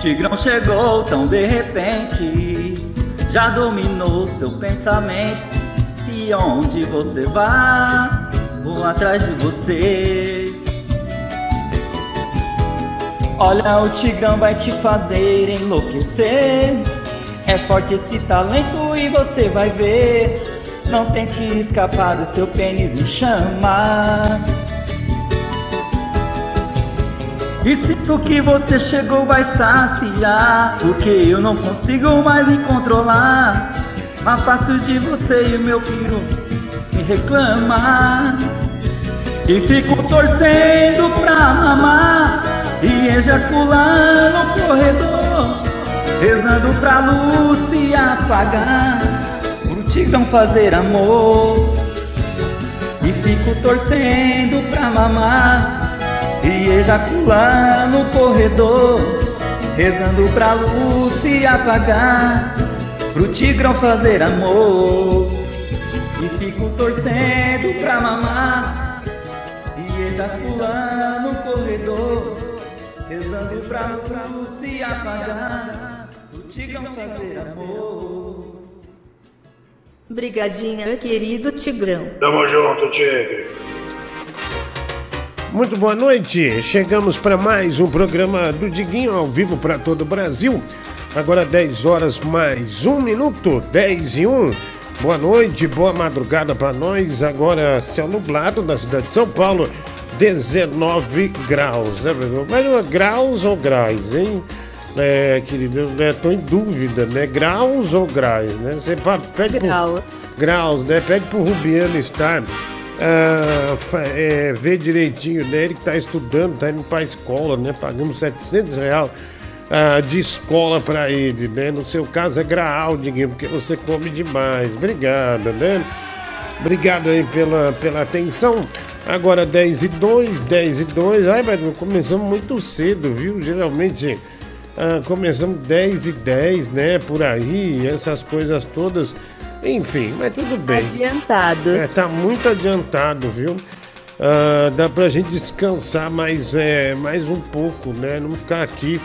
Tigrão chegou tão de repente, já dominou seu pensamento. E onde você vai, vou atrás de você. Olha, o Tigrão vai te fazer enlouquecer. É forte esse talento e você vai ver. Não tente escapar do seu pênis em chama. E sinto que você chegou vai saciar Porque eu não consigo mais me controlar. Mas fácil de você e o meu filho me reclama E fico torcendo pra mamar E ejacular no corredor Rezando pra luz se apagar Pro tigrão fazer amor. E fico torcendo pra mamar e ejacular no corredor, rezando pra luz se apagar, pro tigrão fazer amor. E fico torcendo pra mamar, e ejacular no corredor, rezando pra luz se apagar, pro tigrão fazer amor. Brigadinha, querido Tigrão. Tamo junto, Tigre. Muito boa noite. Chegamos para mais um programa do Diguinho ao vivo para todo o Brasil. Agora 10 horas mais um minuto, 10 e 1. Boa noite, boa madrugada para nós. Agora céu nublado na cidade de São Paulo, 19 graus, né, Mas graus ou graus, hein? É, querido, né? Tô em dúvida, né? Graus ou graus, né? Você pede graus. Pro, graus, né? Pede pro Rubiano estar ah, é, ver direitinho dele que está estudando, está indo para escola, né? Pagamos 700 reais ah, de escola para ele, né? No seu caso é graal, Diguinho, porque você come demais. Obrigado, né? Obrigado aí pela, pela atenção. Agora 10 e 2, 10 e 2. Ai, mas começamos muito cedo, viu? Geralmente ah, começamos 10 e 10, né? Por aí, essas coisas todas. Enfim, mas tudo bem. Adiantados. É, tá muito adiantado, viu? Uh, dá pra gente descansar mais, é, mais um pouco, né? Não ficar aqui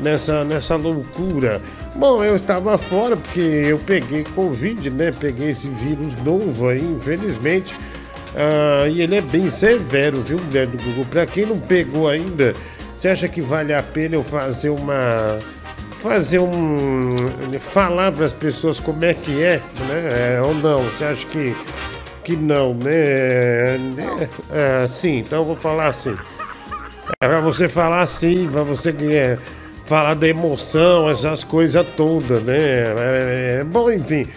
nessa, nessa loucura. Bom, eu estava fora porque eu peguei Covid, né? Peguei esse vírus novo aí, infelizmente. Uh, e ele é bem severo, viu, mulher do Google? Pra quem não pegou ainda, você acha que vale a pena eu fazer uma fazer um. falar para as pessoas como é que é, né? É, ou não? Você acha que, que não, né? É, é, sim, então eu vou falar assim. É para você falar assim, para você é, falar da emoção, essas coisas todas, né? É, é, bom, enfim,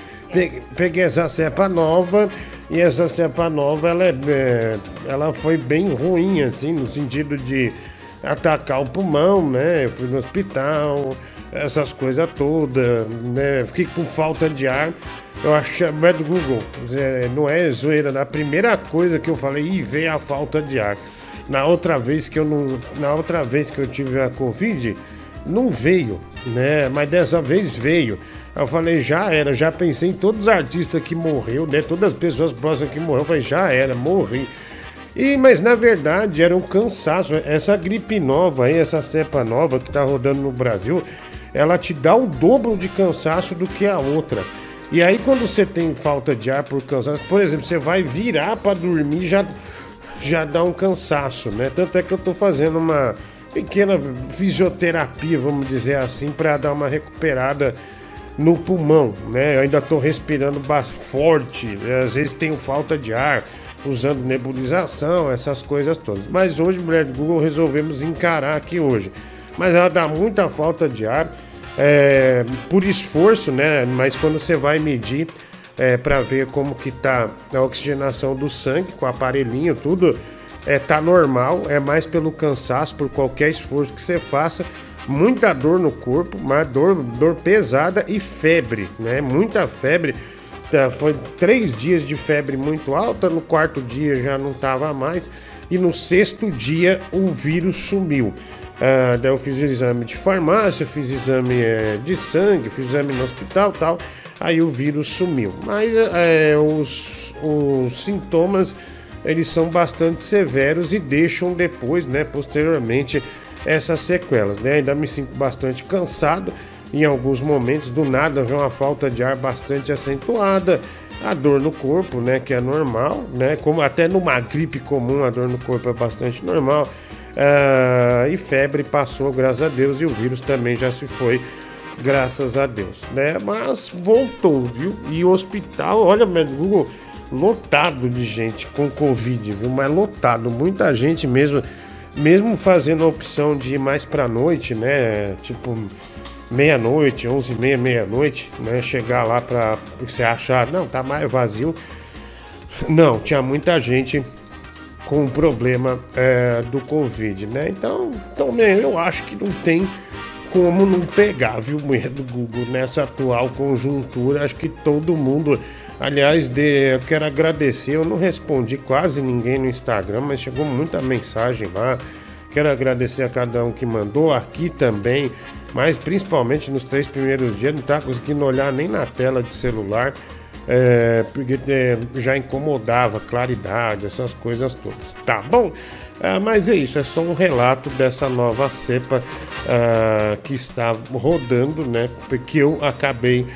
peguei essa cepa nova e essa cepa nova ela, é, ela foi bem ruim, assim, no sentido de atacar o pulmão, né? Eu fui no hospital essas coisas todas, né? Fiquei com falta de ar. Eu achei, é do Google, não é zoeira, na primeira coisa que eu falei, ih, veio a falta de ar. Na outra vez que eu não, na outra vez que eu tive a Covid, não veio, né? Mas dessa vez veio. Eu falei, já era, já pensei em todos os artistas que morreu, né? Todas as pessoas próximas que morreu, eu falei, já era, morri. E, mas na verdade era um cansaço. Essa gripe nova aí, essa cepa nova que tá rodando no Brasil, ela te dá o dobro de cansaço do que a outra. E aí quando você tem falta de ar por cansaço, por exemplo, você vai virar para dormir já já dá um cansaço, né? Tanto é que eu tô fazendo uma pequena fisioterapia, vamos dizer assim, para dar uma recuperada no pulmão, né? Eu ainda tô respirando forte, né? às vezes tenho falta de ar, usando nebulização, essas coisas todas. Mas hoje, mulher do Google, resolvemos encarar aqui hoje mas ela dá muita falta de ar é, por esforço, né? Mas quando você vai medir é, para ver como que tá a oxigenação do sangue com o aparelhinho, tudo é tá normal, é mais pelo cansaço, por qualquer esforço que você faça, muita dor no corpo, mas dor, dor pesada e febre, né? Muita febre. Tá, foi três dias de febre muito alta, no quarto dia já não tava mais, e no sexto dia o vírus sumiu. Uh, daí eu fiz exame de farmácia, fiz exame é, de sangue, fiz exame no hospital tal. Aí o vírus sumiu. Mas é, os, os sintomas eles são bastante severos e deixam depois, né, posteriormente, essas sequelas, né? Ainda me sinto bastante cansado em alguns momentos, do nada vem uma falta de ar bastante acentuada, a dor no corpo, né, que é normal, né, como até numa gripe comum a dor no corpo é bastante normal. Uh, e febre passou, graças a Deus, e o vírus também já se foi, graças a Deus, né? Mas voltou, viu? E o hospital, olha, meu Google, lotado de gente com Covid, viu? Mas lotado, muita gente mesmo, mesmo fazendo a opção de ir mais pra noite, né? Tipo, meia-noite, onze e meia, meia-noite, né? Chegar lá pra você achar, não, tá mais vazio. Não, tinha muita gente com o problema é, do Covid, né? Então, também eu acho que não tem como não pegar, viu, mulher do Google, nessa atual conjuntura. Acho que todo mundo. Aliás, de, eu quero agradecer. Eu não respondi quase ninguém no Instagram, mas chegou muita mensagem lá. Quero agradecer a cada um que mandou aqui também mas principalmente nos três primeiros dias não estava conseguindo olhar nem na tela de celular, é, porque é, já incomodava claridade, essas coisas todas. Tá bom? É, mas é isso, é só um relato dessa nova cepa ah, que está rodando, né? Que eu acabei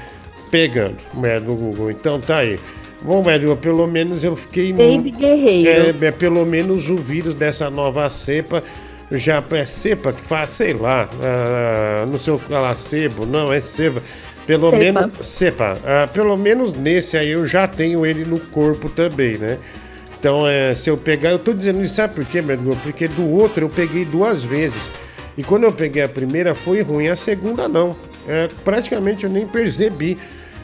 pegando né, no Google. Então tá aí. Bom, velho, pelo menos eu fiquei. Baby Guerreiro. É, é, pelo menos o vírus dessa nova cepa já é cepa que faz, sei lá, uh, no seu lá, sebo, não, é cepa. Pelo cepa. menos, cepa, uh, pelo menos nesse aí eu já tenho ele no corpo também, né? Então, é, se eu pegar, eu tô dizendo isso, sabe por quê, meu irmão? Porque do outro eu peguei duas vezes. E quando eu peguei a primeira foi ruim, a segunda não. É, praticamente eu nem percebi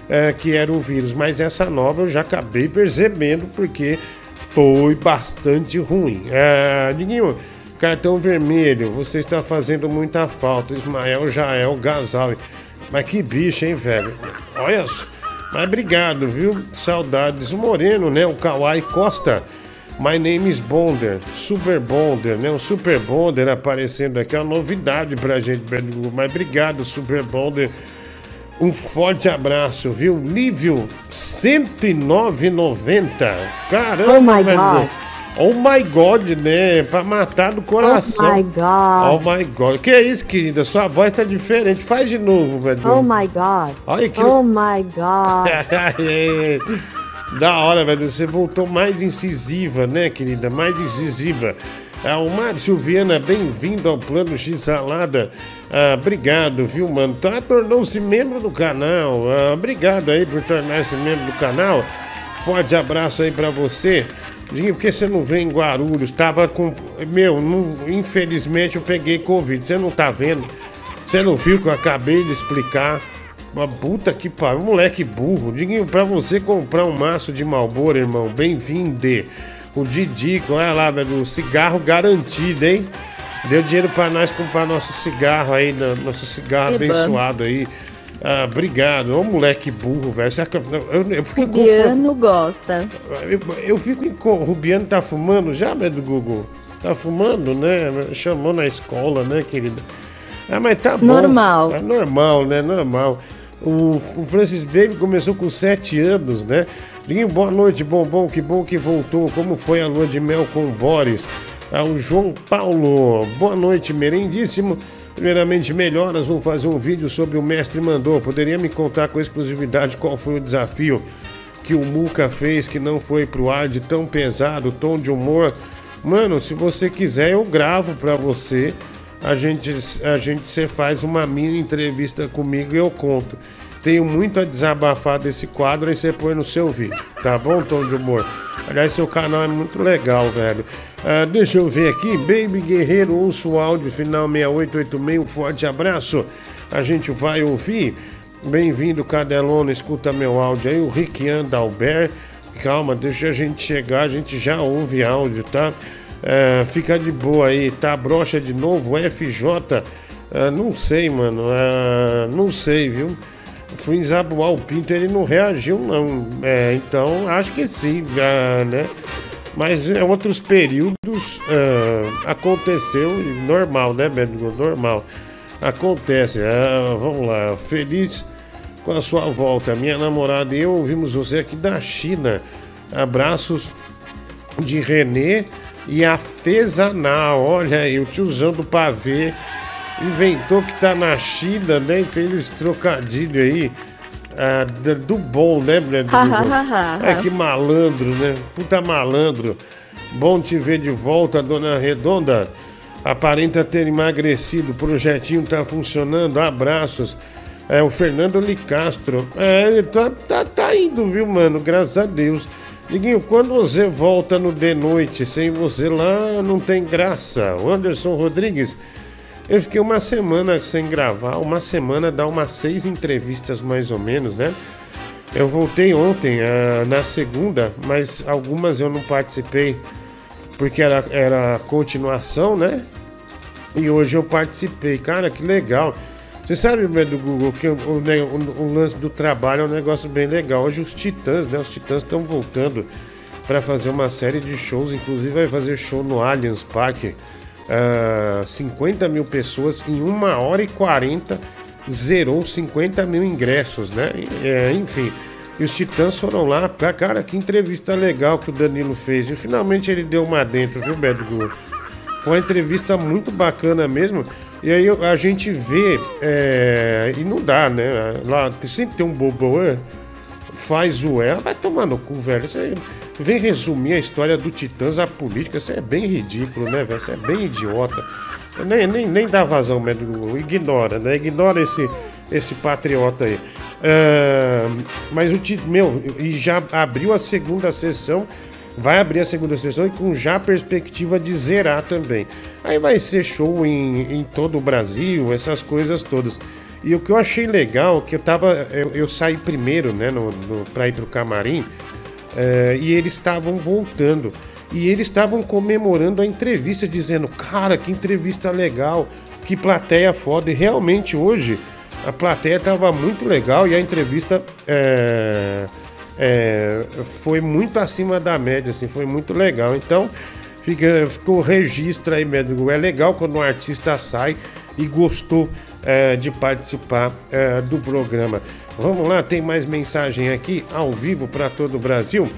é, que era o vírus, mas essa nova eu já acabei percebendo porque foi bastante ruim. É, Diguinho, Cartão vermelho, você está fazendo muita falta. Ismael Jael Gasal. Mas que bicho, hein, velho? Olha só. Mas obrigado, viu? Saudades. O Moreno, né? O Kawai Costa. My name is Bonder. Super Bonder, né? O Super Bonder aparecendo aqui. É uma novidade pra gente, Mas obrigado, Super Bonder. Um forte abraço, viu? Nível 109,90. Caramba, oh velho. Oh my God, né? Pra matar do coração. Oh my God. Oh my God. Que é isso, querida? Sua voz tá diferente. Faz de novo, velho. Oh my God. Olha que... Oh my God. da hora, velho. Você voltou mais incisiva, né, querida? Mais incisiva. Ah, o Márcio Viana, bem-vindo ao Plano X Salada. Ah, obrigado, viu, mano? Tá, tornou-se membro do canal. Ah, obrigado aí por tornar-se membro do canal. Forte abraço aí pra você. Dinho, por que você não vem em Guarulhos? Tava com. Meu, não... infelizmente eu peguei Covid. Você não tá vendo? Você não viu que eu acabei de explicar? Uma puta que pariu, moleque burro. Diguinho, pra você comprar um maço de Malboro, irmão, bem-vindo. O Didico, olha lá, velho, cigarro garantido, hein? Deu dinheiro pra nós comprar nosso cigarro aí, nosso cigarro abençoado aí. Ah, obrigado. Ô moleque burro, velho. Eu, eu fico Rubiano gosta. Eu, eu fico em. Rubiano tá fumando já, né, do Google? Tá fumando, né? Chamou na escola, né, querida? Ah, mas tá bom. Normal. É normal, né? Normal. O, o Francis Baby começou com 7 anos, né? Linho, boa noite, bombom, que bom que voltou. Como foi a lua de mel com o Boris? Ah, o João Paulo, boa noite, merendíssimo. Primeiramente, melhoras, vou fazer um vídeo sobre o mestre mandou. Poderia me contar com exclusividade qual foi o desafio que o Muca fez que não foi pro ar de tão pesado, tom de humor? Mano, se você quiser, eu gravo para você. A gente, a gente você faz uma mini entrevista comigo e eu conto. Tenho muito a desabafar desse quadro, aí você põe no seu vídeo, tá bom, Tom de Humor? Aliás, seu canal é muito legal, velho. Uh, deixa eu ver aqui, Baby Guerreiro, ouço o áudio final 6886, um forte abraço. A gente vai ouvir. Bem-vindo, Cadelona, escuta meu áudio aí, o Riquian Dalbert. Calma, deixa a gente chegar, a gente já ouve áudio, tá? Uh, fica de boa aí, tá? Brocha de novo, FJ. Uh, ah, não sei, mano, não sei, viu? O pinto, ele não reagiu, não. É, então, acho que sim, né? Mas em outros períodos uh, aconteceu normal, né, Bendigo? Normal. Acontece. Uh, vamos lá. Feliz com a sua volta. Minha namorada e eu ouvimos você aqui da China. Abraços de Renê e artesanal. Olha aí, o tiozão do pavê inventou que tá na China, né? E fez esse trocadilho aí. Ah, do bom, né, Breno? é que malandro, né? Puta malandro. Bom te ver de volta, dona Redonda. Aparenta ter emagrecido, o projetinho tá funcionando. Abraços. É o Fernando Licastro. É, tá, tá, tá indo, viu, mano? Graças a Deus. Liguinho, quando você volta no de noite sem você lá, não tem graça. O Anderson Rodrigues, eu fiquei uma semana sem gravar. Uma semana dá umas seis entrevistas mais ou menos, né? Eu voltei ontem, uh, na segunda, mas algumas eu não participei porque era, era continuação, né? E hoje eu participei. Cara, que legal. Você sabe, do Google, que o, o, o, lance do trabalho é um negócio bem legal. Hoje os Titãs, né? Os Titãs estão voltando para fazer uma série de shows. Inclusive vai fazer show no Allianz Parque. Uh, 50 mil pessoas em uma hora e 40 zerou 50 mil ingressos, né? É, enfim. E os Titãs foram lá. Cara, que entrevista legal que o Danilo fez. E finalmente ele deu uma dentro, viu, Bad Google? Foi uma entrevista muito bacana mesmo. E aí a gente vê, é, e não dá, né? Lá sempre tem um bobo, é, faz o ela, vai tomar no cu, velho. Você vem resumir a história do Titãs à política, isso é bem ridículo, né, velho? É bem idiota. Nem, nem, nem dá vazão, médico. Ignora, né? Ignora esse, esse patriota aí. É, mas o meu, e já abriu a segunda sessão vai abrir a segunda sessão e com já perspectiva de zerar também. Aí vai ser show em, em todo o Brasil, essas coisas todas. E o que eu achei legal, que eu tava. Eu, eu saí primeiro, né, no, no, pra ir pro camarim, é, e eles estavam voltando. E eles estavam comemorando a entrevista, dizendo: Cara, que entrevista legal, que plateia foda. E realmente hoje a plateia tava muito legal e a entrevista. É é, foi muito acima da média, assim, foi muito legal. Então, fica, ficou registro aí, médico. É legal quando um artista sai e gostou é, de participar é, do programa. Vamos lá, tem mais mensagem aqui ao vivo para todo o Brasil.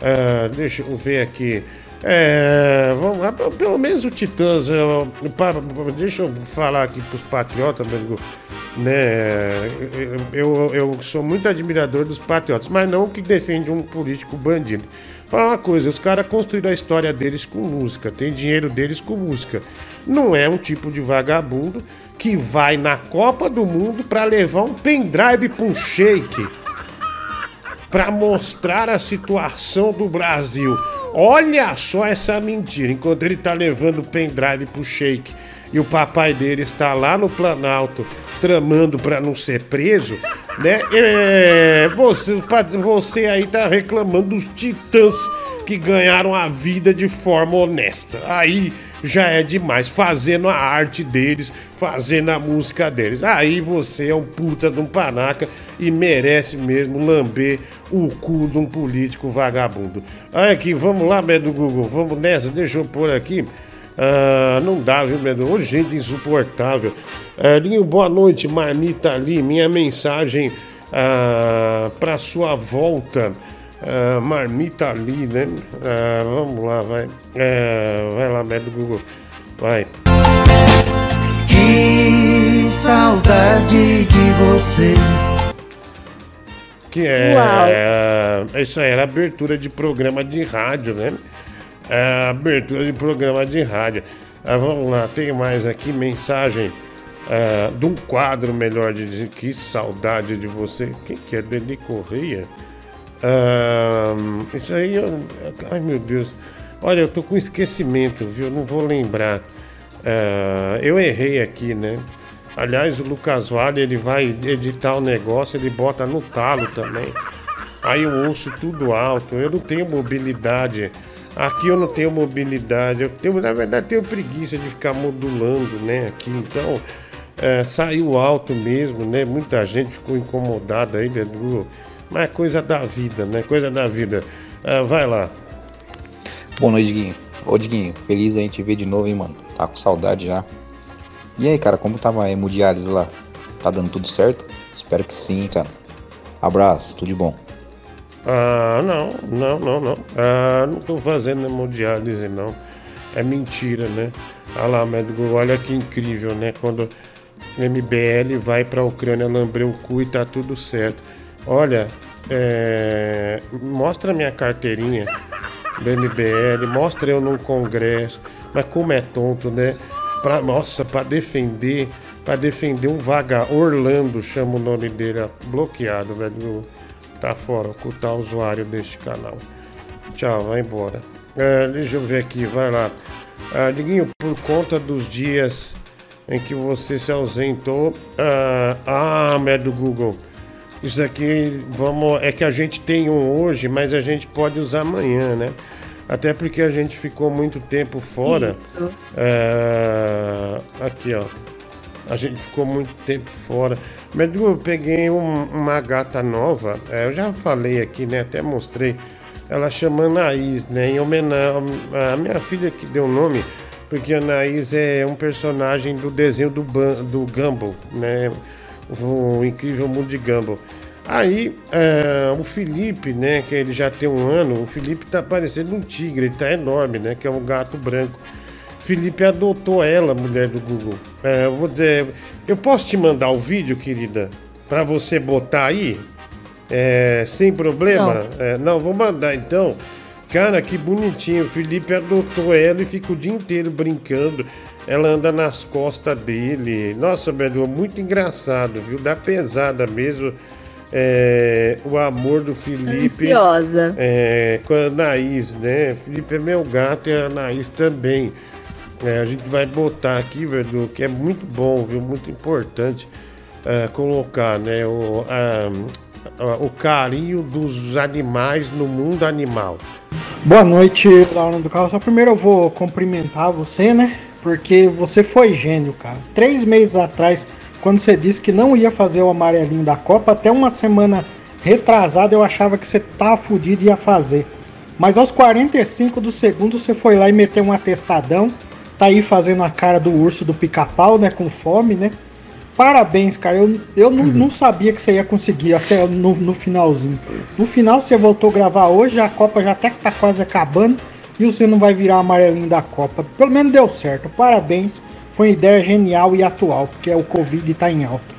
É, deixa eu ver aqui. É, vamos lá, pelo menos o Titãs, eu, deixa eu falar aqui para os patriotas, né? Eu, eu sou muito admirador dos patriotas, mas não que defende um político bandido. Fala uma coisa, os caras construíram a história deles com música, tem dinheiro deles com música. Não é um tipo de vagabundo que vai na Copa do Mundo para levar um pendrive para um shake para mostrar a situação do Brasil. Olha só essa mentira. Enquanto ele tá levando o pendrive pro shake e o papai dele está lá no Planalto tramando para não ser preso, né? É, você, você aí tá reclamando dos titãs que ganharam a vida de forma honesta. Aí já é demais, fazendo a arte deles, fazendo a música deles. Aí você é um puta de um panaca e merece mesmo lamber o cu de um político vagabundo. Aí aqui, vamos lá, Medo Google, vamos nessa, deixa eu pôr aqui. Ah, não dá, viu, Medo? Ô, gente insuportável. Ah, Linho, boa noite, Marmita ali. Minha mensagem ah, para sua volta. Uh, marmita ali, né? Uh, vamos lá, vai. Uh, vai lá, médio Google. Vai. Que saudade de você. Que é. Isso aí era abertura de programa de rádio, né? É, abertura de programa de rádio. vamos lá, tem mais aqui mensagem. de um quadro melhor de dizer que saudade de você. Quem que é Deli Correia? isso aí, eu, ai meu Deus. Olha, eu tô com esquecimento, viu? Não vou lembrar. Uh, eu errei aqui, né? Aliás, o Lucas Vale ele vai editar o negócio, ele bota no talo também. Aí eu ouço tudo alto. Eu não tenho mobilidade. Aqui eu não tenho mobilidade. Eu tenho, na verdade, tenho preguiça de ficar modulando, né? Aqui, então é, saiu alto mesmo, né? Muita gente ficou incomodada aí, né? Mas é coisa da vida, né? Coisa da vida. Uh, vai lá. Boa noite, Diguinho. Ô, Diguinho, feliz a gente ver de novo, hein, mano? Tá com saudade já. E aí, cara, como tava a hemodiálise lá? Tá dando tudo certo? Espero que sim, cara. Abraço, tudo de bom. Ah, não, não, não, não. Ah, não tô fazendo hemodiálise, não. é mentira, né? Olha lá, médico, olha que incrível, né? Quando MBL vai para a Ucrânia lamber o cu e tá tudo certo. Olha, é... mostra minha carteirinha do MBL, mostra eu num congresso, mas como é tonto, né? Pra, nossa, para defender, para defender um vaga Orlando, chama o nome dele, bloqueado, velho. Tá fora, ocultar o usuário deste canal. Tchau, vai embora. É, deixa eu ver aqui, vai lá. Ah, Diguinho, por conta dos dias em que você se ausentou. Ah, ah do Google. Isso aqui, vamos. É que a gente tem um hoje, mas a gente pode usar amanhã, né? Até porque a gente ficou muito tempo fora. É, aqui, ó. A gente ficou muito tempo fora. Mas eu peguei um, uma gata nova. É, eu já falei aqui, né? Até mostrei. Ela chama Anaís, né? Em homenagem à minha filha que deu o nome porque a Anaís é um personagem do desenho do, do Gumball, né? O Incrível Mundo de Gumball. Aí, é, o Felipe, né, que ele já tem um ano, o Felipe tá parecendo um tigre, ele tá enorme, né, que é um gato branco. Felipe adotou ela, mulher do Google. É, eu, vou, eu posso te mandar o vídeo, querida, para você botar aí? É, sem problema? Não. É, não, vou mandar então. Cara, que bonitinho. O Felipe adotou ela e fica o dia inteiro brincando. Ela anda nas costas dele. Nossa, velho, muito engraçado, viu? Dá pesada mesmo. É, o amor do Felipe. Ansiosa. É, com a Anaís, né? Felipe é meu gato e a Anaís também. É, a gente vai botar aqui, velho, que é muito bom, viu? Muito importante é, colocar, né? O, o carinho dos animais no mundo animal. Boa noite, Laura do Carro. Só primeiro eu vou cumprimentar você, né? Porque você foi gênio, cara. Três meses atrás, quando você disse que não ia fazer o amarelinho da Copa, até uma semana retrasada eu achava que você tava fudido e ia fazer. Mas aos 45 do segundo você foi lá e meteu um atestadão. Tá aí fazendo a cara do urso do pica-pau, né? Com fome, né? Parabéns, cara. Eu, eu não, não sabia que você ia conseguir até no, no finalzinho. No final você voltou a gravar hoje, a Copa já até que tá quase acabando e você não vai virar amarelinho da Copa. Pelo menos deu certo. Parabéns. Foi uma ideia genial e atual, porque o Covid tá em alta.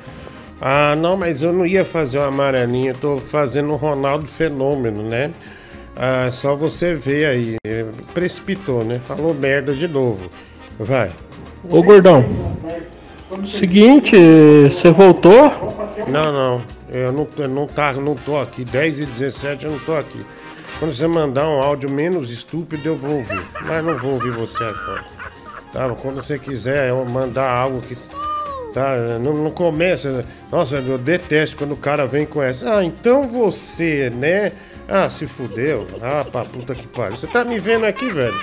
Ah, não, mas eu não ia fazer o amarelinho, eu tô fazendo o Ronaldo Fenômeno, né? Ah, só você ver aí. Precipitou, né? Falou merda de novo. Vai. Ô, gordão. Seguinte, você voltou? Não, não. Eu não, eu não, tá, não tô aqui. 10 e 17 eu não tô aqui. Quando você mandar um áudio menos estúpido, eu vou ouvir. Mas não vou ouvir você agora. Tá? Quando você quiser mandar algo que. Tá? Não, não começa. Nossa, eu detesto quando o cara vem com essa. Ah, então você, né? Ah, se fudeu. Ah, pra puta que pariu. Você tá me vendo aqui, velho?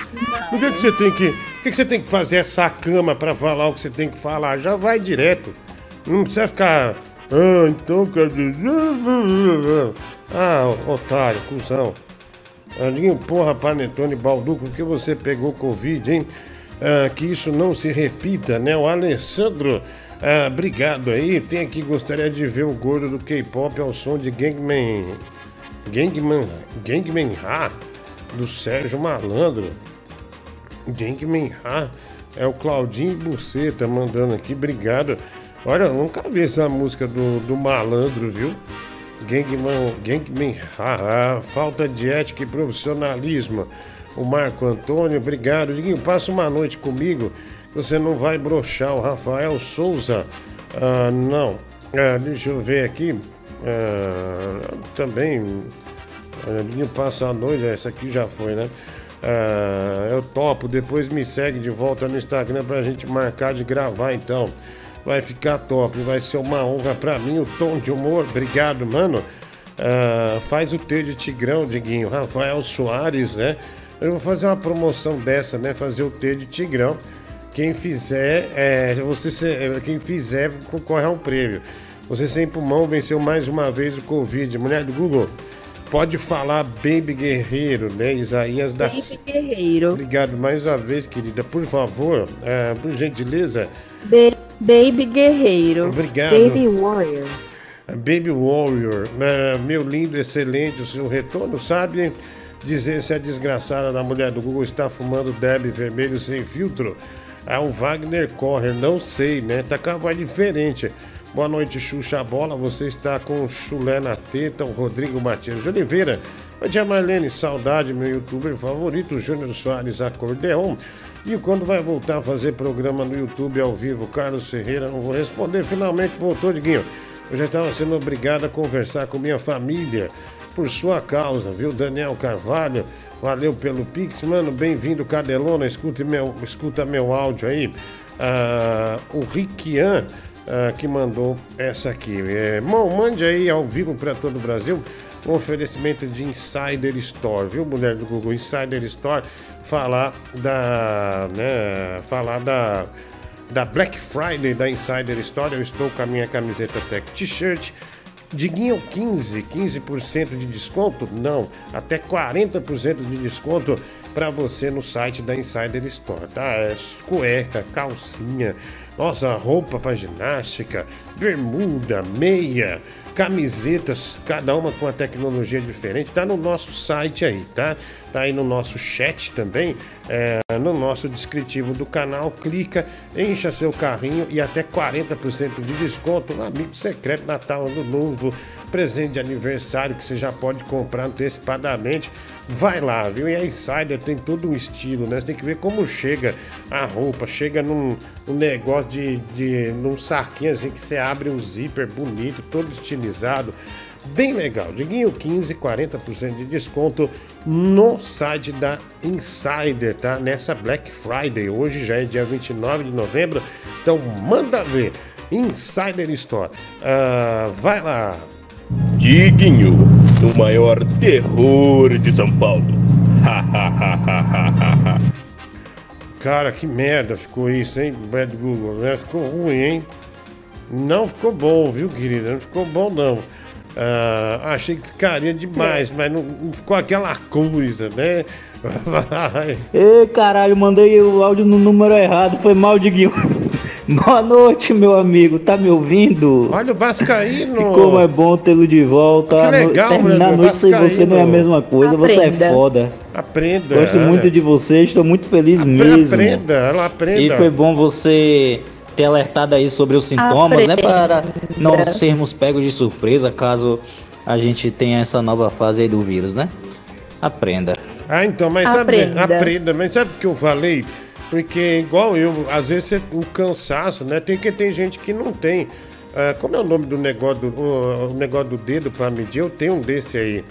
Por que, que você tem que. Por que, que você tem que fazer essa cama pra falar o que você tem que falar? Já vai direto. Não precisa ficar. Ah, então quer. Ah, otário, cuzão. Alinho, porra, Panetone Balduco, que você pegou Covid, hein? Ah, que isso não se repita, né? O Alessandro, ah, obrigado aí. Tem aqui, gostaria de ver o gordo do K-pop ao som de Gangman. Gangman, Gangman Ha, do Sérgio Malandro. Gangman Ha é o Claudinho Buceta mandando aqui, obrigado. Olha, eu nunca vi essa música do, do malandro, viu? Gangman, Gangman Ha, falta de ética e profissionalismo. O Marco Antônio, obrigado. Diguinho, passa uma noite comigo, você não vai brochar. O Rafael Souza, ah, não. Ah, deixa eu ver aqui. Ah, também Aninho passa a noite, essa aqui já foi, né? Ah, eu topo, depois me segue de volta no Instagram pra gente marcar de gravar então. Vai ficar top, vai ser uma honra pra mim o tom de humor. Obrigado, mano. Ah, faz o T de Tigrão, Diguinho. Rafael Soares, né? Eu vou fazer uma promoção dessa, né? Fazer o T de Tigrão. Quem fizer, é, você, quem fizer concorre a um prêmio. Você sem pulmão venceu mais uma vez o Covid. Mulher do Google, pode falar Baby Guerreiro, né? Isaías da. Baby Guerreiro. Obrigado mais uma vez, querida. Por favor, é, por gentileza. Be Baby Guerreiro. Obrigado. Baby Warrior. Baby Warrior, é, meu lindo, excelente o seu retorno, sabe? dizer se a desgraçada da mulher do Google está fumando Deb vermelho sem filtro. Ah, o Wagner Correr, não sei, né? Tá com a voz diferente. Boa noite, Xuxa Bola. Você está com chulé na teta, o Rodrigo Matias de Oliveira. Bom dia, Marlene. Saudade, meu youtuber favorito, Júnior Soares Acordeon. E quando vai voltar a fazer programa no YouTube ao vivo, Carlos Ferreira? Não vou responder. Finalmente voltou, Diguinho. Eu já estava sendo obrigado a conversar com minha família por sua causa, viu? Daniel Carvalho, valeu pelo Pix, mano. Bem-vindo, Cadelona. Escuta meu, escuta meu áudio aí. Ah, o Riquian. Ah, que mandou essa aqui. É, bom, mande aí ao vivo para todo o Brasil um oferecimento de Insider Store, viu, mulher do Google? Insider Store, falar da. né, falar da. Da Black Friday da Insider Store, eu estou com a minha camiseta Tech T-shirt. Diguinho 15, 15% de desconto? Não, até 40% de desconto para você no site da Insider Store, tá? É cueca, calcinha, nossa, roupa para ginástica, bermuda, meia, camisetas, cada uma com uma tecnologia diferente. Tá no nosso site aí, tá? Tá aí no nosso chat também, é, no nosso descritivo do canal. Clica, encha seu carrinho e até 40% de desconto. Um amigo secreto, Natal, Ano Novo, presente de aniversário que você já pode comprar antecipadamente. Vai lá, viu? E a Insider tem todo um estilo, né? Você tem que ver como chega a roupa. Chega num, num negócio de, de. num saquinho assim que você abre um zíper bonito, todo estilizado. Bem legal. Diguinho 15, 40% de desconto no site da Insider, tá? Nessa Black Friday. Hoje já é dia 29 de novembro. Então manda ver. Insider Store. Ah, vai lá. Diguinho, o maior terror de São Paulo. Cara, que merda ficou isso, hein? Bad Google, né? Ficou ruim, hein? Não ficou bom, viu, querida? Não ficou bom, não. Ah, achei que ficaria demais, mas não, não ficou aquela coisa, né? Vai. Ê, caralho, mandei o áudio no número errado, foi mal, Diguinho. Boa noite, meu amigo, tá me ouvindo? Olha o Vascaíno. Como é bom tê-lo de volta. Que legal, Terminar a noite sem você não é a mesma coisa, você é Aprenda. foda. Aprenda. Gosto olha. muito de você, estou muito feliz Apre- mesmo. Aprenda, ela aprenda. E foi bom você ter alertado aí sobre os sintomas, né? Para não sermos pegos de surpresa caso a gente tenha essa nova fase aí do vírus, né? Aprenda. Ah, então, mas sabe, Aprenda. aprenda, mas sabe o que eu falei? Porque, igual eu, às vezes você- o cansaço, né? Tem que tem gente que não tem. Ah, como é o nome do negócio do, o, o negócio do dedo para medir? Eu tenho um desse aí.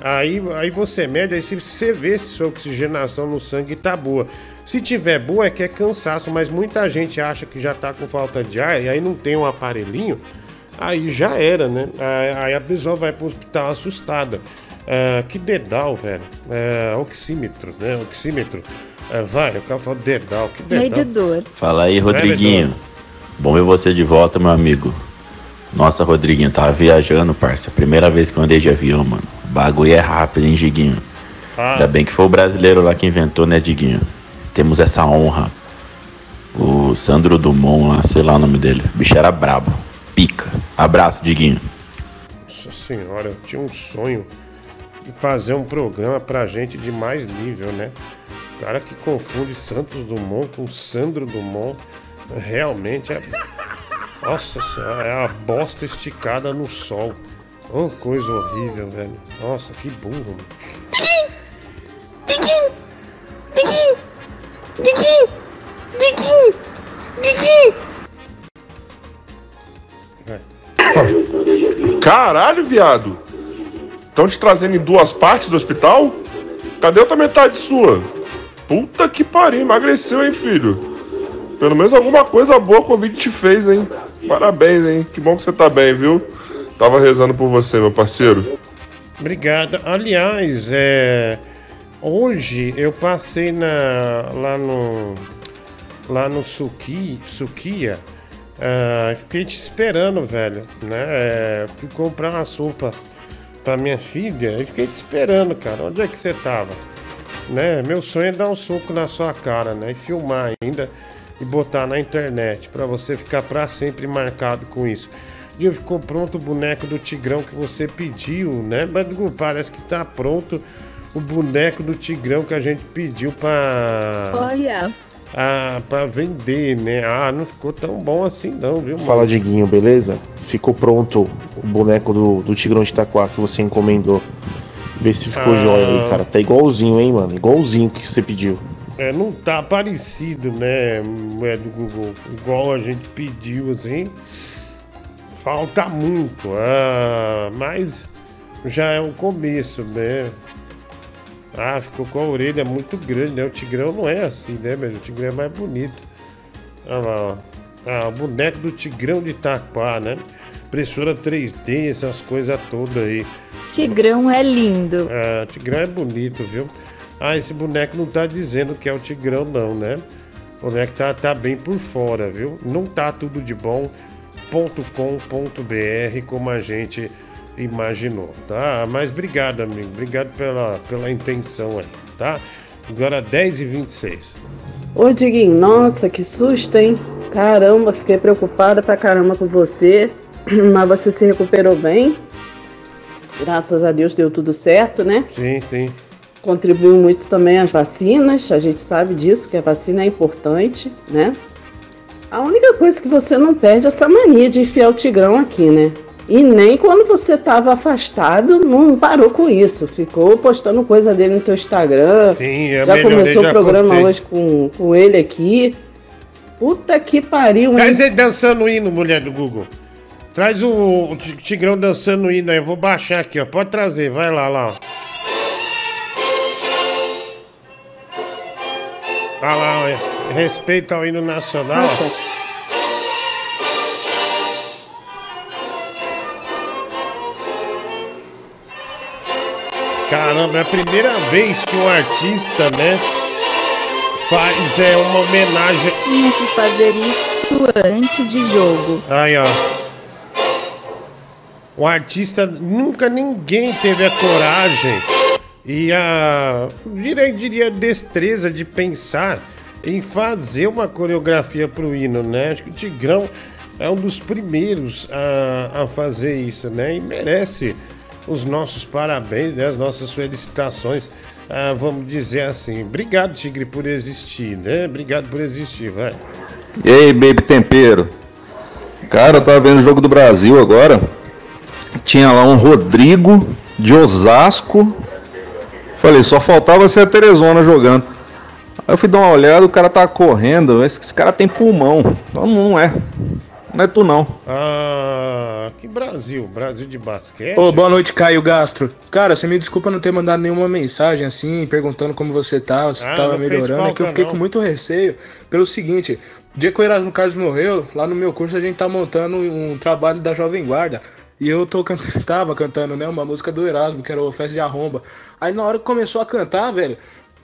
Aí, aí você mede, aí se você vê se sua oxigenação no sangue tá boa. Se tiver boa, é que é cansaço, mas muita gente acha que já tá com falta de ar e aí não tem um aparelhinho, aí já era, né? Aí a pessoa vai pro hospital assustada. Ah, que dedal, velho. É, oxímetro, né? Oxímetro. É, vai, o cara fala dedal, que dedal. Medidor. Fala aí, Rodriguinho. Medonho. Bom ver você de volta, meu amigo. Nossa, Rodriguinho, tava viajando, parça. Primeira vez que eu andei de avião, mano. O bagulho é rápido, hein, Diguinho? Ah, Ainda bem que foi o brasileiro lá que inventou, né, Diguinho? Temos essa honra. O Sandro Dumont lá, sei lá o nome dele. O bicho era brabo. Pica. Abraço, Diguinho. Nossa senhora, eu tinha um sonho de fazer um programa pra gente de mais nível, né? O cara que confunde Santos Dumont com Sandro Dumont realmente é. Nossa senhora, é a bosta esticada no sol. Oh, coisa horrível, velho. Nossa, que burro, mano. Caralho, viado. Estão te trazendo em duas partes do hospital? Cadê outra metade sua? Puta que pariu, emagreceu, hein, filho? Pelo menos alguma coisa boa a Covid te fez, hein? Parabéns, hein? Que bom que você tá bem, viu? Tava rezando por você, meu parceiro. Obrigado. Aliás, é, hoje eu passei na, lá no lá no Suki, Sukia. ah, fiquei te esperando, velho. Né? É, fui comprar uma sopa pra minha filha e fiquei te esperando, cara. Onde é que você tava? Né? Meu sonho é dar um soco na sua cara, né? E filmar ainda e botar na internet pra você ficar pra sempre marcado com isso. dia ficou pronto o boneco do Tigrão que você pediu, né? Mas parece que tá pronto o boneco do Tigrão que a gente pediu pra, Olha. ah, pra vender, né? Ah, não ficou tão bom assim não, viu, mano? Fala, Diguinho, beleza? Ficou pronto o boneco do, do Tigrão de Itaquá que você encomendou. Vê se ficou Ah. jóia aí, cara. Tá igualzinho, hein, mano? Igualzinho que você pediu. É, não tá parecido, né? É do Google, igual a gente pediu, assim. Falta muito, ah, mas já é um começo, né? Ah, ficou com a orelha muito grande, né? O Tigrão não é assim, né, meu? O Tigrão é mais bonito. Olha lá, ó. Ah, o boneco do Tigrão de Itaquá, né? Impressora 3D, essas coisas todas aí. Tigrão é lindo. Ah, Tigrão é bonito, viu? Ah, esse boneco não tá dizendo que é o Tigrão, não, né? O boneco tá, tá bem por fora, viu? Não tá tudo de bom. .com.br como a gente imaginou, tá? Mas obrigado, amigo. Obrigado pela, pela intenção aí, tá? Agora 10 e 26 Ô Diguinho, nossa, que susto, hein? Caramba, fiquei preocupada pra caramba com você. Mas você se recuperou bem. Graças a Deus deu tudo certo, né? Sim, sim. Contribuiu muito também as vacinas, a gente sabe disso, que a vacina é importante, né? A única coisa que você não perde é essa mania de enfiar o tigrão aqui, né? E nem quando você estava afastado, não parou com isso. Ficou postando coisa dele no teu Instagram. Sim, é já começou já o programa postei. hoje com, com ele aqui. Puta que pariu, hein? Traz ele dançando o hino, mulher do Google. Traz o, o Ti- Tigrão dançando o hino aí. Eu vou baixar aqui, ó. Pode trazer, vai lá, lá, ó. Olha lá, olha. Respeito ao hino nacional. Caramba, é a primeira vez que um artista, né, faz é, uma homenagem. Tinha que fazer isso antes de jogo. Aí, ó. O artista, nunca ninguém teve a coragem e a, diria, diria, destreza de pensar em fazer uma coreografia pro hino, né? Acho que o Tigrão é um dos primeiros a, a fazer isso, né? E merece os nossos parabéns, né? As nossas felicitações, ah, vamos dizer assim. Obrigado, Tigre, por existir, né? Obrigado por existir, vai. E aí, Baby Tempero? Cara, eu tava vendo o jogo do Brasil agora. Tinha lá um Rodrigo de Osasco. Falei, só faltava ser a Teresona jogando. Aí eu fui dar uma olhada, o cara tá correndo. Esse, esse cara tem pulmão. Não, não é. Não é tu não. Ah, que Brasil? Brasil de basquete? Ô, boa noite, Caio Gastro. Cara, você me desculpa não ter mandado nenhuma mensagem assim, perguntando como você tá, se Ah, tava melhorando. é que eu falta, fiquei não. com muito receio pelo seguinte: o dia que o Erasmo Carlos morreu, lá no meu curso a gente tá montando um trabalho da Jovem Guarda. E eu tô tava cantando, né, uma música do Erasmo, que era o Festa de Arromba. Aí na hora que começou a cantar, velho,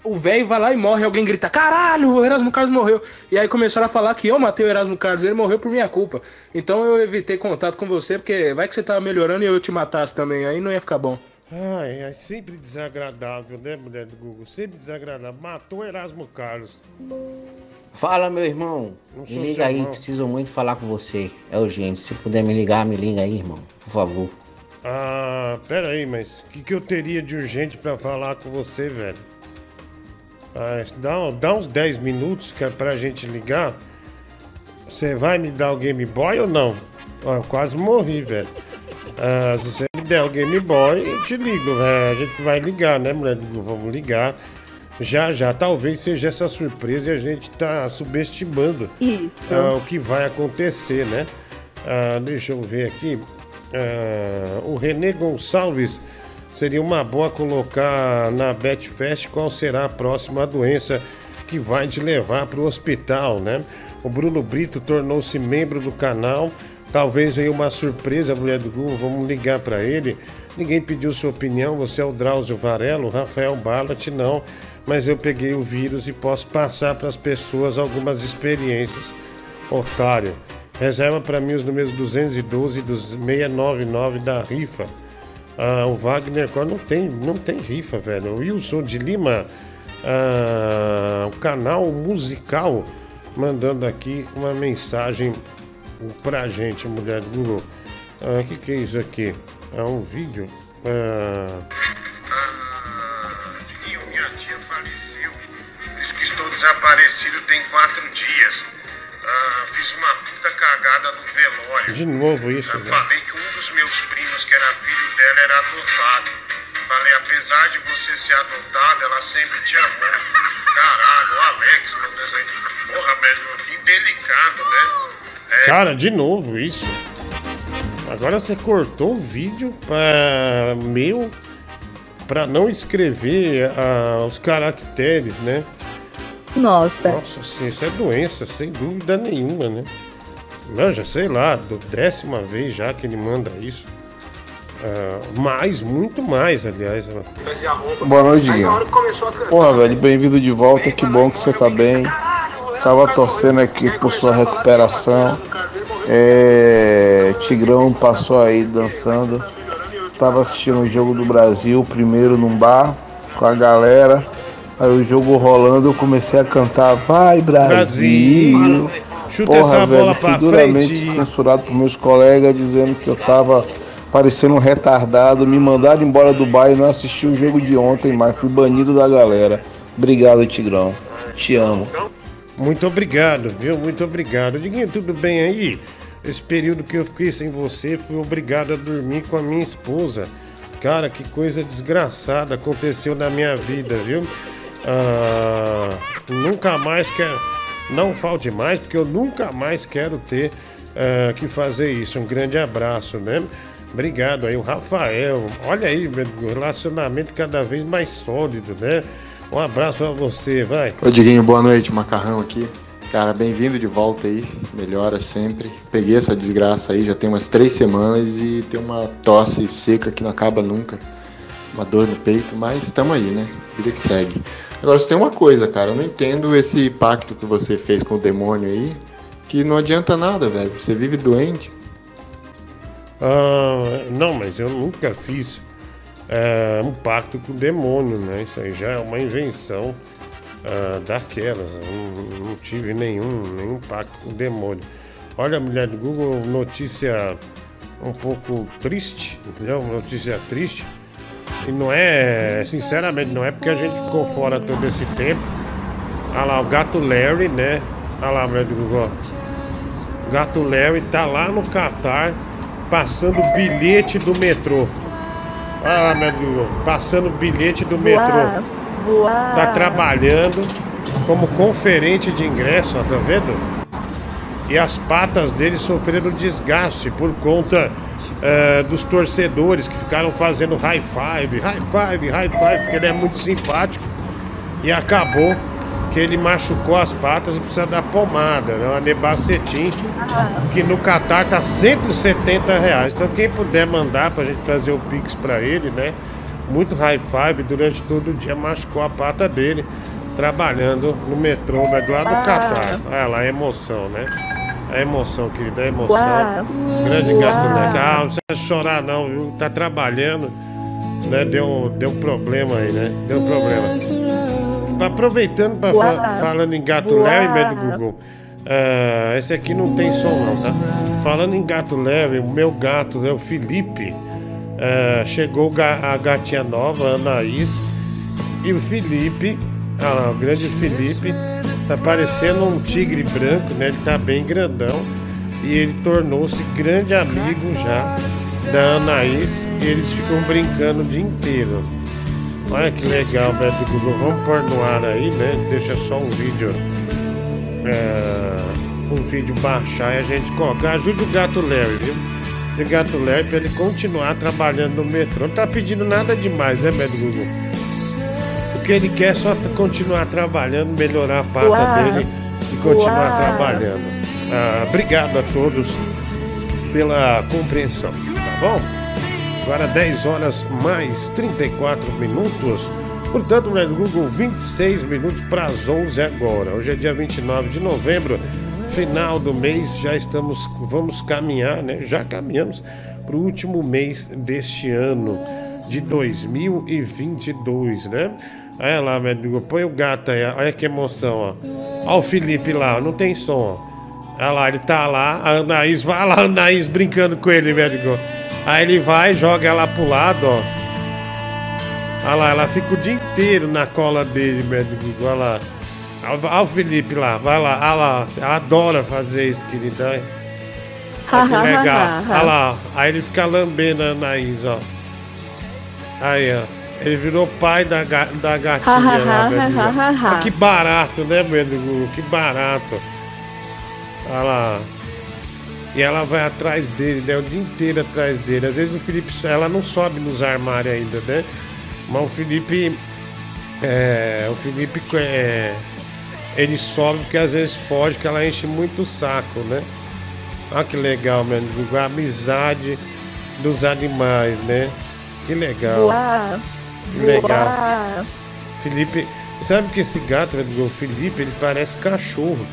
o velho vai lá e morre, alguém grita, caralho, o Erasmo Carlos morreu. E aí começaram a falar que eu matei o Erasmo Carlos, ele morreu por minha culpa. Então eu evitei contato com você, porque vai que você tava melhorando e eu te matasse também, aí não ia ficar bom. Ai, é sempre desagradável, né, mulher do Google? Sempre desagradável. Matou Erasmo Carlos. Fala, meu irmão. Não Me liga aí, irmão. preciso muito falar com você. É urgente. Se puder me ligar, me liga aí, irmão. Por favor. Ah, pera aí, mas o que, que eu teria de urgente pra falar com você, velho? Ah, dá, dá uns 10 minutos que é pra gente ligar. Você vai me dar o Game Boy ou não? Ah, eu quase morri, velho. Ah, se você me der o Game Boy, eu te ligo, velho. A gente vai ligar, né, mulher? Vamos ligar. Já, já, talvez seja essa surpresa e a gente tá subestimando ah, o que vai acontecer, né? Ah, deixa eu ver aqui. Ah, o René Gonçalves seria uma boa colocar na Betfest qual será a próxima doença que vai te levar para o hospital, né? O Bruno Brito tornou-se membro do canal. Talvez venha uma surpresa, mulher do Google. Vamos ligar para ele. Ninguém pediu sua opinião. Você é o Drauzio Varelo, o Rafael Ballat, não. Mas eu peguei o vírus e posso passar para as pessoas algumas experiências. Otário. Reserva para mim os números 212 e dos 699 da rifa. Ah, o Wagner não tem, não tem rifa, velho. O Wilson de Lima, ah, o canal musical, mandando aqui uma mensagem pra gente, mulher do Google. O que, que é isso aqui? É um vídeo? Ah, desaparecido tem quatro dias. Ah, fiz uma puta cagada no velório. De novo isso, Eu né? falei que um dos meus primos, que era filho dela, era adotado. Falei, apesar de você ser adotado, ela sempre te amou. Caralho, o Alex, meu Deus aí. Porra, velho, que delicado, né? É, Cara, de novo isso. Agora você cortou o vídeo para meu para não escrever ah, os caracteres, né? Nossa. Nossa, sim, isso é doença, sem dúvida nenhuma, né? Não, já sei lá, do décima vez já que ele manda isso. Ah, mais, muito mais, aliás. Boa noite, Guilherme. Porra, velho, bem-vindo de volta, que bom que você tá bem. Tava torcendo aqui por sua recuperação. É, Tigrão passou aí dançando. Tava assistindo o jogo do Brasil, primeiro num bar, com a galera. Aí o jogo rolando, eu comecei a cantar Vai Brasil! Brasil. Chuta Porra, essa velho, bola fui pra duramente frente. censurado por meus colegas, dizendo que eu tava parecendo um retardado. Me mandaram embora do bar e não assisti o jogo de ontem, mas fui banido da galera. Obrigado, Tigrão. Te amo. Muito obrigado, viu? Muito obrigado. Diguinho, tudo bem aí? Esse período que eu fiquei sem você, fui obrigado a dormir com a minha esposa. Cara, que coisa desgraçada aconteceu na minha vida, viu? Ah, nunca mais quero. Não falte mais, porque eu nunca mais quero ter ah, que fazer isso. Um grande abraço, né? Obrigado aí, o Rafael. Olha aí, relacionamento cada vez mais sólido, né? Um abraço pra você, vai. Ô Diguinho, boa noite, Macarrão aqui. Cara, bem-vindo de volta aí, melhora sempre. Peguei essa desgraça aí já tem umas três semanas e tem uma tosse seca que não acaba nunca. Uma dor no peito, mas estamos aí, né? Vida que segue. Agora, só tem uma coisa, cara, eu não entendo esse pacto que você fez com o demônio aí, que não adianta nada, velho. Você vive doente. Ah, não, mas eu nunca fiz é, um pacto com o demônio, né? Isso aí já é uma invenção ah, daquelas. Eu Não, não tive nenhum, nenhum pacto com o demônio. Olha, mulher do Google, notícia um pouco triste, entendeu? Notícia triste. E não é, sinceramente, não é porque a gente ficou fora todo esse tempo. Olha lá, o gato Larry, né? Olha lá, do Google. ó. O gato Larry tá lá no Catar passando bilhete do metrô. Lá, meu Google, passando bilhete do metrô. Tá trabalhando como conferente de ingresso, ó, tá vendo? E as patas dele sofreram desgaste por conta eh, dos torcedores que ficaram fazendo high five, high five, high five, porque ele é muito simpático. E acabou que ele machucou as patas e precisa dar pomada, né? Uma nebacetim, que no Catar tá 170 reais. Então quem puder mandar pra gente fazer o Pix pra ele, né? Muito high five durante todo o dia, machucou a pata dele, trabalhando no metrô, né? Do lado do Catar. Olha lá, emoção, né? A emoção, querida, a emoção. Grande gato, né? Ah, não precisa chorar não, viu? Tá trabalhando, né? Deu, deu problema aí, né? Deu problema. Aproveitando para Uau. falando em gato Larry, médio Google. ah, esse aqui não tem som não, tá? Falando em gato Larry, o meu gato, né, o Felipe, ah, chegou a gatinha nova, a Anaís, e o Felipe, ah lá, o grande Felipe, tá parecendo um tigre branco, né? Ele tá bem grandão e ele tornou-se grande amigo já da Anaís e eles ficam brincando o dia inteiro. Olha que legal, Beto Google. Vamos pôr no ar aí, né? Deixa só um vídeo. é, um vídeo baixar e a gente coloca. Ajude o gato Larry, viu? O gato Larry pra ele continuar trabalhando no metrô. Não tá pedindo nada demais, né, Beto Google? Que ele quer é só continuar trabalhando, melhorar a pata Uau. dele e continuar Uau. trabalhando. Ah, obrigado a todos pela compreensão, tá bom? Agora 10 horas mais 34 minutos. Portanto, no Google, 26 minutos para as 11 agora. Hoje é dia 29 de novembro, final do mês. Já estamos, vamos caminhar, né? Já caminhamos para o último mês deste ano de 2022, né? Olha lá, meu amigo, põe o gato aí, olha que emoção, ó. Olha o Felipe lá, não tem som, ó. Olha lá, ele tá lá, a Anaís, vai lá, a Anaís brincando com ele, meu amigo. Aí ele vai, joga ela pro lado, ó. Olha lá, ela fica o dia inteiro na cola dele, meu amigo, olha lá. Olha o Felipe lá, vai lá, olha lá. Adora fazer isso, querida. Olha que legal. Olha lá, aí ele fica lambendo a Anaís, ó. Aí, ó. Ele virou pai da, ga da gatinha lá, velho. Ah, que barato, né, meu Que barato. Olha lá. E ela vai atrás dele, né? O dia inteiro atrás dele. Às vezes o Felipe, ela não sobe nos armários ainda, né? Mas o Felipe. É, o Felipe é, ele sobe porque às vezes foge, que ela enche muito o saco, né? Olha que legal, mano. A amizade dos animais, né? Que legal. Uau. Legal. Uau. Felipe, sabe que esse gato, o Felipe, ele parece cachorro.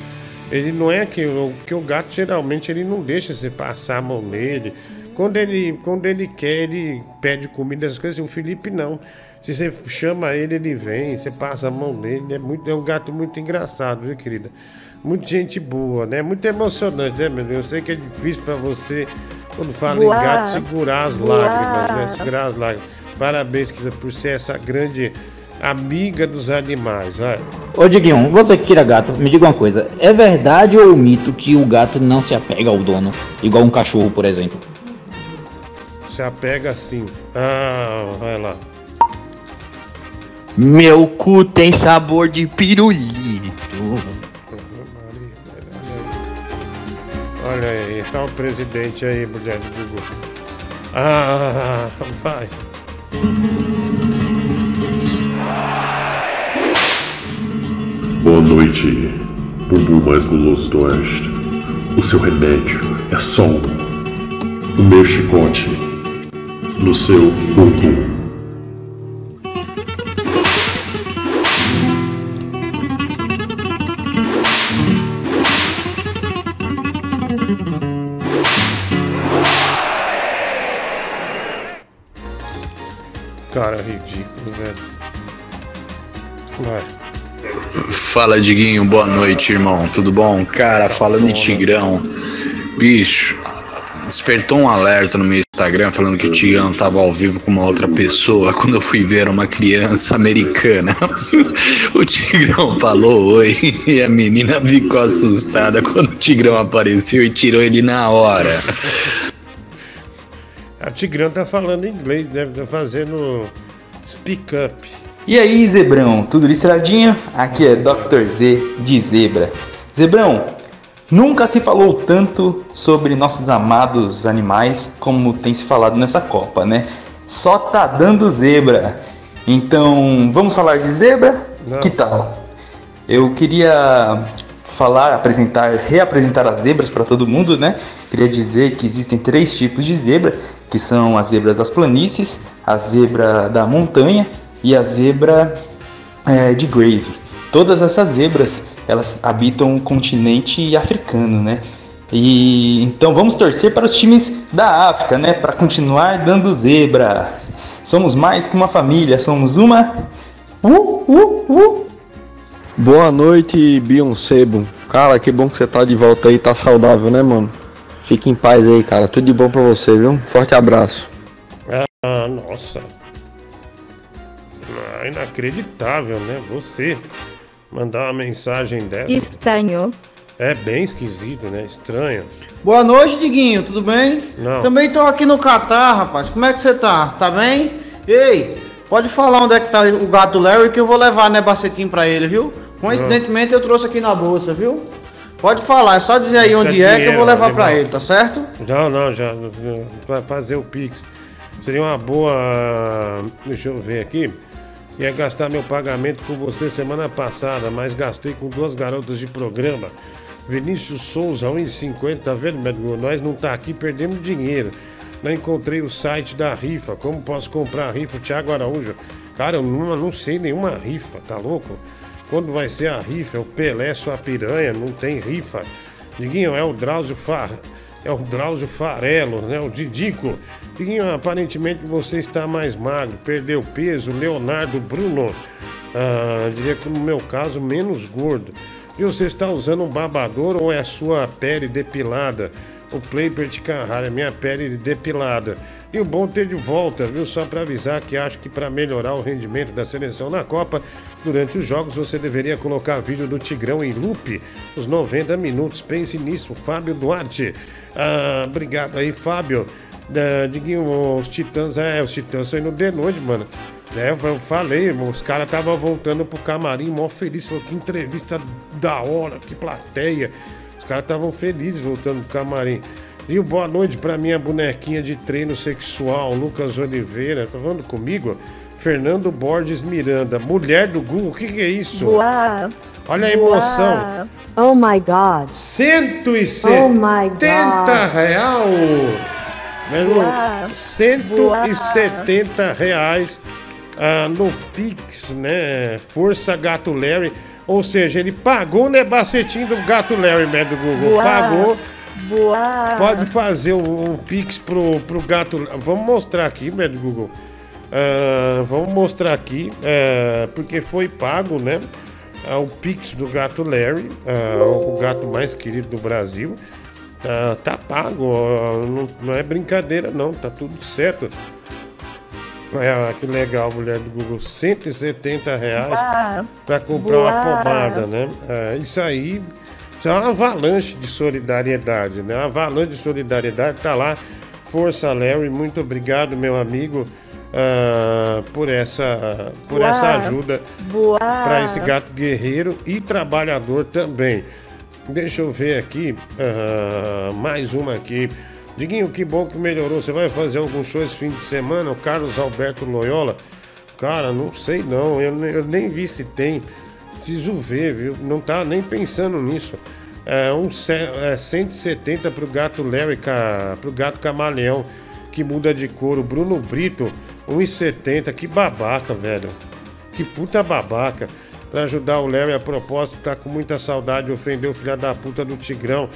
Ele não é que o, que o gato geralmente ele não deixa você passar a mão nele. Quando ele, quando ele quer, ele pede comida, essas coisas. O Felipe não. Se você chama ele, ele vem, você passa a mão nele. É, muito, é um gato muito engraçado, viu, querida? Muita gente boa, né? Muito emocionante, né, meu Deus? Eu sei que é difícil para você, quando fala Uau. em gato, segurar as Uau. lágrimas, né? Segurar as lágrimas. Parabéns, querida, por ser essa grande amiga dos animais, vai. Ô Diguinho, você que queira gato, me diga uma coisa: é verdade ou mito que o gato não se apega ao dono, igual um cachorro, por exemplo? Se apega sim. Ah, vai lá. Meu cu tem sabor de pirulito. Olha aí, tá o presidente aí, mulher do Google. Ah, vai. Boa noite, bumbum mais guloso do oeste. O seu remédio é só um. O meu chicote no seu bumbum. Fala, Diguinho, boa noite, irmão. Tudo bom? Cara, falando em Tigrão, bicho, despertou um alerta no meu Instagram falando que o Tigrão tava ao vivo com uma outra pessoa. Quando eu fui ver uma criança americana, o Tigrão falou oi e a menina ficou assustada quando o Tigrão apareceu e tirou ele na hora. A Tigrão tá falando inglês, deve estar fazendo speak up. E aí, Zebrão, tudo listradinho? Aqui é Dr. Z de Zebra. Zebrão, nunca se falou tanto sobre nossos amados animais como tem se falado nessa Copa, né? Só tá dando zebra. Então, vamos falar de zebra? Não. Que tal? Eu queria falar, apresentar, reapresentar as zebras para todo mundo, né? Queria dizer que existem três tipos de zebra, que são a zebra das planícies, a zebra da montanha e a zebra é, de Grave. Todas essas zebras elas habitam o continente africano, né? E então vamos torcer para os times da África, né? Para continuar dando zebra. Somos mais que uma família, somos uma. Uh, uh, uh. Boa noite, Beyoncé. Cara, que bom que você tá de volta aí, tá saudável, né, mano? Fique em paz aí, cara. Tudo de bom pra você, viu? Forte abraço. Ah, nossa. Ah, inacreditável, né? Você mandar uma mensagem dessa. Estranho. É bem esquisito, né? Estranho. Boa noite, Diguinho, tudo bem? Não. Também tô aqui no Catar, rapaz. Como é que você tá? Tá bem? Ei, pode falar onde é que tá o gato Larry que eu vou levar, né, bacetinho pra ele, viu? Coincidentemente eu trouxe aqui na bolsa, viu? Pode falar, é só dizer aí onde é que eu vou levar pra ele, tá certo? Não, não, já. Vai fazer o Pix. Seria uma boa. Deixa eu ver aqui. Ia gastar meu pagamento com você semana passada, mas gastei com duas garotas de programa. Vinícius Souza, 1,50, tá vendo, Nós não tá aqui, perdemos dinheiro. Não encontrei o site da rifa. Como posso comprar a rifa? Thiago Araújo. Cara, eu não, não sei nenhuma rifa, tá louco? Quando vai ser a rifa? É o Pelé, sua piranha, não tem rifa. Diguinho, é o Drauzio Far... É o Drauzio Farelo, né? O Didico. Diguinho, aparentemente você está mais magro, perdeu peso. Leonardo Bruno, ah, diria que no meu caso, menos gordo. E você está usando um babador ou é a sua pele depilada? O Playper de Carrara, minha pele depilada. E o bom ter de volta, viu? Só para avisar que acho que para melhorar o rendimento da seleção na Copa, durante os jogos você deveria colocar vídeo do Tigrão em loop, os 90 minutos. Pense nisso, Fábio Duarte. Ah, obrigado aí, Fábio. Ah, Diguinho, os Titãs, é, os Titãs são indo de noite, mano. É, eu falei, irmão, os caras estavam voltando pro camarim, mó feliz. Falou, que entrevista da hora, que plateia. Os caras estavam felizes voltando pro camarim. E o boa noite pra minha bonequinha de treino sexual, Lucas Oliveira. Tá falando comigo? Fernando Borges Miranda, mulher do Google, o que, que é isso? Boa. Olha a emoção. Oh my god. 170 Oh my God. real. Meu irmão, Boa. 170 reais ah, no Pix, né? Força Gato Larry. Ou seja, ele pagou o nebacetinho do Gato Larry, né, do Google. Boa. Pagou. Boa. Pode fazer o, o Pix pro, pro Gato Vamos mostrar aqui, do Google. Ah, vamos mostrar aqui, é, porque foi pago, né? Ah, o Pix do Gato Larry, ah, o gato mais querido do Brasil. Ah, tá pago, não, não é brincadeira não, tá tudo certo. É, que legal, mulher do Google, 170 reais Boa. para comprar uma pomada, né? É, isso aí isso é uma avalanche de solidariedade, né? Uma avalanche de solidariedade tá lá. Força, Larry, muito obrigado, meu amigo, ah, por essa por Boa. essa ajuda para esse gato guerreiro e trabalhador também. Deixa eu ver aqui, ah, mais uma aqui. Diguinho, que bom que melhorou. Você vai fazer algum show esse fim de semana? O Carlos Alberto Loyola? Cara, não sei não. Eu, eu nem vi se tem. Preciso ver, viu? Não tá nem pensando nisso. É, um é, 170 pro gato Larry, pro gato camaleão, que muda de cor. O Bruno Brito, 1,70. Que babaca, velho. Que puta babaca. Pra ajudar o Larry a propósito, tá com muita saudade, ofendeu o filho da puta do Tigrão,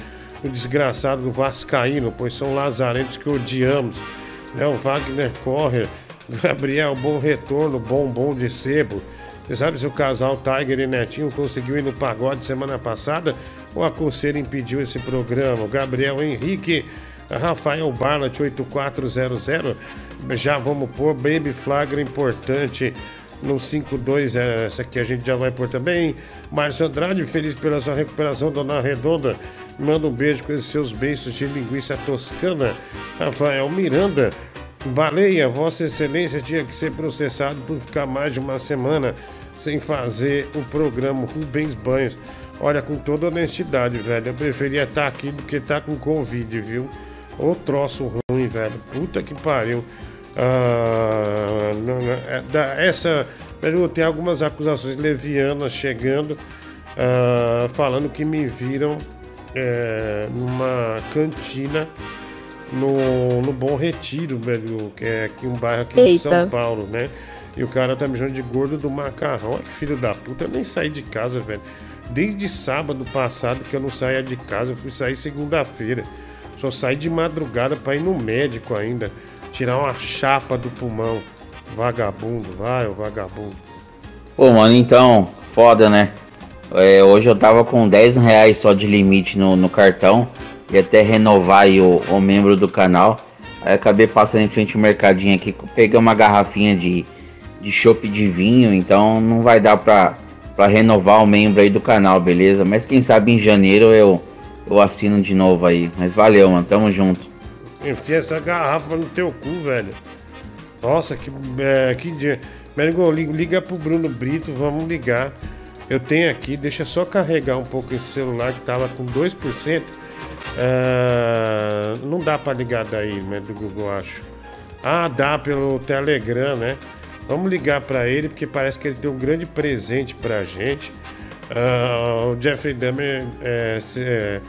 o desgraçado do Vascaíno, pois são lazarentos que odiamos. Né? O Wagner Correr, Gabriel, bom retorno, bombom de sebo. Você sabe se o casal Tiger e Netinho conseguiu ir no pagode semana passada ou a coceira impediu esse programa? Gabriel Henrique, Rafael Barlat 8400. Já vamos pôr Baby Flagra importante no 52, é, essa aqui a gente já vai pôr também. Márcio Andrade, feliz pela sua recuperação, Dona Redonda. Manda um beijo com esses seus beijos de linguiça toscana. Rafael Miranda, Baleia, Vossa Excelência tinha que ser processado por ficar mais de uma semana sem fazer o programa Rubens Banhos. Olha, com toda honestidade, velho, eu preferia estar aqui do que estar com Covid, viu? Ô troço ruim, velho. Puta que pariu. Ah, não, não, é, da- essa. velho, Tem algumas acusações levianas chegando, ah, falando que me viram é, numa cantina no, no Bom Retiro, velho, que é aqui um bairro aqui de Eita. São Paulo, né? E o cara tá me chamando de gordo do macarrão. Olha que filho da puta, eu nem saí de casa, velho. Desde sábado passado que eu não saía de casa, eu fui sair segunda-feira. Só saí de madrugada pra ir no médico ainda. Tirar uma chapa do pulmão. Vagabundo, vai, ô vagabundo. Pô, mano, então, foda, né? É, hoje eu tava com 10 reais só de limite no, no cartão. E até renovar o, o membro do canal. Aí acabei passando em frente ao mercadinho aqui. Peguei uma garrafinha de, de chopp de vinho. Então não vai dar pra, pra renovar o membro aí do canal, beleza? Mas quem sabe em janeiro eu, eu assino de novo aí. Mas valeu, mano. Tamo junto. Enfia essa garrafa no teu cu, velho. Nossa, que, é, que dia. Merigo, liga, pro Bruno Brito, vamos ligar. Eu tenho aqui, deixa só carregar um pouco esse celular que tava com 2%. É, não dá pra ligar daí, né, do Google, acho. Ah, dá pelo Telegram, né? Vamos ligar pra ele, porque parece que ele tem um grande presente pra gente. Ah, o Jeffrey Dahmer é, se- é,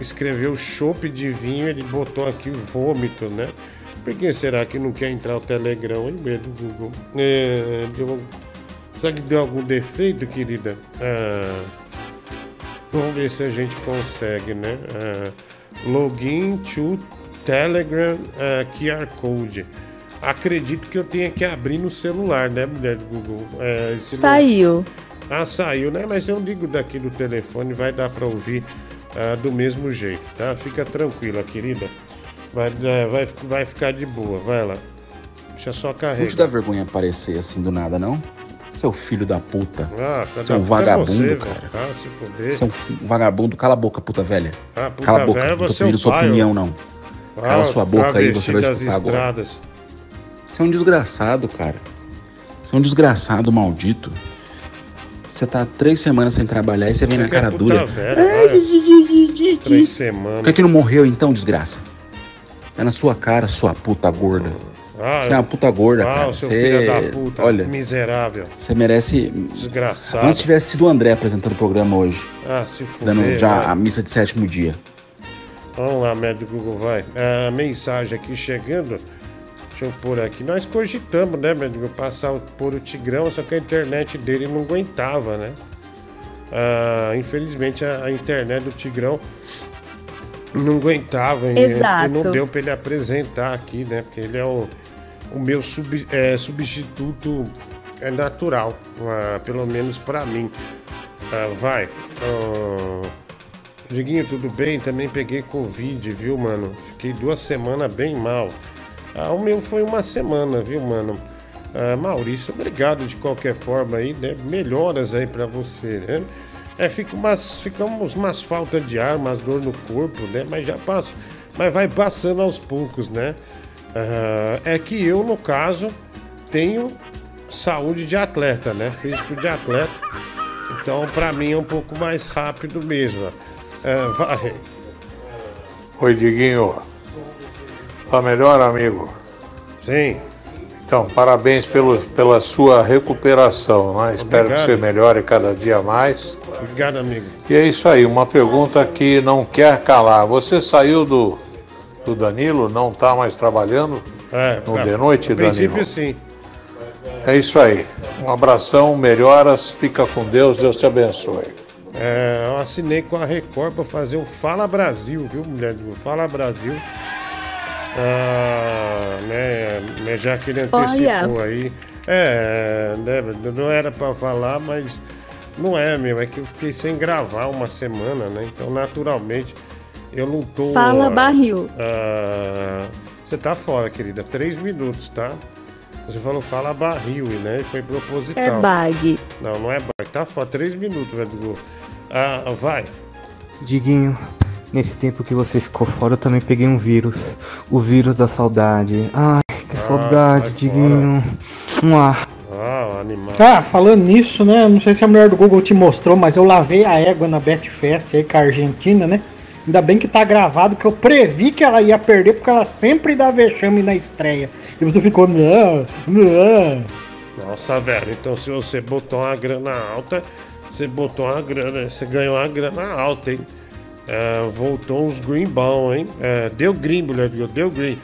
escreveu chopp de vinho, ele botou aqui vômito, né? Por que será que não quer entrar o Telegram em meio do Google? É, deu, será que deu algum defeito, querida? Ah, vamos ver se a gente consegue, né? Ah, login to Telegram QR Code. Acredito que eu tenha que abrir no celular, né, mulher do Google? É, Saiu. Ah, saiu, né? Mas eu ligo daqui do telefone, vai dar pra ouvir ah, do mesmo jeito, tá? Fica tranquila, querida. Vai, é, vai, vai ficar de boa, vai lá. Deixa só Não te carregar. dá vergonha aparecer assim do nada, não? Seu filho da puta. Ah, é vagabundo, você, cara. velho. Ah, se fuder. Você é um vagabundo. Cala a boca, puta velha. Ah, puta Cala a boca, velha, não tô pedindo sua opinião, não. Ah, Cala sua boca aí, você vai escutar das agora. estradas. Você é um desgraçado, cara. Você é um desgraçado maldito. Você tá três semanas sem trabalhar e você vem na cara dura. velha, vai. Três semanas. Por que, que não morreu então, desgraça? É na sua cara, sua puta gorda. Ah, você é uma puta gorda, ah, cara. seu Você- filho da puta, Olha, miserável. você merece. Desgraçado. Antes tivesse sido o André apresentando o programa hoje. Ah, se fuder. Dando já vai. a missa de sétimo dia. Vamos lá, médico Google, vai. A mensagem aqui chegando. Deixa eu pôr aqui. Nós cogitamos, né, médico? Passar o- por o Tigrão, só que a internet dele não aguentava, né? Ah, infelizmente a, a internet do Tigrão não aguentava. e- Exato. E não deu pra ele apresentar aqui, né? Porque ele é o, o meu sub- é, substituto é natural, ah, pelo menos pra mim. Ah, vai. Ah, Diguinho, tudo bem? Também peguei Covid, viu, mano? Fiquei duas semanas bem mal. Ah, o meu foi uma semana, viu, mano? Ah, Maurício, obrigado de qualquer forma aí, né? Melhoras aí pra você, né? É, fica umas, ficamos umas faltas de ar, umas dor no corpo, né? Mas já passa. Mas vai passando aos poucos, né? Ah, é que eu, no caso, tenho saúde de atleta, né? Físico de atleta. Então, pra mim é um pouco mais rápido mesmo. Ah, vai. Oi, Diguinho. Tá melhor, amigo? Sim. Então, parabéns pelo, pela sua recuperação, né? Espero que você melhore cada dia mais. Obrigado, amigo. E é isso aí, uma pergunta que não quer calar. Você saiu do, do Danilo, não tá mais trabalhando É, no pra- de noite, princípio, Danilo? sim. É isso aí. Um abração, melhoras, fica com Deus, Deus te abençoe. É, eu assinei com a Record pra fazer o Fala Brasil, viu, mulher? Fala Brasil. Ah, né, né, já que ele antecipou Olha. aí. É, né, não era pra falar, mas não é mesmo. É que eu fiquei sem gravar uma semana, né? Então, naturalmente, eu não tô. Fala, ah, barril. ah, você tá fora, querida. Três minutos, tá? Você falou fala barril, né? E Foi proposital. É bag. Não, não é bag. Tá fora. Três minutos, velho. Ah, vai. Diguinho, nesse tempo que você ficou fora, eu também peguei um vírus. O vírus da saudade. Ai, que saudade, sai Diguinho. Ah, o animal. Ah, falando nisso, né? Não sei se a mulher do Google te mostrou, mas eu lavei a égua na Betfest aí com a Argentina, né? Ainda bem que tá gravado, que eu previ que ela ia perder, porque ela sempre dá vexame na estreia. E você ficou, não, não. Nossa, velho. Então, se você botou uma grana alta, você botou uma grana. Você ganhou uma grana alta, hein? É, voltou uns green bom, hein? É, deu green, mulher. Deu green.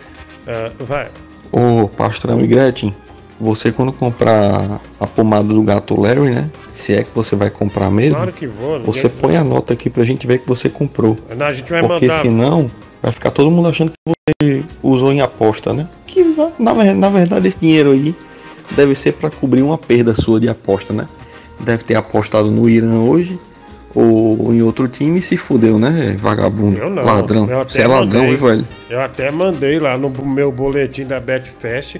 É, vai. Ô, pastrão e Gretchen, você quando comprar a pomada do gato Larry, né? Se é que você vai comprar mesmo, Claro que vou. você põe a nota aqui pra gente ver que você comprou. Não, a gente vai Porque mandar. senão vai ficar todo mundo achando que você usou em aposta, né? Que na, na verdade esse dinheiro aí deve ser pra cobrir uma perda sua de aposta, né? Deve ter apostado no Irã hoje ou em outro time e se fudeu, né? Vagabundo, Eu não. ladrão. Eu Você é ladrão, mandei- viu, velho? Eu até mandei lá no meu boletim da Betfest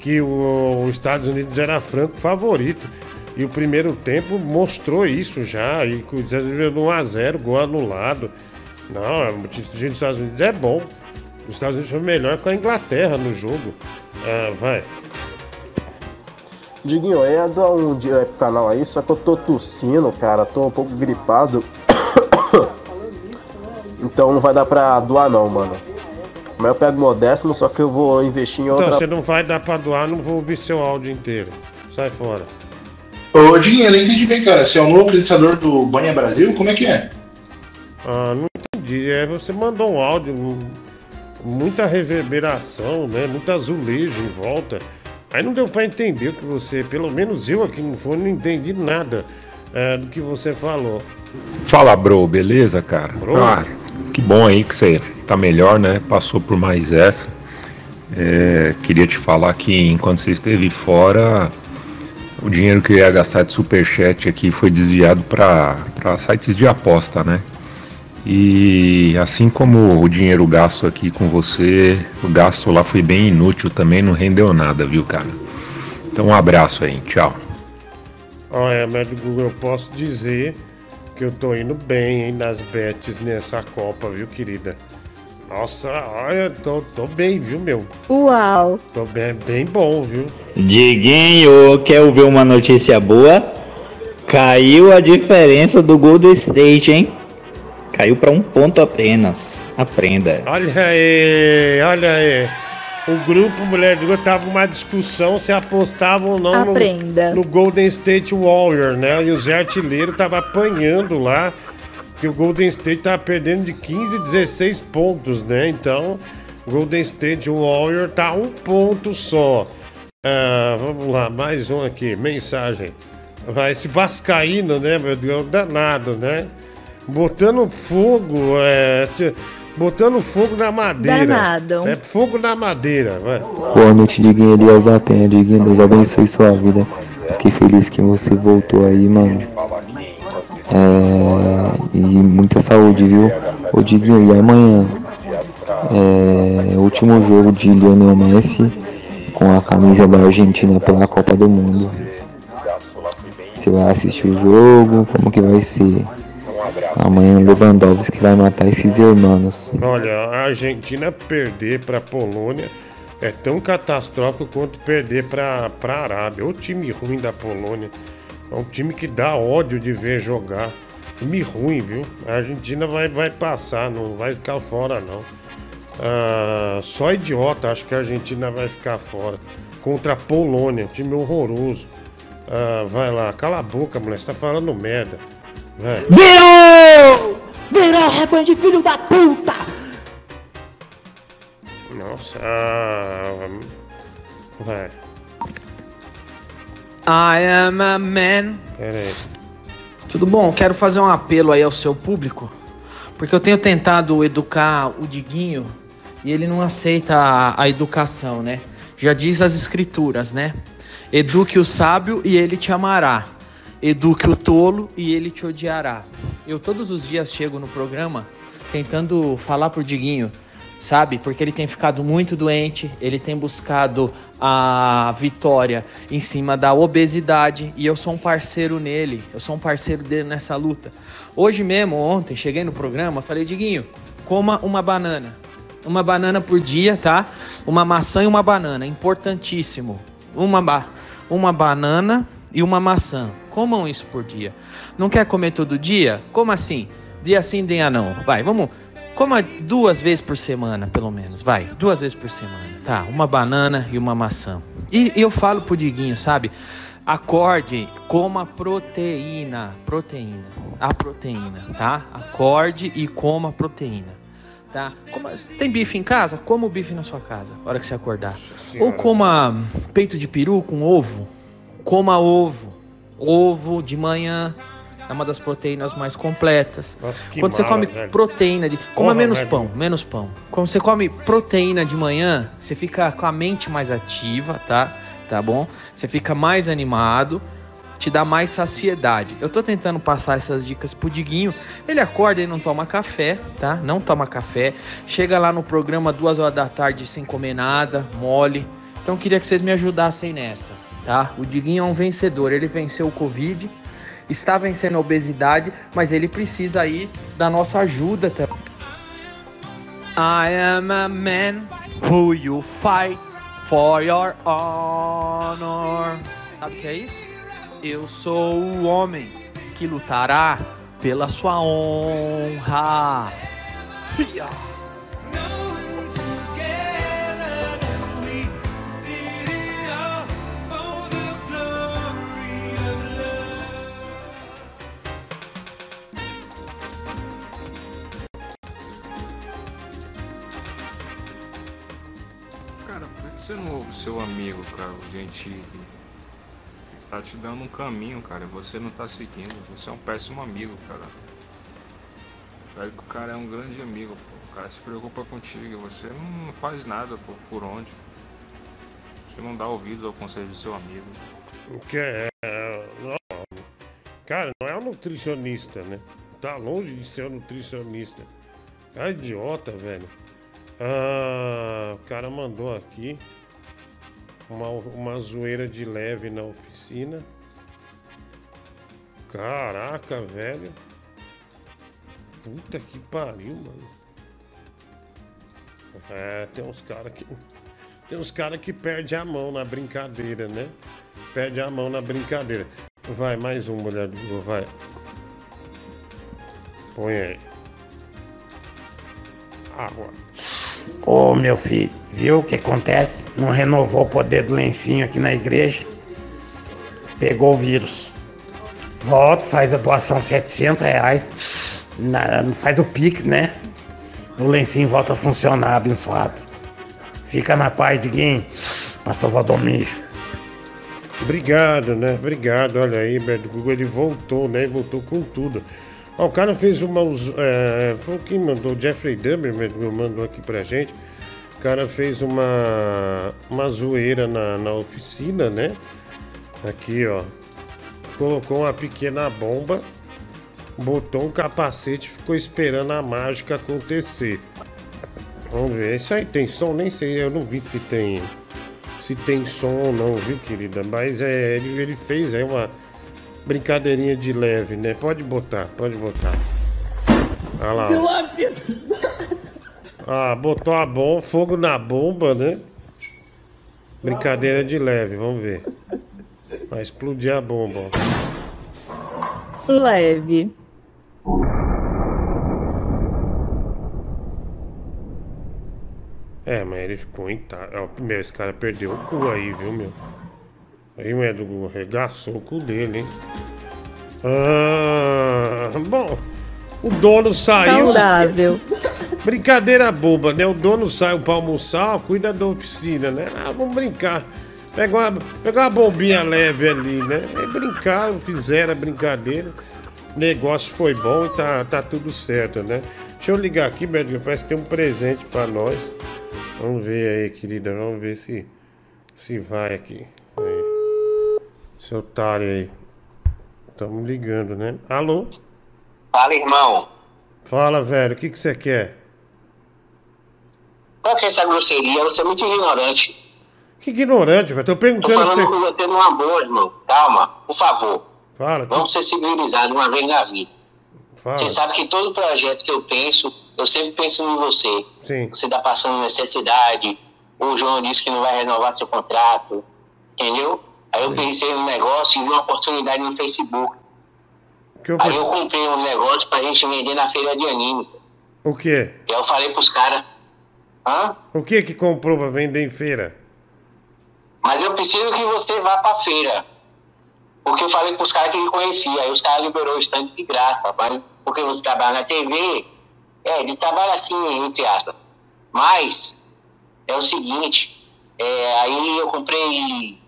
que os Estados Unidos era franco favorito. E o primeiro tempo mostrou isso já. E com o Estados Unidos 1x0, gol anulado. Não, o time dos Estados Unidos é bom. Os Estados Unidos foi melhor com a Inglaterra no jogo. Ah, vai. Diguinho, eu ia doar um dia pro canal aí, só que eu tô tossindo, cara, tô um pouco gripado. então não vai dar pra doar não, mano. Mas eu pego meu décimo, só que eu vou investir em Então, outra. você não vai dar pra doar, não vou ouvir seu áudio inteiro. Sai fora. Ô, Dinho, eu não entendi bem, cara. Você é o novo apresentador do Banha Brasil? Como é que é? Ah, não entendi. É, você mandou um áudio, um- muita reverberação, né? Muito azulejo em volta. Aí não deu pra entender o que você, pelo menos eu aqui no fone, não entendi nada é, do que você falou. Fala, bro, beleza, cara? Bro. Ah, que bom aí que você tá melhor, né? Passou por mais essa. É, queria te falar que enquanto você esteve fora, o dinheiro que eu ia gastar de superchat aqui foi desviado para sites de aposta, né? E assim como o dinheiro gasto aqui com você, o gasto lá foi bem inútil também, não rendeu nada, viu, cara? Então um abraço aí, tchau. Olha, médico Google, eu posso dizer que eu tô indo bem hein, nas bets nessa Copa, viu, querida? Nossa, olha, tô, tô bem, viu, meu? Uau! Tô bem, bem bom, viu? Diguinho, quer ouvir uma notícia boa? Caiu a diferença do Golden State, hein? Caiu para um ponto apenas. Aprenda. Olha aí, olha aí. O grupo Mulher do tava uma discussão se apostavam ou não no, no Golden State Warrior, né? E o Zé Artilheiro tava apanhando lá, que o Golden State tava perdendo de 15, 16 pontos, né? Então, o Golden State Warrior tá um ponto só. Ah, vamos lá, mais um aqui, mensagem. Vai, esse Vascaíno, né, meu Deus, danado, né? Botando fogo, é, botando fogo na madeira. Danado. É fogo na madeira, vai. Boa noite, Diguinho Elias da Penha. Diguinho, Deus abençoe sua vida. Fiquei feliz que você voltou aí, mano. É, e muita saúde, viu? Ô, Diguinho, e amanhã? É, último jogo de Lionel Messi com a camisa da Argentina pela Copa do Mundo. Você vai assistir o jogo? Como que vai ser? Amanhã o Lewandowski vai matar esses irmãos. Olha, a Argentina perder pra Polônia é tão catastrófico quanto perder pra, pra Arábia. O time ruim da Polônia. É um time que dá ódio de ver jogar. Time ruim, viu? A Argentina vai, vai passar, não vai ficar fora, não. Ah, só idiota acho que a Argentina vai ficar fora. Contra a Polônia, time horroroso. Ah, vai lá, cala a boca, mulher, você tá falando merda. Vai. Virou! Virou, rebanho de filho da puta! Nossa, vai. I am a man. Pera aí. Tudo bom? Quero fazer um apelo aí ao seu público, porque eu tenho tentado educar o Diguinho e ele não aceita a, a educação, né? Já diz as escrituras, né? Eduque o sábio e ele te amará. Eduque o tolo e ele te odiará. Eu todos os dias chego no programa tentando falar pro Diguinho, sabe? Porque ele tem ficado muito doente, ele tem buscado a vitória em cima da obesidade e eu sou um parceiro nele, eu sou um parceiro dele nessa luta. Hoje mesmo, ontem, cheguei no programa, falei, Diguinho, coma uma banana. Uma banana por dia, tá? Uma maçã e uma banana, importantíssimo. Uma, ba uma banana e uma maçã. Comam isso por dia. Não quer comer todo dia? Como assim? Dia sim, dia não. Vai, vamos. Coma duas vezes por semana, pelo menos. Vai, duas vezes por semana. Tá, uma banana e uma maçã. E, e eu falo pro Diguinho, sabe? Acorde, coma proteína. Proteína. A proteína, tá? Acorde e coma proteína. Tá? Coma- tem bife em casa? Coma o bife na sua casa, na hora que você acordar. Ou coma peito de peru com ovo. Coma ovo. Ovo de manhã. É uma das proteínas mais completas. que Quando você mala, come velho. proteína de. Coma Porra, menos velho. pão, menos pão. Quando você come proteína de manhã, você fica com a mente mais ativa, tá? Tá bom? Você fica mais animado, te dá mais saciedade. Eu tô tentando passar essas dicas pro Diguinho. Ele acorda e não toma café, tá? Não toma café. Chega lá no programa duas horas da tarde sem comer nada, mole. Então queria que vocês me ajudassem nessa, tá? O Diguinho é um vencedor. Ele venceu o Covid, está vencendo a obesidade, mas ele precisa aí da nossa ajuda também. I am a man who you fight for your honor. Sabe o que é isso? Eu sou o homem que lutará pela sua honra. Hiya. Você não ouve seu amigo, cara? Gente está te dando um caminho, cara. Você não tá seguindo. Você é um péssimo amigo, cara. Velho que o cara é um grande amigo, pô. O cara se preocupa contigo. Você não faz nada pô, por onde. Você não dá ouvidos ao conselho do seu amigo. Que é. Não, cara, não é um nutricionista, né? tá longe de ser um nutricionista. Cara idiota, velho. Ah, o cara mandou aqui uma, uma zoeira de leve na oficina. Caraca, velho. Puta que pariu, mano. É, tem uns caras que. Tem uns caras que perdem a mão na brincadeira, né? Perde a mão na brincadeira. Vai, mais um, mulher do Google, vai. Põe aí. Água. Ô meu filho, viu o que acontece? Não renovou o poder do lencinho aqui na igreja. Pegou o vírus. Volta, faz a doação 700 reais. Na, faz o Pix, né? O lencinho volta a funcionar, abençoado. Fica na paz, Diguinho. Pastor Valdomiro. Obrigado, né? Obrigado. Olha aí, Beto Google, ele voltou, né? Voltou com tudo. Ó, o cara fez uma. É, foi quem mandou, o Jeffrey Dahmer mandou aqui pra gente. O cara fez uma, uma zoeira na, na oficina, né? Aqui, ó. Colocou uma pequena bomba, botou um capacete e ficou esperando a mágica acontecer. Vamos ver. Isso aí tem som? Nem sei, eu não vi se tem. Se tem som ou não, viu, querida? Mas é, ele, ele fez aí uma brincadeirinha de leve, né? Pode botar, pode botar. Olha lá. Ah, botou a bomba, fogo na bomba, né? Brincadeira de leve, vamos ver. Vai explodir a bomba, ó. Leve. É, mas ele ficou intacto. Meu, esse cara perdeu o cu aí, viu, meu? Aí o Edu arregaçou o cu dele, hein? Ah, bom, o dono saiu. Saudável. Brincadeira boba, né? O dono saiu pra almoçar, cuida da oficina, né? Ah, vamos brincar. Pegou uma, pegou uma bombinha leve ali, né? Aí brincaram, fizeram a brincadeira. O negócio foi bom e tá, tá tudo certo, né? Deixa eu ligar aqui, Beto, parece que tem um presente pra nós. Vamos ver aí, querida. Vamos ver se, se vai aqui. Seu otário aí. Estamos ligando, né? Alô? Fala, irmão. Fala, velho. O que que você quer? Qual que é essa grosseria? Você é muito ignorante. Que ignorante, velho. Tô Tô perguntando falando você. com você numa boa, irmão. Calma, por favor. Fala, Vamos ser civilizados uma vez na vida. fala. Você sabe que todo projeto que eu penso, eu sempre penso em você. Sim. Você tá passando necessidade. O João disse que não vai renovar seu contrato. Entendeu? Aí eu pensei no negócio e vi uma oportunidade no Facebook. Eu- Aí eu comprei um negócio pra gente vender na feira de anime. O quê? E aí eu falei pros caras, hã? O que que comprou pra vender em feira? Mas eu preciso que você vá pra feira. Porque eu falei pros caras que ele conhecia. Aí os caras liberou o stand de graça. Mas porque você trabalha na TV, é, ele trabalha assim, entre aspas. Mas é o seguinte, é, aí eu comprei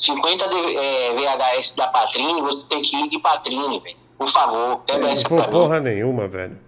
50 D- é, VHS da Patrine, você tem que ir de Patrine, velho. Por favor, pega Não essa vou pra mim. porra nenhuma, velho.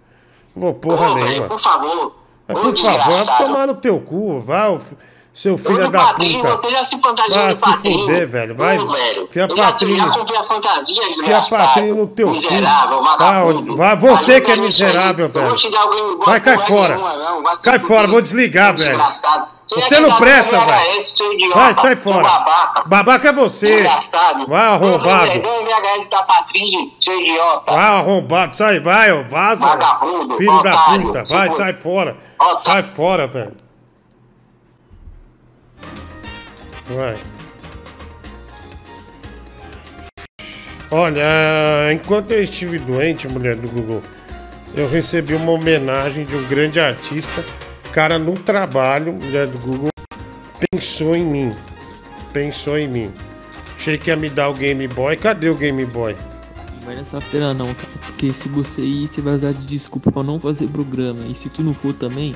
Não vou porra Ô, velho, nenhuma. por favor. Ô, por favor, vai tomar no teu cu, f- seu filho Eu da Patrinho, puta. você já se fantasiou Vai de se fuder, velho. Vai, Ô, velho. fia Eu patrinho. já comprei a fantasia, Fia patrinho no teu cu. Miserável, Vai, vagabundo. vai, você que é aí. miserável, vou velho. Vai, cai fora. nenhuma, não. Vai Cai fora, vou desligar, velho. desgraçado. Você não presta, velho. Vai, sai fora. babaca. Babaca é você. Desgraçado. Vai, arrombado. Deu VHS da Patrinho, seu idiota. Vai, arrombado. Sai, vai, ó. Vaza. Vagabundo, Filho da otário, puta. Vai, sai fora. Sai fora, velho. Vai. Olha, enquanto eu estive doente, mulher do Google, eu recebi uma homenagem de um grande artista. Cara, no trabalho, mulher do Google, pensou em mim. Pensou em mim. Achei que ia me dar o Game Boy. Cadê o Game Boy? Vai nessa feira não, cara. Porque se você ir, você vai usar de desculpa pra não fazer programa. E se tu não for também,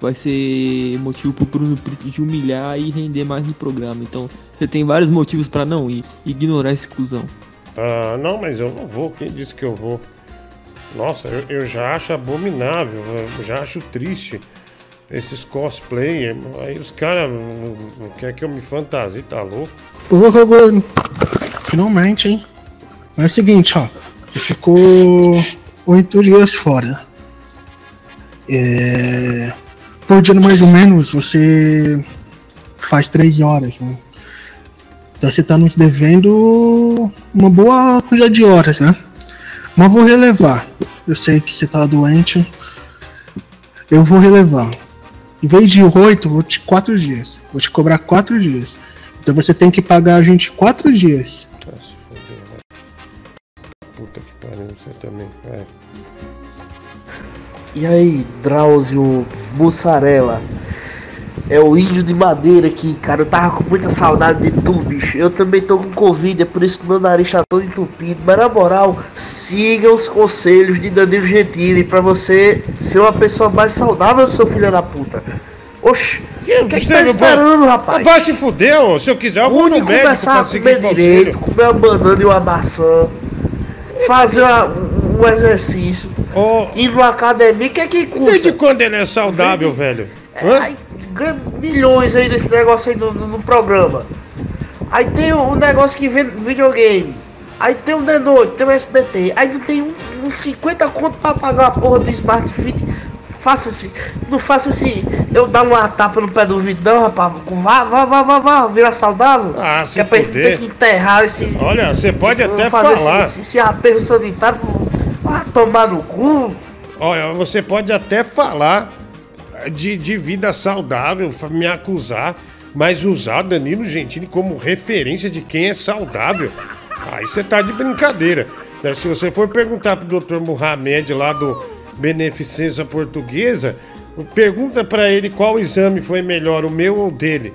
vai ser motivo pro Bruno Brito te humilhar e render mais no programa. Então, você tem vários motivos pra não ir. Ignorar esse cuzão. Ah, não, mas eu não vou. Quem disse que eu vou? Nossa, eu, eu já acho abominável, eu já acho triste esses cosplay. Aí os caras não, não querem que eu me fantasie, tá louco? Porra, gordo. Finalmente, hein? Mas é o seguinte, ó. Ficou oito dias fora. É, por dia mais ou menos você faz 13 horas, né? Então você tá nos devendo uma boa quantidade de horas, né? Mas vou relevar. Eu sei que você tá doente. Eu vou relevar. Em vez de oito, vou te quatro dias. Vou te cobrar quatro dias. Então você tem que pagar a gente quatro dias. Velho. Puta que pariu, você também. É. E aí, Drauzio Mussarela? É o índio de madeira aqui, cara. Eu tava com muita saudade de tu, bicho. Eu também tô com Covid, é por isso que meu nariz tá todo entupido. Mas na moral, siga os conselhos de Danilo Gentili pra você ser uma pessoa mais saudável, seu filho da puta. Oxi, o que, que, que tá esperando, rapaz? Vai se fuder, se eu quiser, eu vou no médico começar a comer direito, comer uma banana e uma maçã, fazer uma- um exercício, ir numa academia, o que é que custa? Desde quando ele é saudável, velho? Hã? Aí ganha milhões aí nesse negócio aí no, no- no programa. Aí tem um negócio que vende videogame. Aí tem o The Noite, tem o SBT. Aí não tem um, uns 50 conto pra pagar a porra do Smart Fit. Faça assim, não faça assim, eu dar uma tapa no pé do vidro, não, rapaz. Vá, vá, vá, vá, vá, vira saudável. Ah, se que é pra ter que enterrar esse. Olha, você pode até fazer falar. Esse, esse aterro sanitário. Tomar no cu. Olha, você pode até falar de, de vida saudável, me acusar, mas usar Danilo Gentili como referência de quem é saudável. Aí você tá de brincadeira. né? Se você for perguntar pro Dr. Mohamed lá do Beneficência Portuguesa, pergunta pra ele qual exame foi melhor, o meu ou o dele.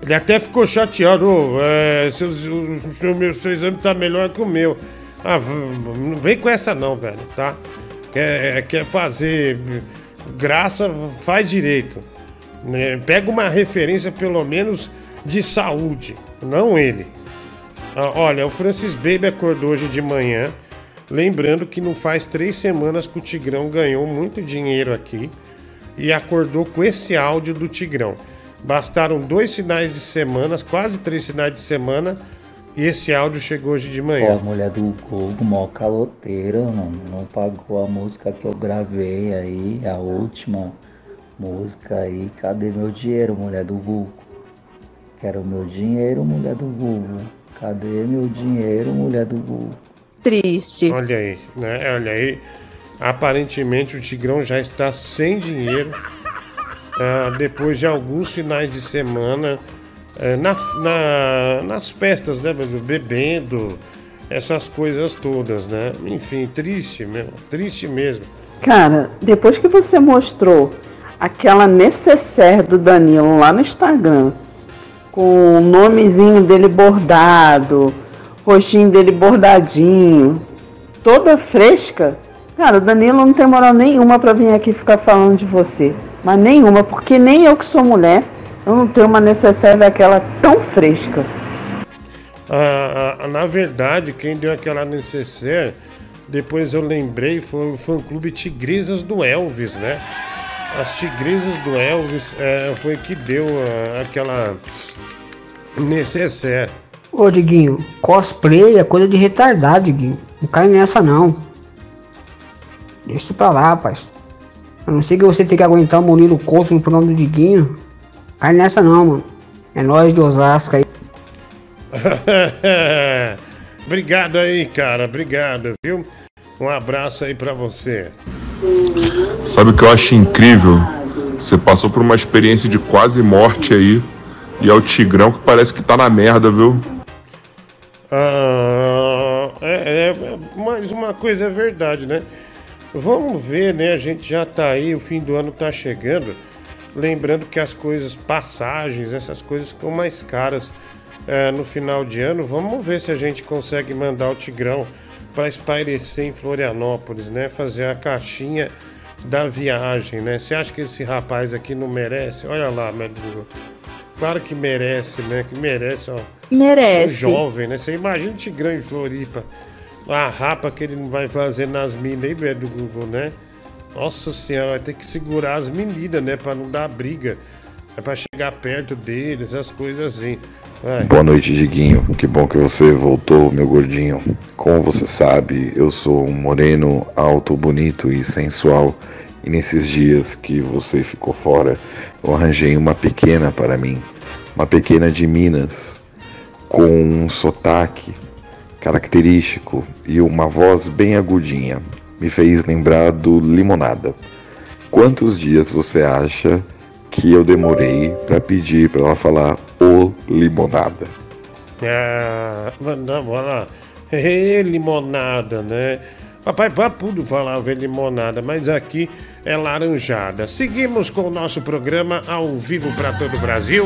Ele até ficou chateado, "Ô, é, seu, seu, meu, seu exame tá melhor que o meu. Ah, não vem com essa não, velho, tá? Quer, quer fazer graça, faz direito. né? Pega uma referência, pelo menos, de saúde, não ele. Ah, olha, o Francis Baby acordou hoje de manhã, lembrando que não faz três semanas que o Tigrão ganhou muito dinheiro aqui e acordou com esse áudio do Tigrão. Bastaram dois finais de semana, quase três finais de semana, e esse áudio chegou hoje de Ó, a manhã. mulher do Google, mó caloteira, mano. Não pagou a música que eu gravei aí, a última música aí. Cadê meu dinheiro, mulher do Google? Quero meu dinheiro, mulher do Google. Cadê meu dinheiro, mulher do Google? Triste. Olha aí, né? Olha aí. Aparentemente o Tigrão já está sem dinheiro. ah, depois de alguns finais de semana na, na- nas festas, né? Bebendo, essas coisas todas, né? Enfim, triste, meu. Triste mesmo. Cara, depois que você mostrou aquela necessaire do Danilo lá no Instagram, com o nomezinho dele bordado, rostinho dele bordadinho, toda fresca, cara, o Danilo não tem moral nenhuma pra vir aqui ficar falando de você. Mas nenhuma, porque nem eu que sou mulher, eu não tenho uma necessaire daquela tão fresca. Ah, ah, na verdade, quem deu aquela necessaire, depois eu lembrei, foi o fã-clube Tigresas do Elvis, né? As Tigresas do Elvis eh, foi que deu ah, aquela necessaire. Ô, Diguinho, cosplay é coisa de retardado, Diguinho. Não cai nessa, não. Deixa pra lá, rapaz. A não ser que você tenha que aguentar o Murilo Couto no programa do Diguinho. Cai nessa, não, mano. É nós de Osasco aí. obrigado aí, cara. Obrigado, viu? Um abraço aí pra você. Sabe o que eu acho incrível? Você passou por uma experiência de quase morte aí. E é o Tigrão que parece que tá na merda, viu? Ah, é, é, mas uma coisa é verdade, né? Vamos ver, né? A gente já tá aí, o fim do ano tá chegando. Lembrando que as coisas, passagens, essas coisas ficam mais caras é, no final de ano. Vamos ver se a gente consegue mandar o Tigrão para espairecer em Florianópolis, né? Fazer a caixinha da viagem, né? Você acha que esse rapaz aqui não merece? Olha lá, médico. Claro que merece, né? Que merece, ó. Merece. Um jovem, né? Você imagina o Tigrão em Floripa. A rapa que ele não vai fazer nas minas aí, do Google, né? Nossa senhora, vai ter que segurar as meninas, né? Pra não dar briga. É pra chegar perto deles, as coisas assim. Boa noite, Diguinho. Que bom que você voltou, meu gordinho. Como você sabe, eu sou um moreno alto, bonito e sensual. E nesses dias que você ficou fora, eu arranjei uma pequena para mim. Uma pequena de Minas, com um sotaque característico e uma voz bem agudinha. Me fez lembrar do Limonada. Quantos dias você acha que eu demorei para pedir para ela falar o Limonada? Ah, vamos lá. Limonada, né? Papai Papudo falava limonada, mas aqui é laranjada. Seguimos com o nosso programa ao vivo para todo o Brasil.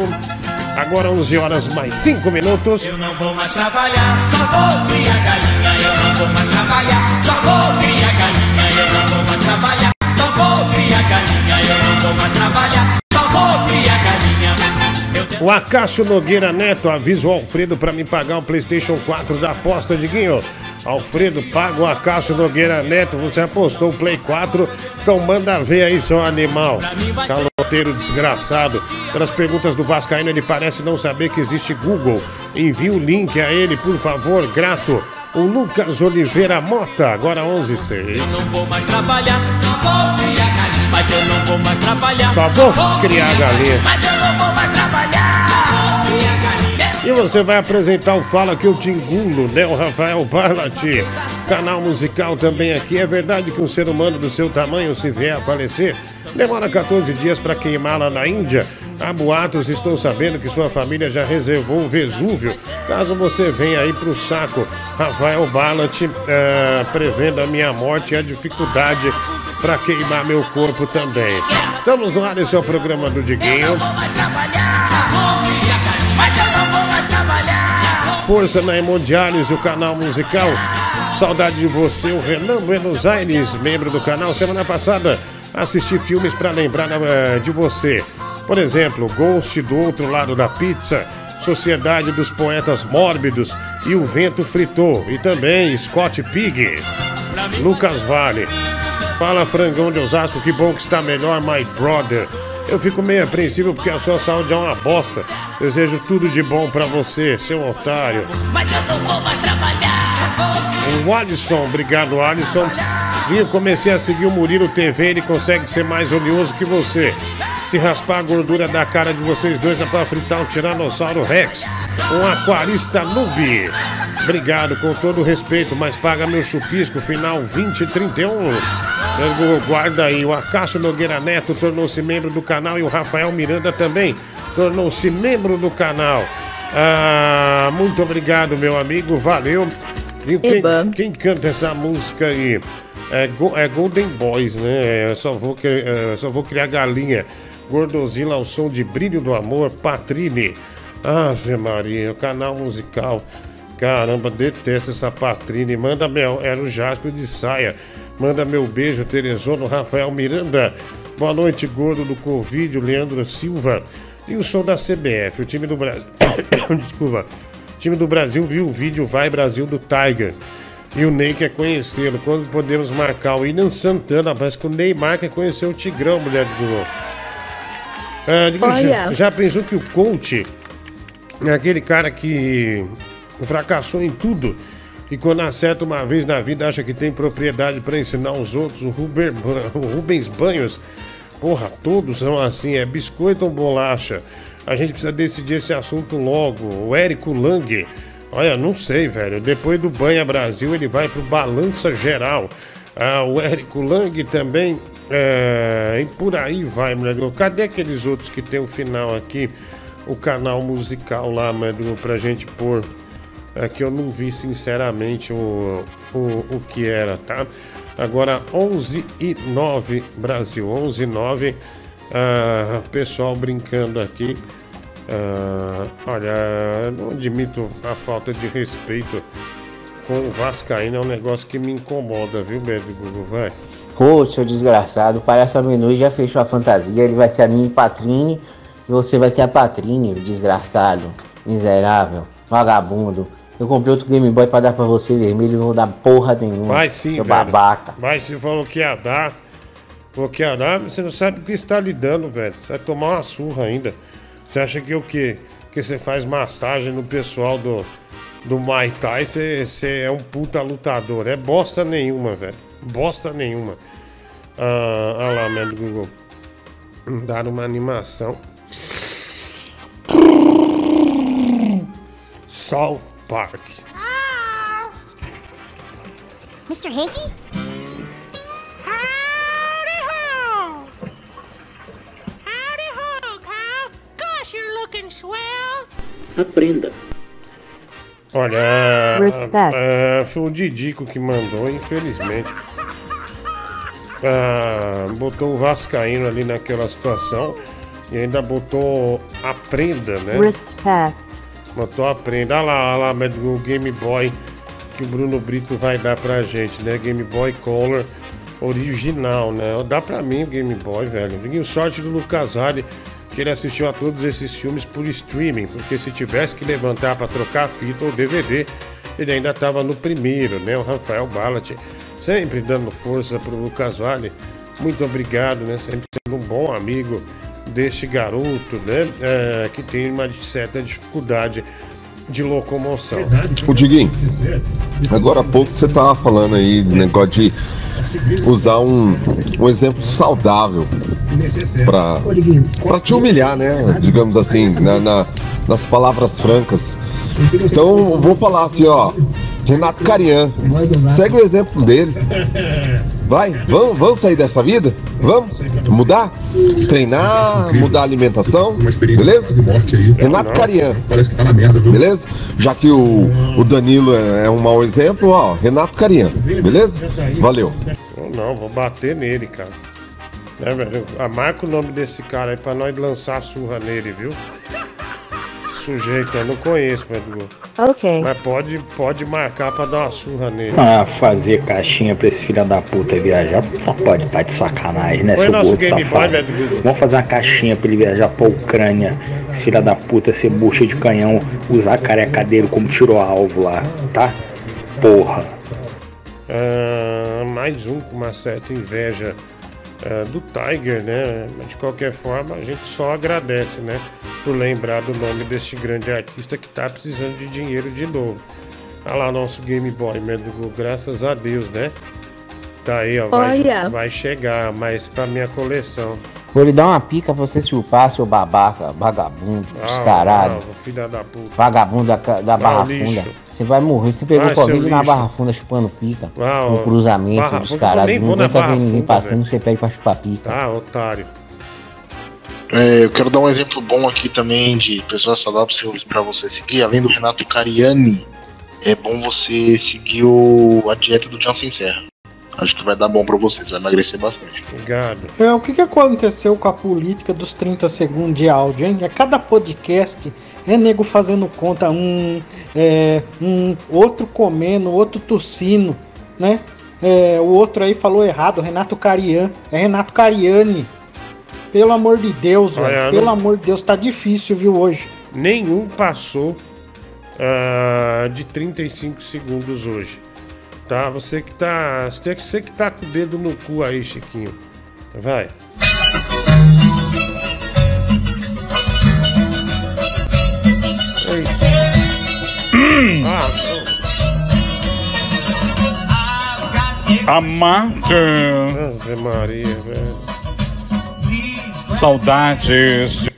Agora 11 horas mais 5 minutos. Eu não vou mais trabalhar, só vou criar galinha. Eu não vou mais trabalhar, só vou criar galinha. Eu não vou mais trabalhar, só vou criar galinha. Eu não vou mais trabalhar, só vou criar galinha. O Acácio Nogueira Neto avisa o Alfredo para me pagar o PlayStation 4 da aposta, Diguinho. Alfredo, paga o Acácio Nogueira Neto. Você apostou o Play 4, então manda ver aí, seu animal. Caloteiro desgraçado. Pelas perguntas do Vascaíno, ele parece não saber que existe Google. Envie o link a ele, por favor, grato. O Lucas Oliveira Mota, agora 11 6. Não vou mais trabalhar, só vou criar galinha. Mas eu não vou mais trabalhar, Só vou criar galinha. Mas eu não vou mais trabalhar, só vou criar galinha. E você vai apresentar o Fala que eu te engulo, né? O Rafael Barlati. Canal musical também aqui. É verdade que um ser humano do seu tamanho, se vier a falecer, demora 14 dias para queimá-la na Índia. Há boatos, estou sabendo que sua família já reservou o Vesúvio. Caso você venha aí pro saco, Rafael Barlati eh, prevendo a minha morte e a dificuldade para queimar meu corpo também. Estamos no ar, esse é o programa do Diguinho. Força na Hemodiálise, o canal musical. Saudade de você, o Renan Buenos Aires, membro do canal. Semana passada assisti filmes para lembrar eh, de você. Por exemplo, Ghost do Outro Lado da Pizza, Sociedade dos Poetas Mórbidos e O Vento Fritou. E também Scott Pig. Lucas Vale. Fala, frangão de Osasco, que bom que está melhor, my brother. Eu fico meio apreensivo porque a sua saúde é uma bosta. Desejo tudo de bom pra você, seu otário. Mas eu não vou mais trabalhar. O Alisson, obrigado, Alisson. Vinho, comecei a seguir o Murilo TV, ele consegue ser mais oleoso que você. Se raspar a gordura da cara de vocês dois, dá pra fritar um Tiranossauro Rex. Um aquarista noob. Obrigado, com todo o respeito, mas paga meu chupisco, final 2031. Eu guarda aí, o Acácio Nogueira Neto tornou-se membro do canal e o Rafael Miranda também tornou-se membro do canal. Ah, muito obrigado, meu amigo, valeu. E quem, quem canta essa música aí? É, é Golden Boys, né? Eu só vou, é, só vou criar galinha. Gordozila ao som de Brilho do Amor, Patrine. Ave Maria, o canal musical. Caramba, detesto essa Patrine. Manda meu. Era o Jasper de saia. Manda meu beijo, Terezono Rafael Miranda. Boa noite, gordo do Covid, Leandro Silva. E o som da CBF, o time do Brasil. Desculpa. O time do Brasil viu o vídeo Vai Brasil do Tiger. E o Ney quer conhecê-lo. Quando podemos marcar o William Santana? Parece que o Neymar quer conhecer o Tigrão, mulher do Google. Digo, já, Olha. já pensou que o coach é aquele cara que fracassou em tudo e quando acerta uma vez na vida acha que tem propriedade para ensinar os outros? O, Ruber, o Rubens Banhos, porra, todos são assim, é biscoito ou bolacha? A gente precisa decidir esse assunto logo. O Érico Lang, olha, não sei, velho. Depois do Banha Brasil, ele vai pro Balança Geral. Ah, o Érico Lang também. É, e por aí vai, mulher. Cadê aqueles outros que tem o final aqui? O canal musical lá, mano, pra gente pôr. É que eu não vi sinceramente o, o, o que era, tá? Agora 11 e 9 Brasil, 11 e 9 ah, pessoal brincando aqui. Ah, olha, não admito a falta de respeito com o Vascaíno, é um negócio que me incomoda, viu, Bebe Google? Vai. Ô, seu desgraçado, o palhaço Amenui já fechou a fantasia, ele vai ser a minha Patrine e você vai ser a Patrine, desgraçado, miserável, vagabundo. Eu comprei outro Game Boy pra dar pra você vermelho, não vou dar porra nenhuma. Vai sim, seu velho. babaca. Mas se falou que ia dar, falou que ia dar, você não sabe o que está lhe dando, velho. Você vai tomar uma surra ainda. Você acha que o quê? que você faz massagem no pessoal do, do Muay Thai, você, você é um puta lutador. É bosta nenhuma, velho. Bosta nenhuma. Ah, olha lá, meu Google. Dar uma animação. South Park. Mr. Hanky? Howdy ho! Howdy ho, Kyle! Gosh, you're looking swell! Aprenda. Olha, Respect. ah, foi o Didico que mandou, infelizmente. Ah, botou o Vascaíno ali naquela situação e ainda botou a prenda, né? Respect. Botou a prenda. Olha lá, olha lá, o Game Boy que o Bruno Brito vai dar pra gente, né? Game Boy Color original, né? Dá pra mim o Game Boy, velho. E sorte do Lucas Hali, que ele assistiu a todos esses filmes por streaming, porque se tivesse que levantar pra trocar fita ou DVD, ele ainda tava no primeiro, né? O Rafael Ballat, sempre dando força pro Lucas Vale. Muito obrigado, né? Sempre sendo um bom amigo deste garoto, né? É, que tem uma certa dificuldade de locomoção. Ô Diguinho, agora há pouco você tava falando aí do negócio de usar um, um exemplo saudável pra, pra te humilhar, né? Digamos assim, na, na- nas palavras francas. Então eu vou falar assim, ó. Renato Carian, segue o exemplo dele. Vai, vamos, vamos sair dessa vida? Vamos mudar? Treinar, mudar a alimentação, beleza? Renato Carian, beleza? Já que o, o Danilo é, é um mau exemplo, ó, Renato Carian, beleza? Valeu. Não, vou bater nele, cara. Né, velho? Ah, Marca o nome desse cara aí pra nós lançar a surra nele, viu? Sujeito eu não conheço, Pedro. Ok. Mas pode, pode marcar pra dar uma surra nele. Ah, fazer caixinha pra esse filho da puta viajar, só pode estar de sacanagem, né, Põe seu gordo Boy, safado? do Google. Vamos fazer uma caixinha pra ele viajar pra Ucrânia, esse filho da puta ser bucha de canhão, usar carecadeiro como tirou alvo lá, tá? Porra. Ah, mais um com uma certa inveja ah, do Tiger, né? Mas de qualquer forma, a gente só agradece, né? Por lembrar do nome deste grande artista que tá precisando de dinheiro de novo. Olha lá nosso Game Boy, Mendigo, graças a Deus, né? Tá aí, ó. Vai, vai chegar, mas pra minha coleção. Vou lhe dar uma pica pra você chupar, seu babaca, vagabundo, Ah, descarado. ah, filha da puta. Vagabundo da, da Barra lixo. Funda. Você vai morrer. Você pegou seu Covid na. Barra Funda chupando pica. Ah, no cruzamento, Barra descarado. nem vou tá Barra vendo ninguém Funda, passando, velho. você pede pra chupar pica. Ah, otário. É, eu quero dar um exemplo bom aqui também de pessoas saudáveis para você seguir. Além do Renato Cariani, é bom você seguir o, a dieta do Jansen Serra. Acho que vai dar bom pra você, você vai emagrecer bastante. Obrigado. É, o que, que aconteceu com a política dos 30 segundos de áudio, hein? A cada podcast é nego fazendo conta, um, é, um outro comendo, outro tossindo, né? É, o outro aí falou errado, Renato Carian. É Renato Cariani. Pelo amor de Deus, Olha, velho. não- Pelo amor de Deus, tá difícil, viu, hoje. Nenhum passou ah, de 35 segundos hoje. Tá? Você que tá. Você você que tá com o dedo no cu aí, Chiquinho. Vai. Ei. Ah, Amante. Ave Maria, velho. Saudades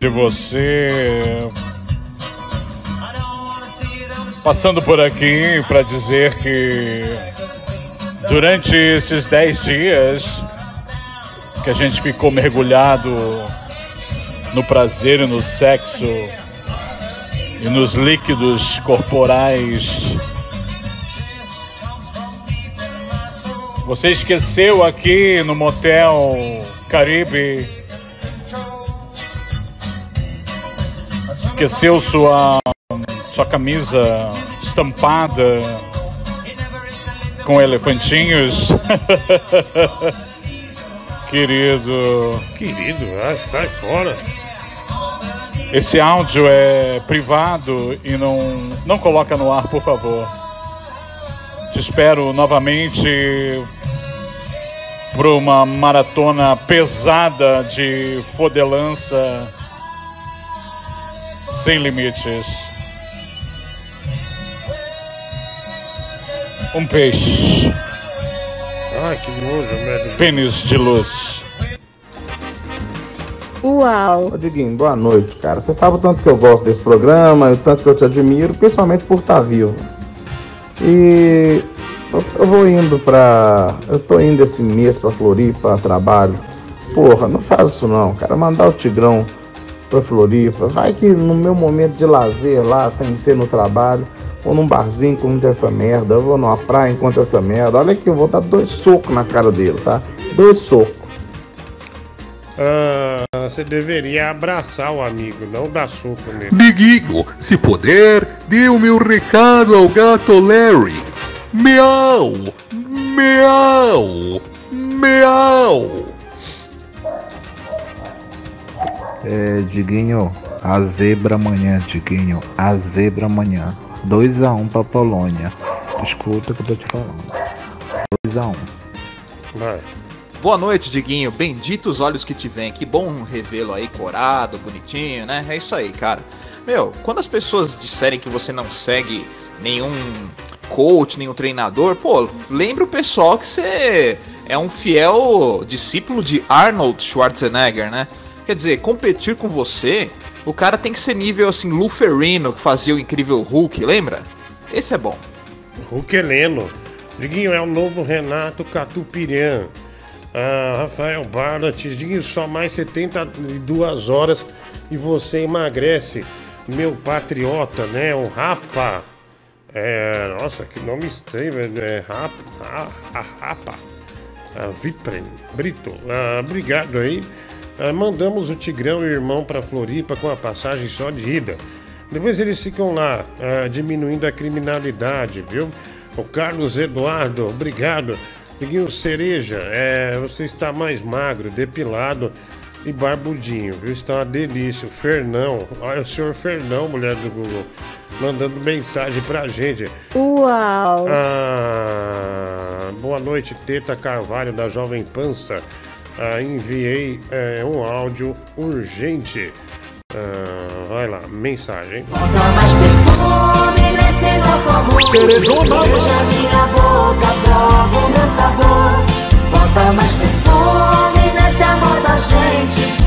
de você. Passando por aqui para dizer que durante esses 10 dias que a gente ficou mergulhado no prazer e no sexo e nos líquidos corporais. Você esqueceu aqui no motel Caribe. Esqueceu sua sua camisa estampada com elefantinhos. Querido. Querido, ah, sai fora. Esse áudio é privado e não, não coloca no ar, por favor. Te espero novamente para uma maratona pesada de fodelança sem limites. Um peixe. Ai, que nojo, merda. Pênis de luz. Uau! Ô Diguinho, boa noite, cara. Você sabe o tanto que eu gosto desse programa, o tanto que eu te admiro, principalmente por estar vivo. E eu, eu vou indo pra. Eu tô indo esse mês pra Floripa trabalho. Porra, não faz isso não, cara. Mandar o Tigrão pra Floripa. Vai que no meu momento de lazer lá, sem ser no trabalho, ou num barzinho enquanto essa merda, eu vou numa praia enquanto essa merda. Olha aqui, eu vou dar dois socos na cara dele, tá? Dois socos. Ah, você deveria abraçar o amigo, não dar soco nele. Diguinho, se puder, dê o meu recado ao gato Larry. Miau! Miau! Miau! É, Diguinho, a zebra amanhã, Diguinho, a zebra amanhã. 2x1 pra Polônia. Escuta o que eu tô te falando. 2x1. Vai. Boa noite, Diguinho. Benditos olhos que te vêm. Que bom revê-lo aí corado, bonitinho, né? É isso aí, cara. Meu, quando as pessoas disserem que você não segue nenhum coach, nenhum treinador, pô, lembra o pessoal que você é um fiel discípulo de Arnold Schwarzenegger, né? Quer dizer, competir com você, o cara tem que ser nível assim, Luferino, que fazia o incrível Hulk, lembra? Esse é bom. Hulk Heleno. Diguinho é o novo Renato Catupirian. Ah, Rafael Barnett, Diguinho, só mais 72 horas e você emagrece. Meu patriota, né? O Rapa. É, nossa, que nome estranho. É Rapa. Rapa. Ah, Vipren Brito. Ah, obrigado aí. Ah, mandamos o Tigrão e o irmão para Floripa com a passagem só de ida. Depois eles ficam lá, ah, diminuindo a criminalidade, viu? O Carlos Eduardo, obrigado. Diguinho Cereja, é, você está mais magro, depilado e barbudinho, viu? Está uma delícia. O Fernão, olha o senhor Fernão, mulher do Google, mandando mensagem pra gente. Uau! Ah, boa noite, Teta Carvalho da Jovem Pança. Ah, enviei é, um áudio urgente. Ah, vai lá, mensagem. Perfume nesse nosso amor Teresona. Beija minha boca, prova o meu sabor Bota mais perfume nesse amor da gente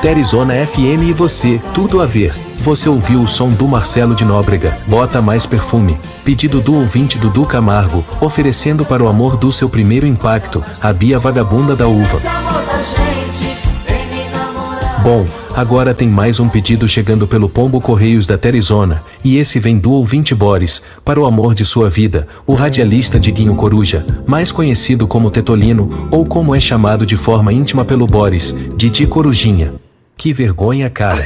Terizona FM e você, tudo a ver. Você ouviu o som do Marcelo de Nóbrega, Bota Mais Perfume. Pedido do ouvinte Dudu Camargo, oferecendo para o amor do seu primeiro impacto, a Bia Vagabunda da Uva. Bom, agora tem mais um pedido chegando pelo Pombo Correios da Terizona, e esse vem do ouvinte Boris, para o amor de sua vida, o radialista Diguinho Coruja, mais conhecido como Tetolino, ou como é chamado de forma íntima pelo Boris, Didi Corujinha. Que vergonha, cara.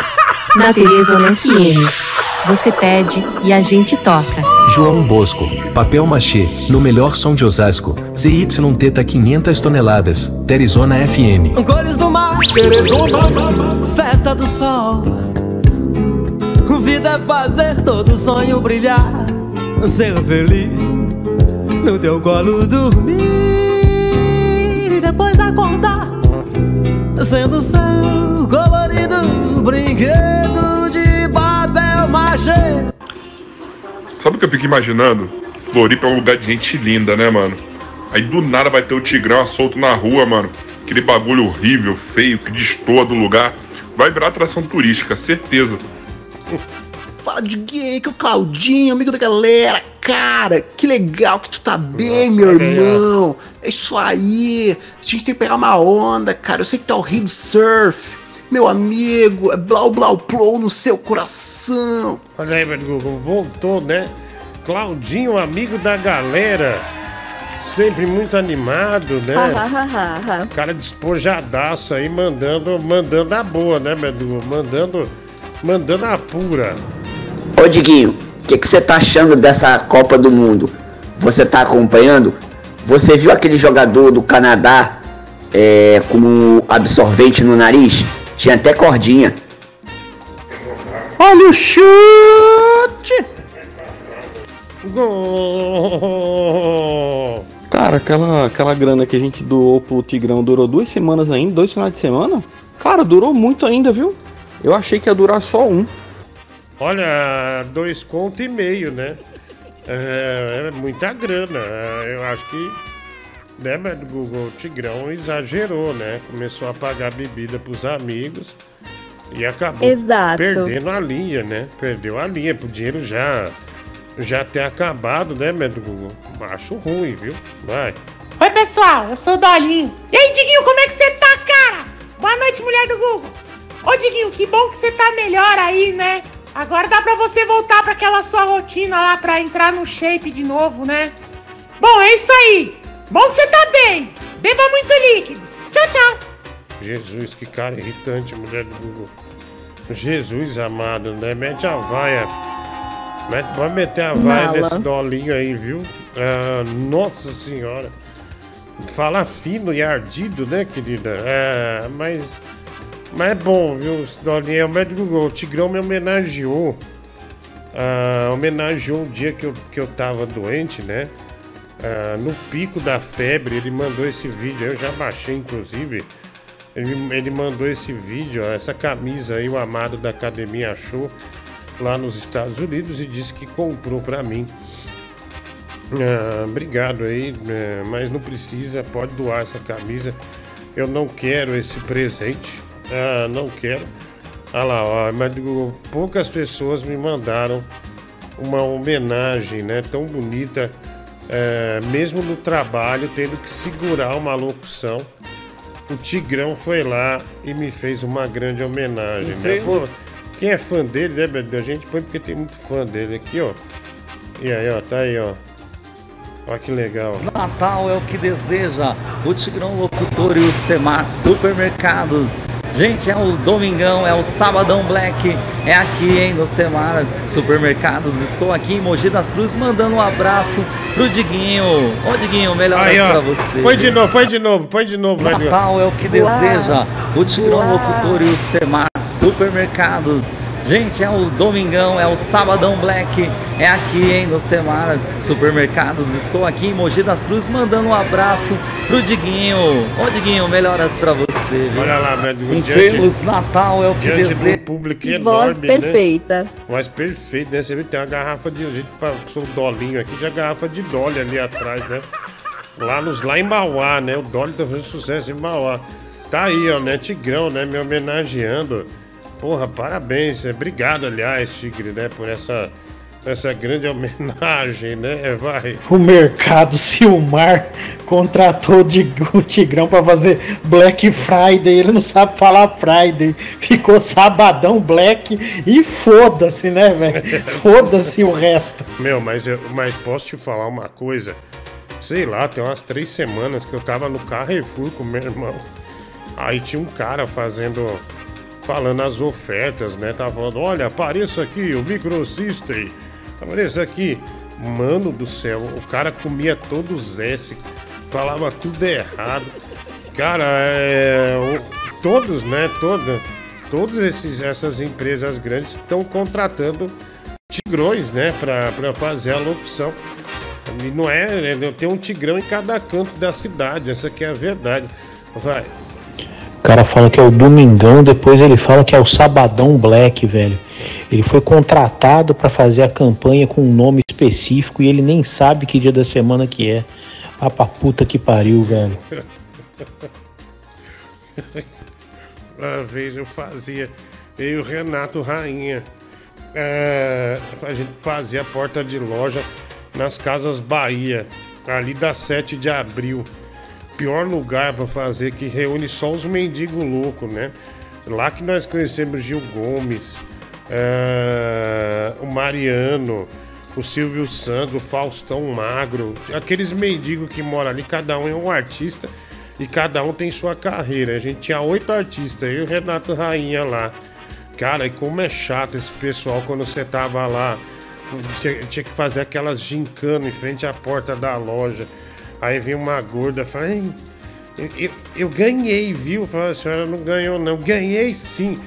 Na Teresona FM. Você pede e a gente toca. João Bosco, papel machê, no melhor som de Osasco, ZYT 500 toneladas, Terizona FM. Cores do mar, festa do sol. Vida é fazer todo sonho brilhar, ser feliz no teu colo dormir e depois acordar, sendo seu colorido brinquedo de papel machê. Sabe o que eu fico imaginando? Floripa é um lugar de gente linda, né, mano? Aí do nada vai ter o Tigrão solto na rua, mano. Aquele bagulho horrível, feio, que destoa do lugar. Vai virar atração turística, certeza. Fala de gay, que é o Claudinho, amigo da galera. Cara, que legal que tu tá bem, meu olha aí, irmão. É isso aí. A gente tem que pegar uma onda, cara. Eu sei que tá horrível surf. Meu amigo, é blau blau plou no seu coração. Olha aí, velho Google, voltou, né? Claudinho, amigo da galera. Sempre muito animado, né? Cara despojadaço aí, mandando, mandando a boa, né, Bedu? Mandando, mandando a pura. Ô Diguinho, o que que você tá achando dessa Copa do Mundo? Você tá acompanhando? Você viu aquele jogador do Canadá é, com um absorvente no nariz? Tinha até cordinha. Olha o chute! Gol! Cara, aquela, aquela grana que a gente doou pro Tigrão durou duas semanas ainda, dois finais de semana? Cara, durou muito ainda, viu? Eu achei que ia durar só um. Olha, dois conto e meio, né? É, é muita grana. Eu acho que, né, mas o Google Tigrão exagerou, né? Começou a pagar bebida pros amigos e acabou Exato. perdendo a linha, né? Perdeu a linha, o dinheiro já, já ter acabado, né, Médio Google? Acho ruim, viu? Vai. Oi, pessoal, eu sou o Dolinho. E aí, Diguinho, como é que você tá, cara? Boa noite, mulher do Google. Ô, Diguinho, que bom que você tá melhor aí, né? Agora dá pra você voltar pra aquela sua rotina lá pra entrar no shape de novo, né? Bom, é isso aí. Bom que você tá bem. Beba muito líquido. Tchau, tchau. Jesus, que cara irritante, mulher do Google. Jesus amado, né? Mete a vaia. Mete, pode meter a vaia Mala. nesse dolinho aí, viu? Ah, nossa senhora. Fala fino e ardido, né, querida? É, mas. Mas é bom, viu? Esse dolinho é o médico Google. O Tigrão me homenageou. Ah, homenageou o dia que eu, que eu tava doente, né? Ah, no pico da febre, ele mandou esse vídeo. Eu já baixei, inclusive. Ele, ele mandou esse vídeo, ó, essa camisa aí, o amado da academia achou lá nos Estados Unidos e disse que comprou pra mim. Ah, obrigado aí, né, mas não precisa, pode doar essa camisa. Eu não quero esse presente. Ah, não quero. Olha lá, ó, mas digo, poucas pessoas me mandaram uma homenagem, né? Tão bonita, é, mesmo no trabalho, tendo que segurar uma locução. O Tigrão foi lá e me fez uma grande homenagem, né? Pô, quem é fã dele, né? A gente põe porque tem muito fã dele aqui, ó. E aí, ó, tá aí, ó. Olha que legal. Natal é o que deseja o Tigrão Locutor e o Semar Supermercados. Gente, é o Domingão, é o Sabadão Black, é aqui, hein, no Semar Supermercados. Estou aqui em Mogi das Cruzes mandando um abraço pro Diguinho. Ô, Diguinho, Aí, ó. pra você. Põe de novo, põe de novo, põe de novo, Natal é o que deseja o Tigrão Locutor e o Semar Supermercados. Gente, é o Domingão, é o Sabadão Black, é aqui, hein, no Semar Supermercados. Estou aqui em Mogi das Cruzes mandando um abraço pro Diguinho. Ô, Diguinho, melhoras pra você. viu? Olha lá, velho. Um diante- Feliz Natal é o que Diante de deseja. um público enorme, voz né? perfeita. Voz perfeita, né? Você vê que tem uma garrafa de. A gente passou o dolinho aqui, já garrafa de Dolly ali atrás, né? Lá, nos, lá em Mauá, né? O Dolly tá fazendo sucesso em Mauá. Tá aí, ó, né? Tigrão, né? Me homenageando. Porra, parabéns. é, Obrigado, aliás, Tigre, né? Por essa, essa grande homenagem, né? Vai. O mercado Silmar contratou Dig- o Tigrão pra fazer Black Friday. Ele não sabe falar Friday. Ficou Sabadão Black e foda-se, né, velho? Foda-se o resto. Meu, mas, eu, mas posso te falar uma coisa? Sei lá, tem umas três semanas que eu tava no Carrefour com meu irmão. Aí tinha um cara fazendo. Falando as ofertas, né? Tava falando: olha, apareça aqui, o Microsystem. Apareça aqui. Mano do céu, o cara comia todos S, falava tudo errado. Cara, é. o- todos, né? Toda, todas esses, essas empresas grandes estão contratando tigrões, né? Pra fazer a locução. E não é, é, Tem um tigrão em cada canto da cidade. Essa aqui é a verdade. Vai. Cara fala que é o Domingão, depois ele fala que é o Sabadão Black, velho. Ele foi contratado pra fazer a campanha com um nome específico e ele nem sabe que dia da semana que é. Ah, puta que pariu, velho. Uma vez eu fazia, eu e o Renato Rainha, é, a gente fazia porta de loja nas Casas Bahia, ali da 7 de abril. Pior lugar pra fazer, que reúne só os mendigos loucos, né? Lá que nós conhecemos Gil Gomes, é, o Mariano, o Silvio Santos, o Faustão Magro, aqueles mendigos que moram ali, cada um é um artista e cada um tem sua carreira. A gente tinha oito artistas, eu e o Renato Rainha lá. Cara, e como é chato esse pessoal quando você tava lá. Tinha, tinha que fazer aquelas gincanas em frente à porta da loja. Aí vinha uma gorda e fala, "Ei, eu, eu- eu ganhei, viu? Falei, a senhora não ganhou, não. Ganhei sim.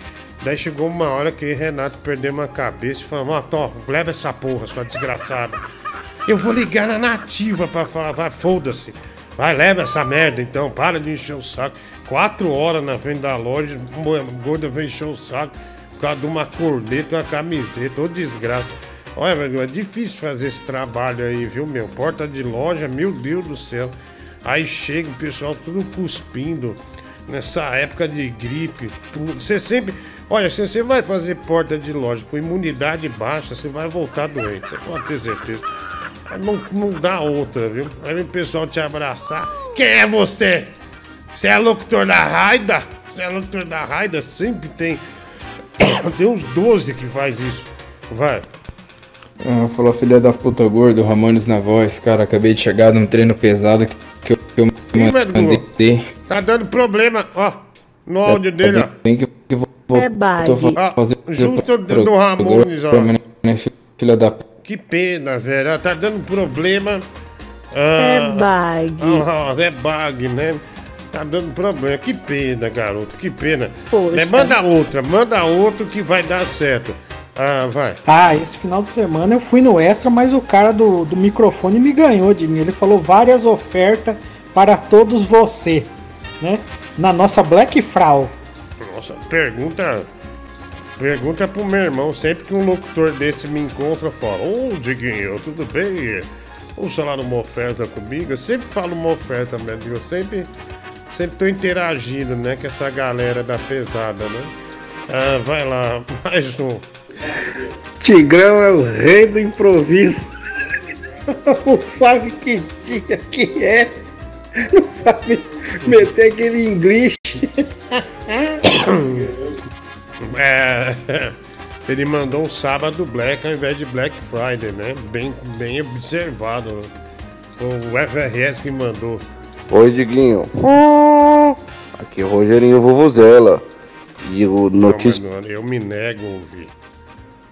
Daí chegou uma hora que Renato perdeu uma cabeça e falou: Ó, Tó, leva essa porra, sua desgraçada. Eu vou ligar na nativa pra falar, vai, foda-se. Vai, leva essa merda então, para de encher o saco. Quatro horas na frente da loja, o gordo vem encher o saco por causa de uma corneta, uma camiseta, ô desgraça. Olha, é difícil fazer esse trabalho aí, viu, meu? Porta de loja, meu Deus do céu. Aí chega o pessoal tudo cuspindo nessa época de gripe. Tudo. Você sempre. Olha, se você vai fazer porta de loja com imunidade baixa, você vai voltar doente. Você pode ter certeza. Não, não dá outra, viu? Aí o pessoal te abraçar. Quem é você? Você é locutor da Raida? Você é locutor da Raida? Sempre tem. Tem uns 12 que faz isso. Vai. Ah, falou filha da puta gordo, Ramones na voz, cara. Acabei de chegar num treino pesado que, que eu, que eu mandei. Tá dando problema, ó. No áudio dele, ó. Bem que, que vou, É tô Ah, justo do- do Ramones, ó. Né, filha da puta. Que pena, velho. Tá dando problema. É Ah, bug. ah, é bug, né? Tá dando problema. Que pena, garoto. Que pena. Poxa. Mas manda outra, manda outro que vai dar certo. Ah, vai. Ah, esse final de semana eu fui no Extra, mas o cara do, do microfone me ganhou de mim. Ele falou várias ofertas para todos você, né? Na nossa Black Frau. Nossa, pergunta. Pergunta pro meu irmão. Sempre que um locutor desse me encontra, fala: Ô, Diguinho, tudo bem? Vamos falar uma oferta comigo? Eu sempre falo uma oferta, mesmo. Eu sempre, sempre tô interagindo, né? Com essa galera da pesada, né? Ah, vai lá, mais um. Tigrão é o rei do improviso. Não sabe que dia que é. Não sabe meter aquele inglês. É, ele mandou um sábado black ao invés de Black Friday, né? Bem, bem observado. O FRS que mandou. Oi, Diguinho. Aqui é o Rogerinho Vovozela. E o notícia. Não, mas, mano, eu me nego a ouvir.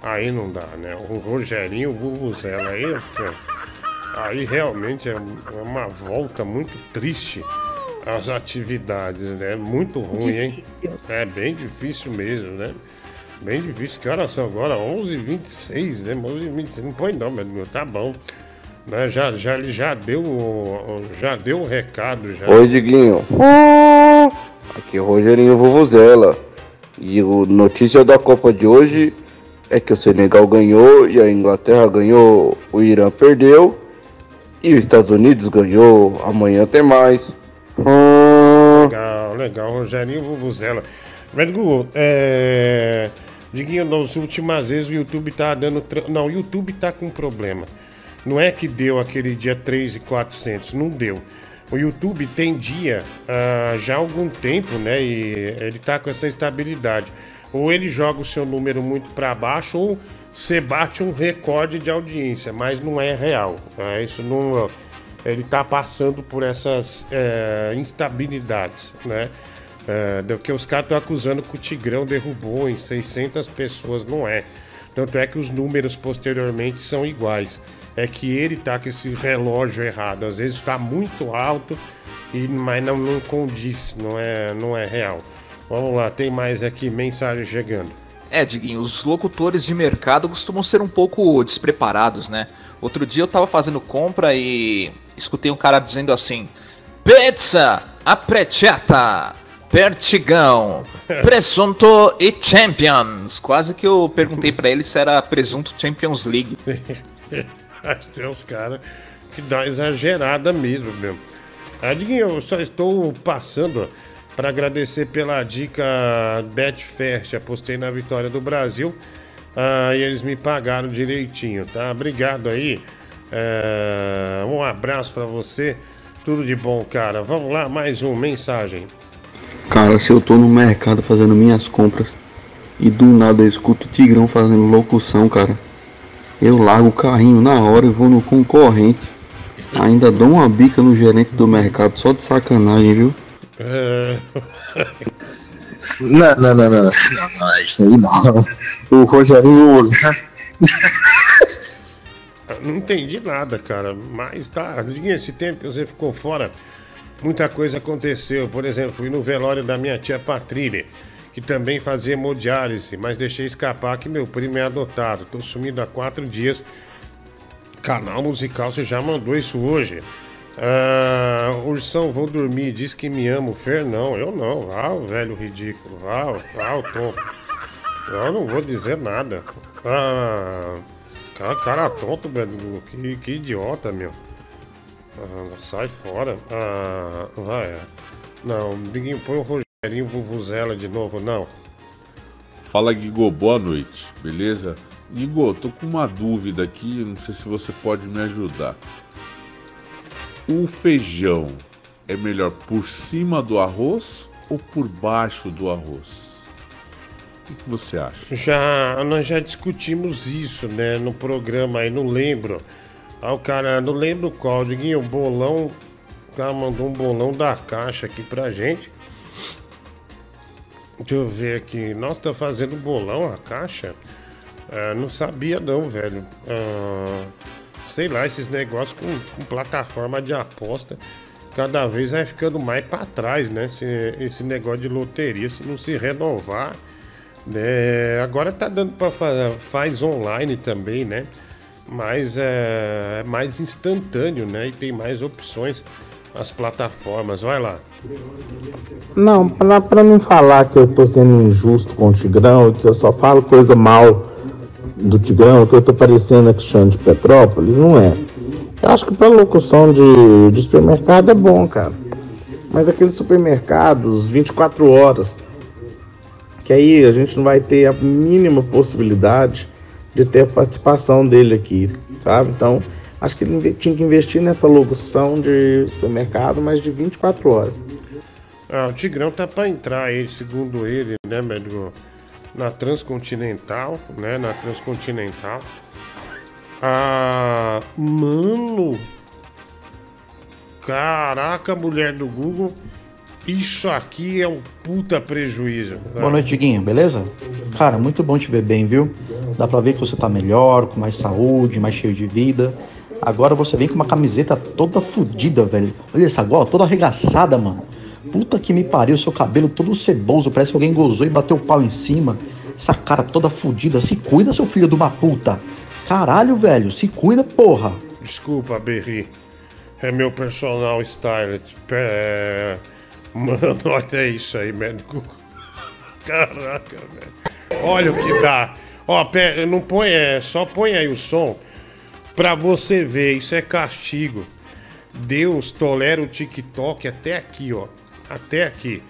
Aí não dá, né? O Rogerinho Vuvuzela aí, é- aí realmente é uma volta muito triste às atividades, né? Muito ruim, hein? É bem difícil mesmo, né? Bem difícil. Que horas são agora? 11h26, né? 11h26. Não põe não, meu Deus, tá bom. Né? Já, já, ele já deu, o- já deu o recado, já. Oi, Diguinho. Aqui é o Rogerinho Vovozela. E o notícia da Copa de hoje é que o Senegal ganhou e a Inglaterra ganhou, o Irã perdeu e os Estados Unidos ganhou. Amanhã tem mais. Legal, legal. Rogerinho Vuvuzela. Mas, Google, é... Diguinho, nas últimas vezes o YouTube tá dando... tra- Não, o YouTube tá com problema. Não é que deu aquele dia 3 e 400, não deu. O YouTube tem dia ah, já há algum tempo, né? E ele tá com essa estabilidade. Ou ele joga o seu número muito para baixo, ou você bate um recorde de audiência, mas não é real. né? Isso não ele está passando por essas é, instabilidades, né? É, que os caras estão acusando que o Tigrão derrubou em 600 pessoas, não é. Tanto é que os números posteriormente são iguais. É que ele tá com esse relógio errado. Às vezes está muito alto, e, mas não, não condiz, não é, não é real. Vamos lá, tem mais aqui, mensagem chegando. É, Diguinho, os locutores de mercado costumam ser um pouco despreparados, né? Outro dia eu tava fazendo compra e escutei um cara dizendo assim: Pizza, apreteta, pertigão, presunto e champions. Quase que eu perguntei pra ele se era presunto Champions League. Tem uns caras que dá exagerada mesmo, meu. Adiguinho, eu só estou passando para agradecer pela dica Betfest. Apostei na vitória do Brasil ah, e eles me pagaram direitinho, tá? Obrigado aí. É, um abraço para você. Tudo de bom, cara. Vamos lá, mais um mensagem. Cara, se eu tô no mercado fazendo minhas compras e do nada eu escuto o Tigrão fazendo locução, cara, eu largo o carrinho na hora e vou no concorrente. Ainda dou uma bica no gerente do mercado só de sacanagem, viu? Não, não, não, não. não, isso aí não. O Rogerinho usa. Não entendi nada, cara. Mas tá. Diguinho, esse tempo que você ficou fora, muita coisa aconteceu. Por exemplo, fui no velório da minha tia Patrília, que também fazia hemodiálise, mas deixei escapar que meu primo é adotado. Tô sumido há quatro dias. Canal musical, você já mandou isso hoje. Ah, Ursão, vou dormir. Diz que me ama. O Fer, não. Eu não. Ah, o velho ridículo. O- ah o tonto. Eu não vou dizer nada. Ah, cara, cara tonto, velho. Que, que idiota, meu. Ah, sai fora. Ah, vai. Não, ninguém põe o Rogerinho Vuvuzela de novo, não. Fala Guigo, boa noite, beleza? Guigo, tô com uma dúvida aqui, não sei se você pode me ajudar. O feijão é melhor por cima do arroz ou por baixo do arroz? O que, você acha? Já, nós já discutimos isso, né, no programa aí, não lembro. Ah, o cara, não lembro qual, Diguinho, bolão, o cara mandou um bolão da caixa aqui pra gente. Deixa eu ver aqui, nossa, tá fazendo bolão a caixa? Ah, não sabia não, velho. Ah, sei lá, esses negócios com, com plataforma de aposta, cada vez vai ficando mais pra trás, né, esse, esse negócio de loteria, se não se renovar... É, agora tá dando para fazer, faz online também, né? Mas é, é mais instantâneo, né? E tem mais opções as plataformas. Vai lá. Não, pra não falar que eu tô sendo injusto com o Tigrão, que eu só falo coisa mal do Tigrão, que eu tô parecendo a Cristiano de Petrópolis, não é. Eu acho que pra locução de, de supermercado é bom, cara. Mas aqueles supermercados 24 horas, que aí a gente não vai ter a mínima possibilidade de ter a participação dele aqui, sabe? Então, acho que ele tinha que investir nessa locução de supermercado, mas de 24 horas. Ah, o Tigrão tá pra entrar aí, segundo ele, né, médico? Na Transcontinental, né? Na Transcontinental. Ah, mano! Caraca, mulher do Google. Isso aqui é um puta prejuízo. Boa noite, Diguinho, beleza? Cara, muito bom te ver bem, viu? Dá pra ver que você tá melhor, com mais saúde, mais cheio de vida. Agora você vem com uma camiseta toda fodida, velho. Olha essa gola toda arregaçada, mano. Puta que me pariu, seu cabelo todo ceboso, parece que alguém gozou e bateu o pau em cima. Essa cara toda fodida. Se cuida, seu filho de uma puta. Caralho, velho, se cuida, porra. Desculpa, Berri. É meu personal stylist. É... Mano, olha isso aí, médico. Caraca, velho. Olha o que dá. Ó, pé, não põe, é, só põe aí o som pra você ver. Isso é castigo. Deus tolera o TikTok até aqui, ó. Até aqui.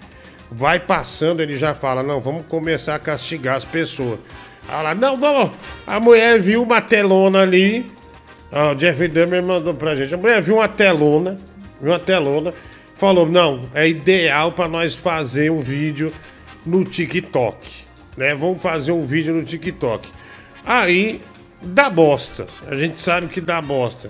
Vai passando, ele já fala: não, vamos começar a castigar as pessoas. Lá, não, vamos. A mulher viu uma telona ali. Ah, o Jeff Dahmer mandou pra gente. A mulher viu uma telona, viu uma telona, falou: não, é ideal pra nós fazer um vídeo no TikTok. Né? Vamos fazer um vídeo no TikTok. Aí dá bosta. A gente sabe que dá bosta.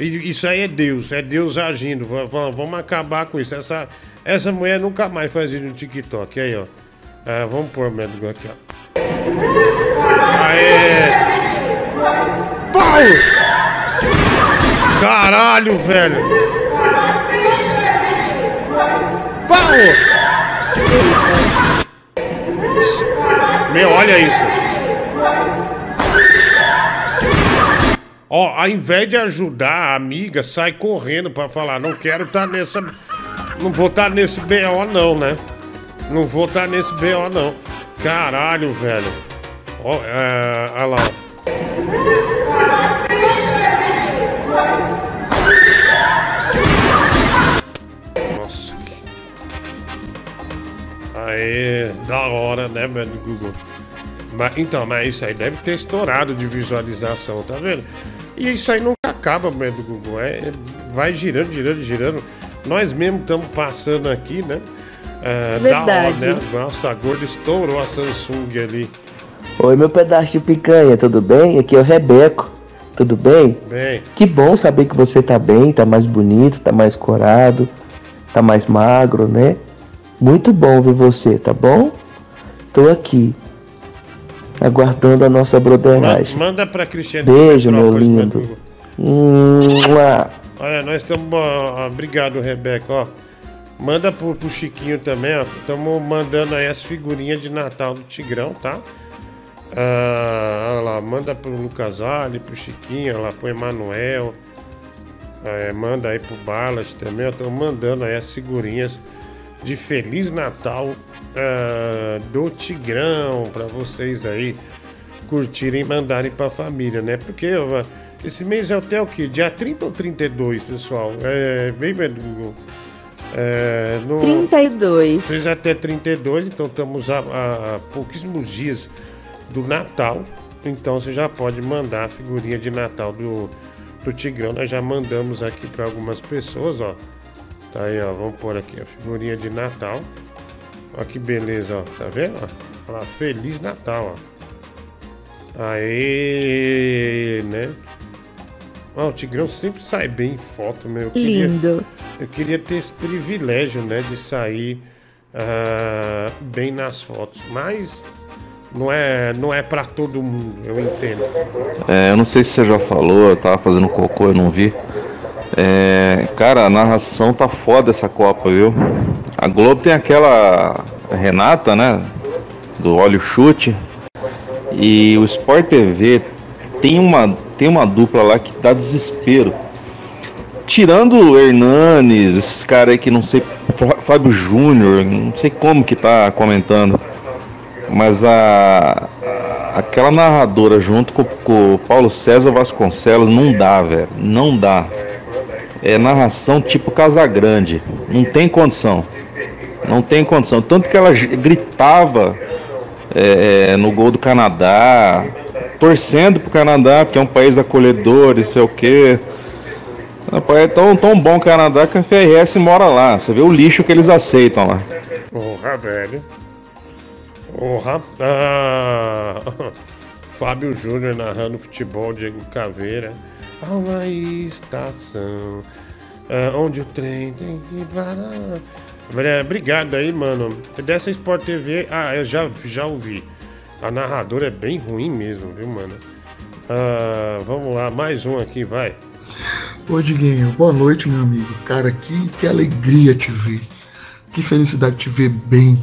Isso aí é Deus, é Deus agindo. Va- va- Vamos acabar com isso. Essa, essa mulher nunca mais faz vídeo no TikTok. Aí, ó. Ah, vamos pôr o médico aqui, ó. Aê! Pau! Caralho, velho! Pau! Meu, olha isso. Ó, ao invés de ajudar a amiga, sai correndo pra falar, não quero estar nessa. Não vou estar nesse BO não, né? Não vou estar nesse BO não. Caralho, velho. Ó, é, olha lá. Nossa. Aê, da hora, né, velho, Google? Mas, então, mas isso aí deve ter estourado de visualização, tá vendo? E isso aí nunca acaba, velho, Google. É, vai girando, girando, girando. Nós mesmo estamos passando aqui, né? É, da hora, Verdade. né? Nossa, a gorda estourou a Samsung ali. Oi, meu pedaço de picanha, tudo bem? Aqui é o Rebeco, tudo bem? Bem. Que bom saber que você tá bem, tá mais bonito, tá mais corado, tá mais magro, né? Muito bom ver você, tá bom? Tô aqui, aguardando a nossa broderagem. manda pra Cristiane. Beijo, meu lindo. Google? Olha, nós estamos. Obrigado, Rebeca. Ó, manda pro, pro Chiquinho também, ó. Estamos mandando aí as figurinhas de Natal do Tigrão, tá? Ah, olha lá, manda pro Lucas Ali, pro Chiquinho, olha lá, pro Emanuel. É, manda aí pro Ballast também. Eu tô mandando aí as figurinhas de Feliz Natal ah, do Tigrão pra vocês aí curtirem e mandarem pra família, né? Porque ó, esse mês é até o quê? Dia 30 ou 32, pessoal? É, bem, Google. É, no, 32. Fez até 32, então estamos a, a- a pouquíssimos dias do Natal. Então você já pode mandar a figurinha de Natal do, do Tigrão. Nós já mandamos aqui para algumas pessoas, ó. Tá aí, ó. Vamos pôr aqui a figurinha de Natal. Ó que beleza, ó. Tá vendo? ó? Olha Feliz Natal, ó. Aê, né? Ó, o Tigrão sempre sai bem em foto, meu. Eu queria- Lindo. eu queria ter esse privilégio, né, de sair ah, bem nas fotos, mas não é, não é para todo mundo, eu entendo. É, eu não sei se você já falou, eu tava fazendo cocô, eu não vi. É, cara, a narração tá foda essa Copa, viu? A Globo tem aquela Renata, né? Do Olho Chute. E o Sport TV tem uma, tem uma dupla lá que dá desespero. Tirando o Hernanes, esses caras aí que não sei, Fá- Fábio Júnior, não sei como que tá comentando. Mas a aquela narradora junto com, com o Paulo César Vasconcelos não dá, velho. Não dá. É narração tipo Casagrande. Não tem condição. Não tem condição. Tanto que ela gritava é, no gol do Canadá, torcendo pro Canadá, porque é um país acolhedor, e sei o quê. Rapaz, é tão, tão bom o Canadá que a FRS mora lá. Você vê o lixo que eles aceitam lá. Porra, velho. Porra. Ah, Fábio Júnior narrando futebol, Diego Caveira. Há uma estação ah, onde o trem tem que parar. Obrigado aí, mano. Dessa Sport TV, ah, eu já, já ouvi. A narradora é bem ruim mesmo, viu, mano? Ah, vamos lá, mais um aqui, vai. Ô Diguinho, boa noite, meu amigo. Cara, que, que alegria te ver. Que felicidade te ver bem.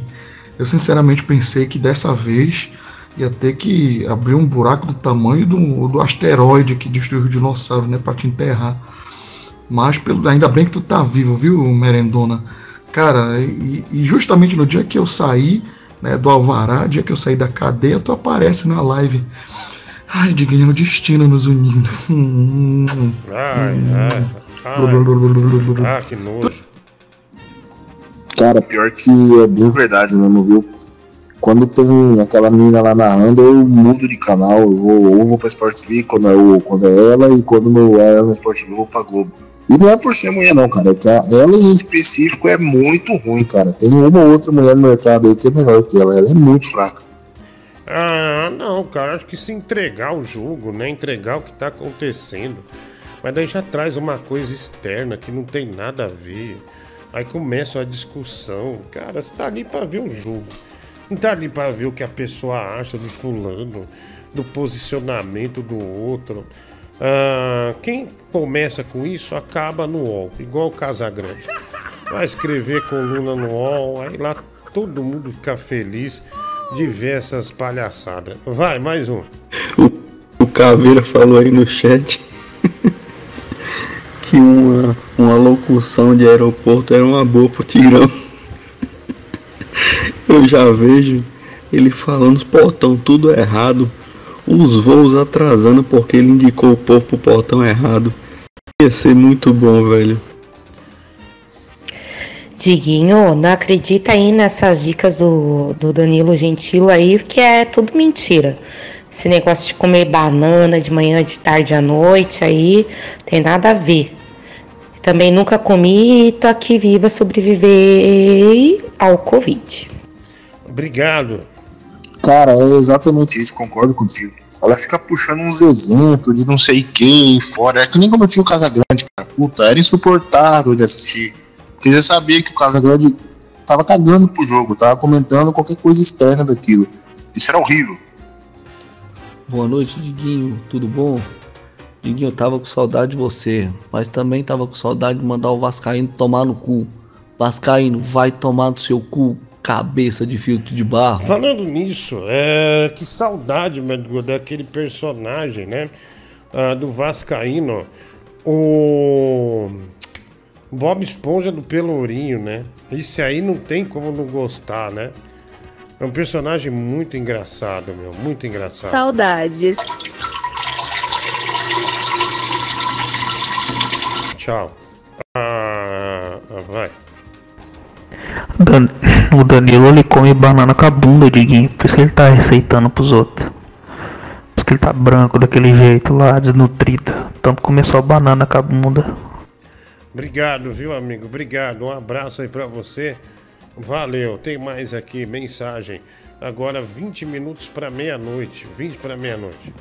Eu sinceramente pensei que dessa vez ia ter que abrir um buraco do tamanho do, do asteroide que destruiu o dinossauro, né? Pra te enterrar. Mas pelo, ainda bem que tu tá vivo, viu, Merendona? Cara, e, e justamente no dia que eu saí né, do Alvará, dia que eu saí da cadeia, tu aparece na live. Ai, Diguinho, o destino nos unindo. Ai, ai, ai. Ah, que nojo. Cara, pior que é bem verdade mesmo, viu? Quando tem aquela menina lá narrando, eu mudo de canal, eu vou, ou vou pra Sport TV quando é, o, quando é ela, e quando não é ela na Sport TV, eu vou pra Globo. E não é por ser mulher não, cara, é que ela em específico é muito ruim, cara. Tem uma ou outra mulher no mercado aí que é melhor que ela, ela é muito fraca. Ah, não, cara, acho que se entregar o jogo, né? Entregar o que tá acontecendo. Mas daí já traz uma coisa externa que não tem nada a ver. Aí começa a discussão. Cara, você tá ali pra ver o jogo. Não tá ali pra ver o que a pessoa acha de fulano, do posicionamento do outro. Ah, quem começa com isso acaba no UOL, igual o Casagrande. Vai escrever coluna no UOL, aí lá todo mundo fica feliz de ver essas palhaçadas. Vai, mais um. O Caveira falou aí no chat que uma, uma locução de aeroporto era uma boa pro Tigrão. Eu já vejo ele falando os portão tudo errado, os voos atrasando porque ele indicou o povo pro portão errado. Ia ser muito bom, velho. Diguinho, não acredita aí nessas dicas do, do Danilo Gentilo aí, que é tudo mentira. Esse negócio de comer banana de manhã, de tarde à noite aí, tem nada a ver. Também nunca comi e tô aqui viva sobreviver ao Covid. Obrigado. Cara, é exatamente isso, concordo contigo. Ela fica puxando uns exemplos de não sei quem fora. É que nem quando tinha o Casagrande, cara. Puta, era insuportável de assistir. Porque você sabia que o Casagrande tava cagando pro jogo, tava comentando qualquer coisa externa daquilo. Isso era horrível. Boa noite, Diguinho. Tudo bom? Diguinho, eu tava com saudade de você, mas também tava com saudade de mandar o Vascaíno tomar no cu. Vascaíno, vai tomar no seu cu, cabeça de filtro de barro. Falando nisso, é, que saudade, meu, daquele personagem, né? ah, do Vascaíno. O Bob Esponja do Pelourinho, né? Isso aí não tem como não gostar, né? É um personagem muito engraçado, meu. Muito engraçado. Saudades. Tchau. Ah, ah, vai. Dan- O Danilo ele come banana com a bunda, Diguinho. Por isso que ele tá receitando pros outros. Por isso que ele tá branco daquele jeito lá, desnutrido. Tanto comer só banana com a bunda. Obrigado, viu, amigo? Obrigado. Um abraço aí pra você. Valeu. Tem mais aqui mensagem. Agora 20 minutos pra meia-noite. 20 pra meia-noite.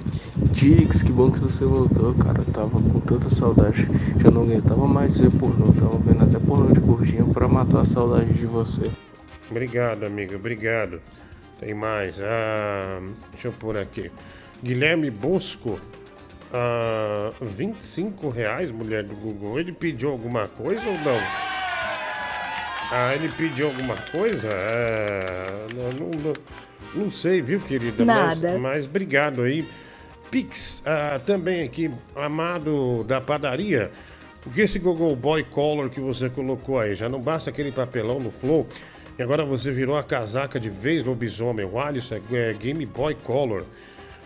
Dix, que bom que você voltou, cara. Eu tava com tanta saudade. Já não aguentava mais ver pornô. Tava vendo até pornô de gordinho pra matar a saudade de você. Obrigado, amigo. Obrigado. Tem mais. Ah, deixa eu pôr aqui. Guilherme Bosco. Ah, 25 reais, mulher do Google. Ele pediu alguma coisa ou não? Ah, ele pediu alguma coisa? Ah, não, não, não, não sei, viu, querida? Mas- Nada. Mas, obrigado aí. Pix, ah, também aqui, amado da padaria. O que esse Google Boy Color que você colocou aí? Já não basta aquele papelão no Flow. E agora você virou a casaca de vez lobisomem. O Alisson é, é Game Boy Color.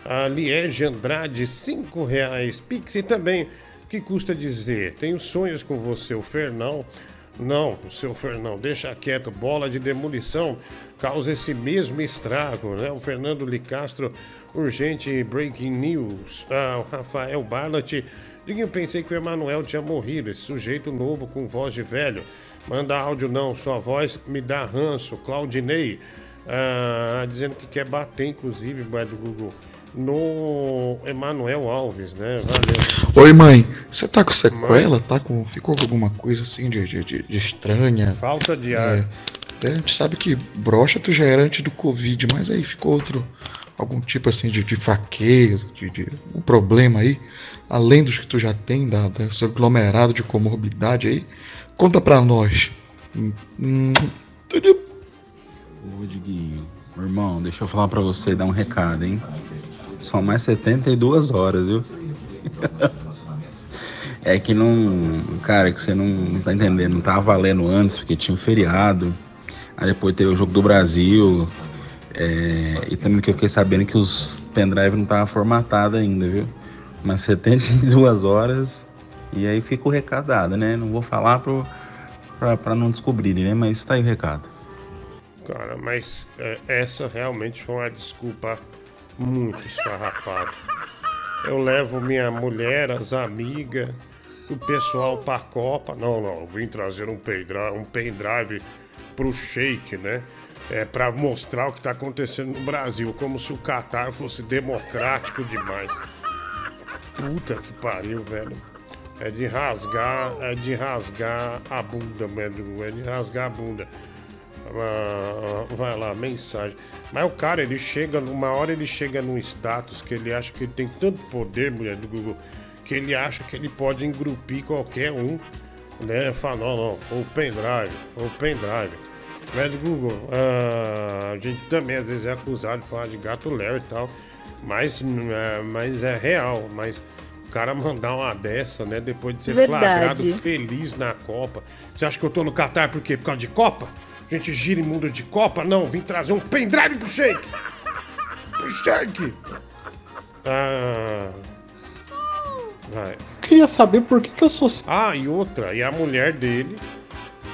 A Liege Andrade, 5 reais. Pix e também, que custa dizer? Tenho sonhos com você, o Fernão. Não, seu Fernão, deixa quieto. Bola de demolição causa esse mesmo estrago, né? O Fernando Licastro, urgente breaking news. Ah, o Rafael Barlat. Eu pensei que o Emanuel tinha morrido. Esse sujeito novo com voz de velho. Manda áudio não, sua voz me dá ranço. Claudinei, ah, dizendo que quer bater, inclusive, do Google, no Emanuel Alves, né? Valeu. Oi, mãe. Você tá com sequela? Tá com. Ficou com alguma coisa assim de, de, de- estranha? Falta de ar. É, a gente sabe que brocha tu já era antes do Covid, mas aí ficou outro. Algum tipo assim de, de fraqueza, de, de um problema aí, além dos que tu já tem, da, desse aglomerado de comorbidade aí. Conta pra nós. Hum, hum, Ô, Diguinho, meu irmão, deixa eu falar pra você e dar um recado, hein? São mais 72 horas, viu? é que não. Cara, que você não, tá entendendo. Não tava valendo antes, porque tinha um feriado. Aí depois teve o Jogo do Brasil. é, e também que eu fiquei sabendo que os pendrive não estavam formatados ainda, viu? Mas 72 horas. E aí fica o recado dado, né? Não vou falar pro, pra, pra não descobrirem, né? Mas tá aí o recado. Cara, mas é, essa realmente foi uma desculpa muito esfarrapada. Eu levo minha mulher, as amigas, o pessoal pra Copa. Não, não, eu vim trazer um pendrive, um pendrive pro Sheik, né? É, pra mostrar o que tá acontecendo no Brasil, como se o Qatar fosse democrático demais. Puta que pariu, velho. É de rasgar, é de rasgar a bunda, velho. É de rasgar a bunda. Ah, vai lá, mensagem. Mas o cara, ele chega, numa hora ele chega num status que ele acha que ele tem tanto poder, mulher do Google, que ele acha que ele pode engrupir qualquer um, né? Fala, não, não, foi o pendrive, foi o pendrive. Né, do Google, ah, a gente também às vezes é acusado de falar de gato Larry e tal, mas, é, mas é real, mas o cara mandar uma dessa, né, depois de ser Verdade. flagrado feliz na Copa. Você acha que eu tô no Qatar por quê? Por causa de Copa? Gente gira em mundo de Copa? Não, vim trazer um pendrive pro Shake! Pro Shake! Ah. Vai. Queria saber por que, que eu sou. Ah, e outra, e a mulher dele,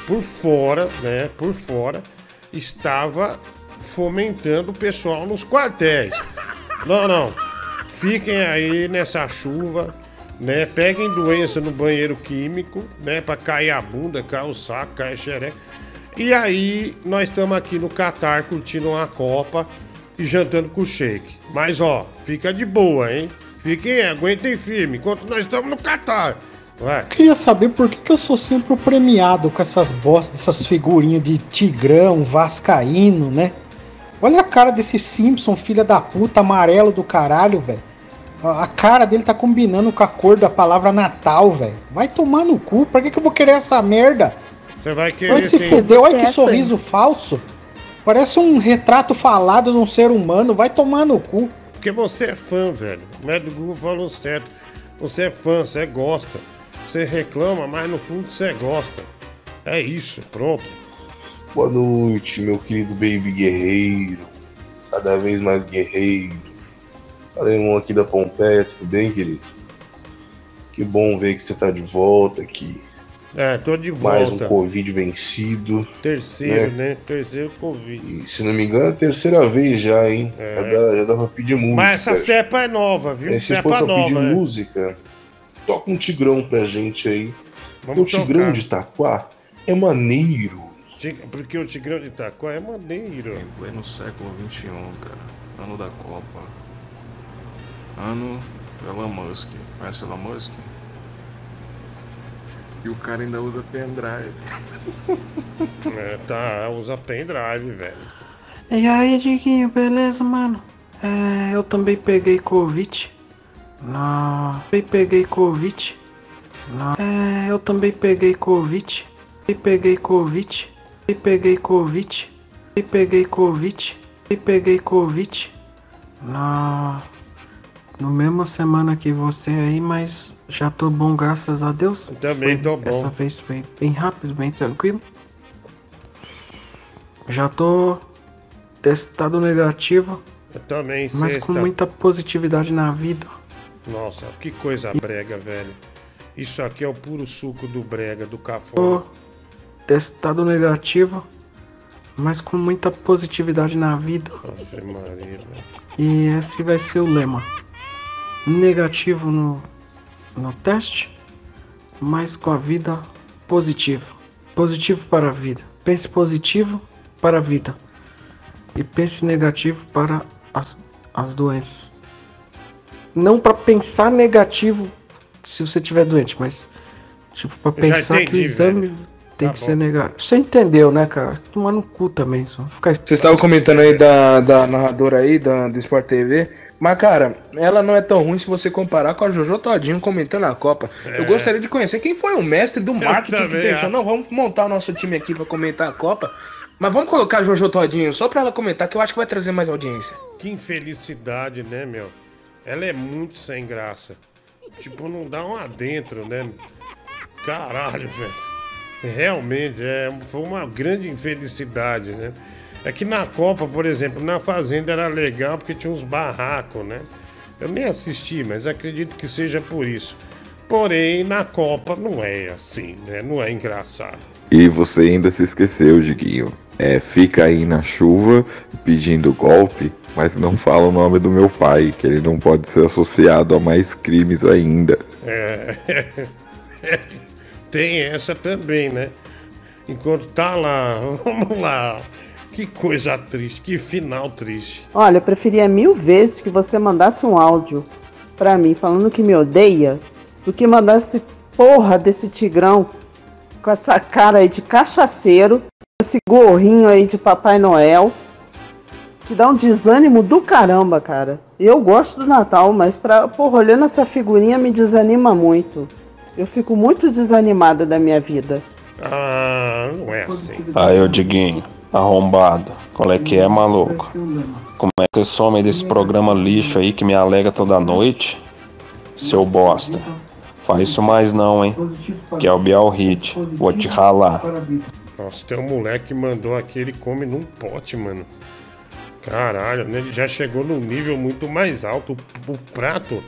por fora, né? Por fora, estava fomentando o pessoal nos quartéis. Não, não. Fiquem aí nessa chuva, né? Peguem doença no banheiro químico, né? Pra cair a bunda, cair o saco, cair a xereca. E aí, nós estamos aqui no Catar curtindo uma Copa e jantando com o Sheik. Mas ó, fica de boa, hein? Fiquem, aguentem firme, enquanto nós estamos no Catar. Vai. Queria saber por que, que eu sou sempre o premiado com essas bostas, essas figurinhas de tigrão, vascaíno, né? Olha a cara desse Simpson, filha da puta, amarelo do caralho, velho. A a cara dele tá combinando com a cor da palavra Natal, velho. Vai tomar no cu, pra que, que eu vou querer essa merda? Você vai querer Vai se sim. fuder, olha que sorriso falso. Parece um retrato falado de um ser humano, vai tomar no cu. Porque você é fã, velho. O médico Google falou certo. Você é fã, você gosta. Você reclama, mas no fundo você gosta. É isso, pronto. Boa noite, meu querido baby guerreiro. Cada vez mais guerreiro. Alemão aqui da Pompeia, tudo bem, querido? Que bom ver que você tá de volta aqui. É, tô de Mais um volta. Covid vencido. Terceiro, né? Terceiro Covid. E, se não me engano, é a terceira vez já, hein? É. Já, dá, já dá pra pedir música. Mas essa cepa é nova, viu? É, se for cepa pra nova, pedir né? música, toca um tigrão pra gente aí. Vamos o tigrão tocar. de Itaquá é maneiro. Porque o Tigrão de Itaquá é maneiro. Pleno século XXI, cara. Ano da Copa. Ano Elon Musk. Conhece Elon Musk? E o cara ainda usa pendrive. É, tá, usa pendrive, velho. E aí, Diguinho, beleza, mano? É, eu também peguei Covid. Não. Também peguei Covid. Não. É, eu também peguei Covid. E peguei Covid. E peguei Covid. E peguei Covid. E peguei Covid. Não. No mesma semana que você aí, mas já tô bom, graças a Deus. Também Foi- tô bom. Dessa vez foi bem rápido, bem tranquilo. Já tô testado negativo, Eu também, mas sexta. com muita positividade na vida. Nossa, que coisa brega, velho. Isso aqui é o puro suco do brega, do Tô cafona. testado negativo, mas com muita positividade na vida. Ave Maria, velho. E esse vai ser o lema. Negativo no, no teste, mas com a vida positiva. Positivo para a vida. Pense positivo para a vida. E pense negativo para as, as doenças. Não para pensar negativo se você estiver doente, mas tipo para pensar que o entendi, exame velho. tem Tá que bom. ser negativo. Você entendeu, né, cara? Tomar no cu também, só ficar Vocês estavam comentando aí da, da narradora aí, da, do Sport TV. Mas, cara, ela não é tão ruim se você comparar com a Jojo Todinho comentando a Copa. É. Eu gostaria de conhecer quem foi o mestre do marketing que pensou, acho. não, vamos montar o nosso time aqui pra comentar a Copa. Mas vamos colocar a Jojo Todinho só pra ela comentar, que eu acho que vai trazer mais audiência. Que infelicidade, né, meu? Ela é muito sem graça. Tipo, não dá um adentro, né? Caralho, velho. Realmente, é, foi uma grande infelicidade, né? É que na Copa, por exemplo, na Fazenda era legal porque tinha uns barracos, né? Eu nem assisti, mas acredito que seja por isso. Porém, na Copa não é assim, né? Não é engraçado. E você ainda se esqueceu, Diguinho. É, fica aí na chuva pedindo golpe, mas não fala o nome do meu pai, que ele não pode ser associado a mais crimes ainda. É. Tem essa também, né? Enquanto tá lá, vamos lá. Que coisa triste, que final triste. Olha, eu preferia mil vezes que você mandasse um áudio pra mim falando que me odeia do que mandasse porra desse tigrão com essa cara aí de cachaceiro, esse gorrinho aí de Papai Noel, que dá um desânimo do caramba, cara. Eu gosto do Natal, mas pra, porra, olhando essa figurinha me desanima muito. Eu fico muito desanimada da minha vida. Ah, não é assim. Aí, ô Diguinho, arrombado. Qual é que é, maluco? Como é que você some desse programa lixo aí que me alega toda noite? Seu bosta. Faz isso mais não, hein? Que é o Bial Hit. Vou te ralar. Nossa, tem um moleque que mandou aqui, ele come num pote, mano. Caralho, né? ele já chegou num nível muito mais alto. O, prato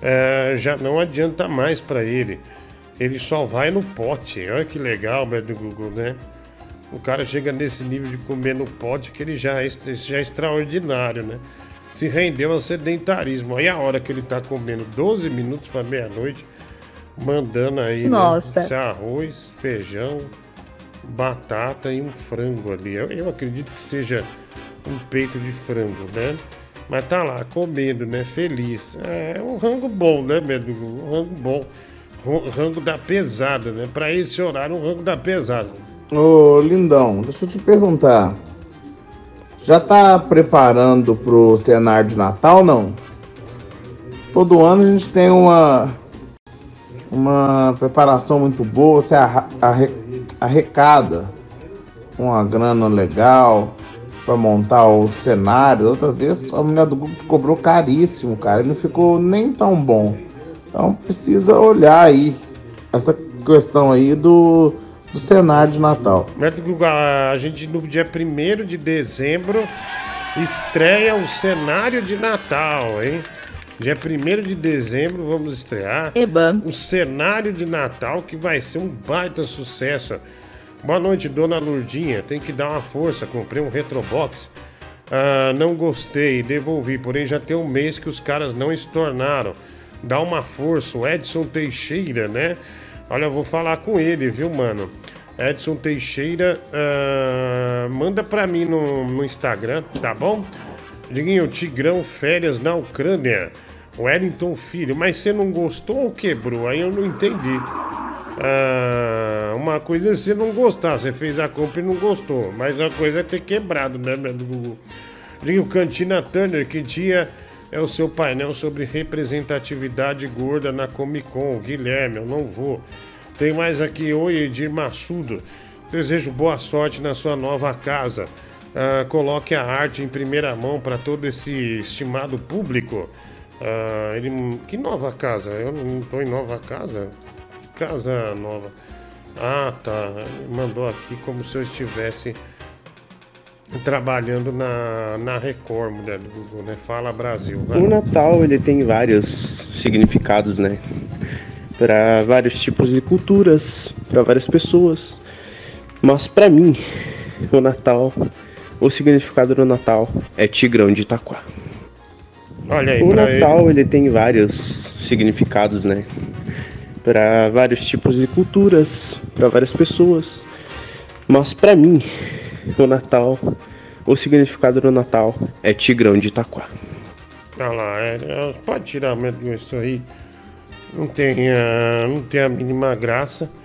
é, já não adianta mais pra ele. Ele só vai no pote. Olha que legal, meu do Google, né? O cara chega nesse nível de comer no pote que ele já é, já é extraordinário, né? Se rendeu ao sedentarismo. Aí a hora que ele tá comendo 12 minutos pra meia-noite, mandando aí, Nossa. né? Arroz, feijão, batata e um frango ali. Eu, eu acredito que seja um peito de frango, né? Mas tá lá, comendo, né? Feliz. É um rango bom, né, Medo? Um rango bom. Rango da pesada, né? Pra esse horário, um rango da pesada. Ô, lindão, deixa eu te perguntar. Já tá preparando pro cenário de Natal, não? Todo ano a gente tem uma uma preparação muito boa, você arrecada uma grana legal pra montar o cenário. Outra vez a mulher do grupo cobrou caríssimo, cara, e não ficou nem tão bom. Então precisa olhar aí essa questão aí do, do cenário de Natal. Guga, a gente no dia 1 de dezembro estreia o cenário de Natal, hein? Dia 1 de dezembro vamos estrear o cenário de Natal que vai ser um baita sucesso. Boa noite, dona Lurdinha. Tem que dar uma força. Comprei um Retrobox. Ah, não gostei, devolvi. Porém, já tem um mês que os caras não estornaram. Dá uma força. O Edson Teixeira, né? Olha, eu vou falar com ele, viu, mano? Edson Teixeira, ah, manda pra mim no, no Instagram, tá bom? Diguinho, Tigrão, férias na Ucrânia. Wellington Filho, mas você não gostou ou quebrou? Aí eu não entendi. Ah, uma coisa é você não gostar, você fez a compra e não gostou. Mas uma coisa é ter quebrado, né? Diguinho, Cantina Turner, que dia é o seu painel sobre representatividade gorda na Comic Con? Guilherme, eu não vou. Tem mais aqui, oi Edir Massudo. Desejo boa sorte na sua nova casa. Ah, coloque a arte em primeira mão para todo esse estimado público. Ah, ele, que nova casa? Eu não estou em nova casa? Que casa nova? Ah, tá. Ele mandou aqui como se eu estivesse trabalhando na, na Record, mulher do Google, né? Fala Brasil. O Natal ele tem vários significados, né? Para vários tipos de culturas, para várias pessoas. Mas para mim, o Natal, o significado do Natal é Tigrão de Itaquá. Olha aí, O Natal ele tem vários significados, né? Para vários tipos de culturas, para várias pessoas. Mas para mim, o Natal, o significado do Natal é Tigrão de Itaquá. Olha lá, é, é, pode tirar mesmo isso aí. Não tem, ah, não tem a mínima graça.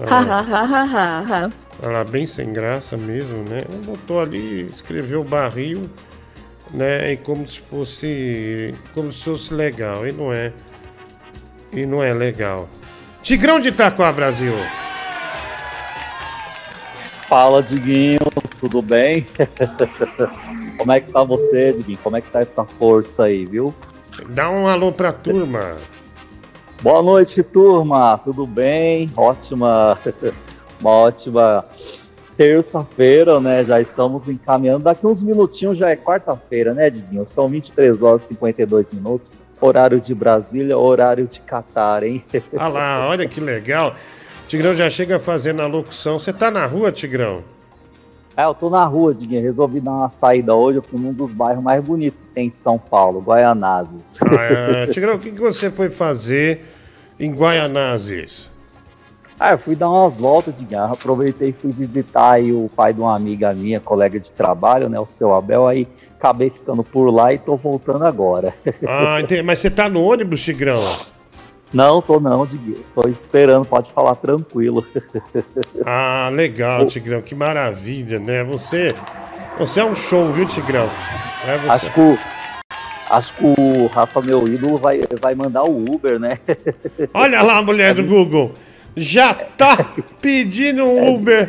Ah, Hahaha. Olha lá, bem sem graça mesmo, né? Botou ali, escreveu barril, né? E como se fosse. Como se fosse legal. E não é. E não é legal. Tigrão de Itaquá, Brasil! Fala, Diguinho, tudo bem? Como é que tá você, Diguinho? Como é que tá essa força aí, viu? Dá um alô pra turma. Boa noite, turma. Tudo bem? Ótima, uma ótima terça-feira, né? Já estamos encaminhando. Daqui uns minutinhos já é quarta-feira, né, Diguinho? São 23 horas e 52 minutos. Horário de Brasília, horário de Catar, hein? Olha lá, olha que legal. Tigrão já chega fazendo a locução. Você tá na rua, Tigrão? É, eu tô na rua, Diguinho. Resolvi dar uma saída hoje. Fui num dos bairros mais bonitos que tem em São Paulo, Guaianazes. Ah, é, Tigrão, o que, que você foi fazer em Guaianazes? Ah, eu fui dar umas voltas garra, aproveitei e fui visitar aí o pai de uma amiga minha, colega de trabalho, né, o seu Abel, aí acabei ficando por lá e tô voltando agora. Ah, entendi. Mas você tá no ônibus, Tigrão? Não, tô não, Diguinho, tô esperando, pode falar tranquilo. Ah, legal, Tigrão. Que maravilha, né? Você, você é um show, viu, Tigrão? É você. Acho que, o, acho que o Rafa, meu ídolo, vai, vai mandar o Uber, né? Olha lá a mulher do Google. Já tá pedindo um Uber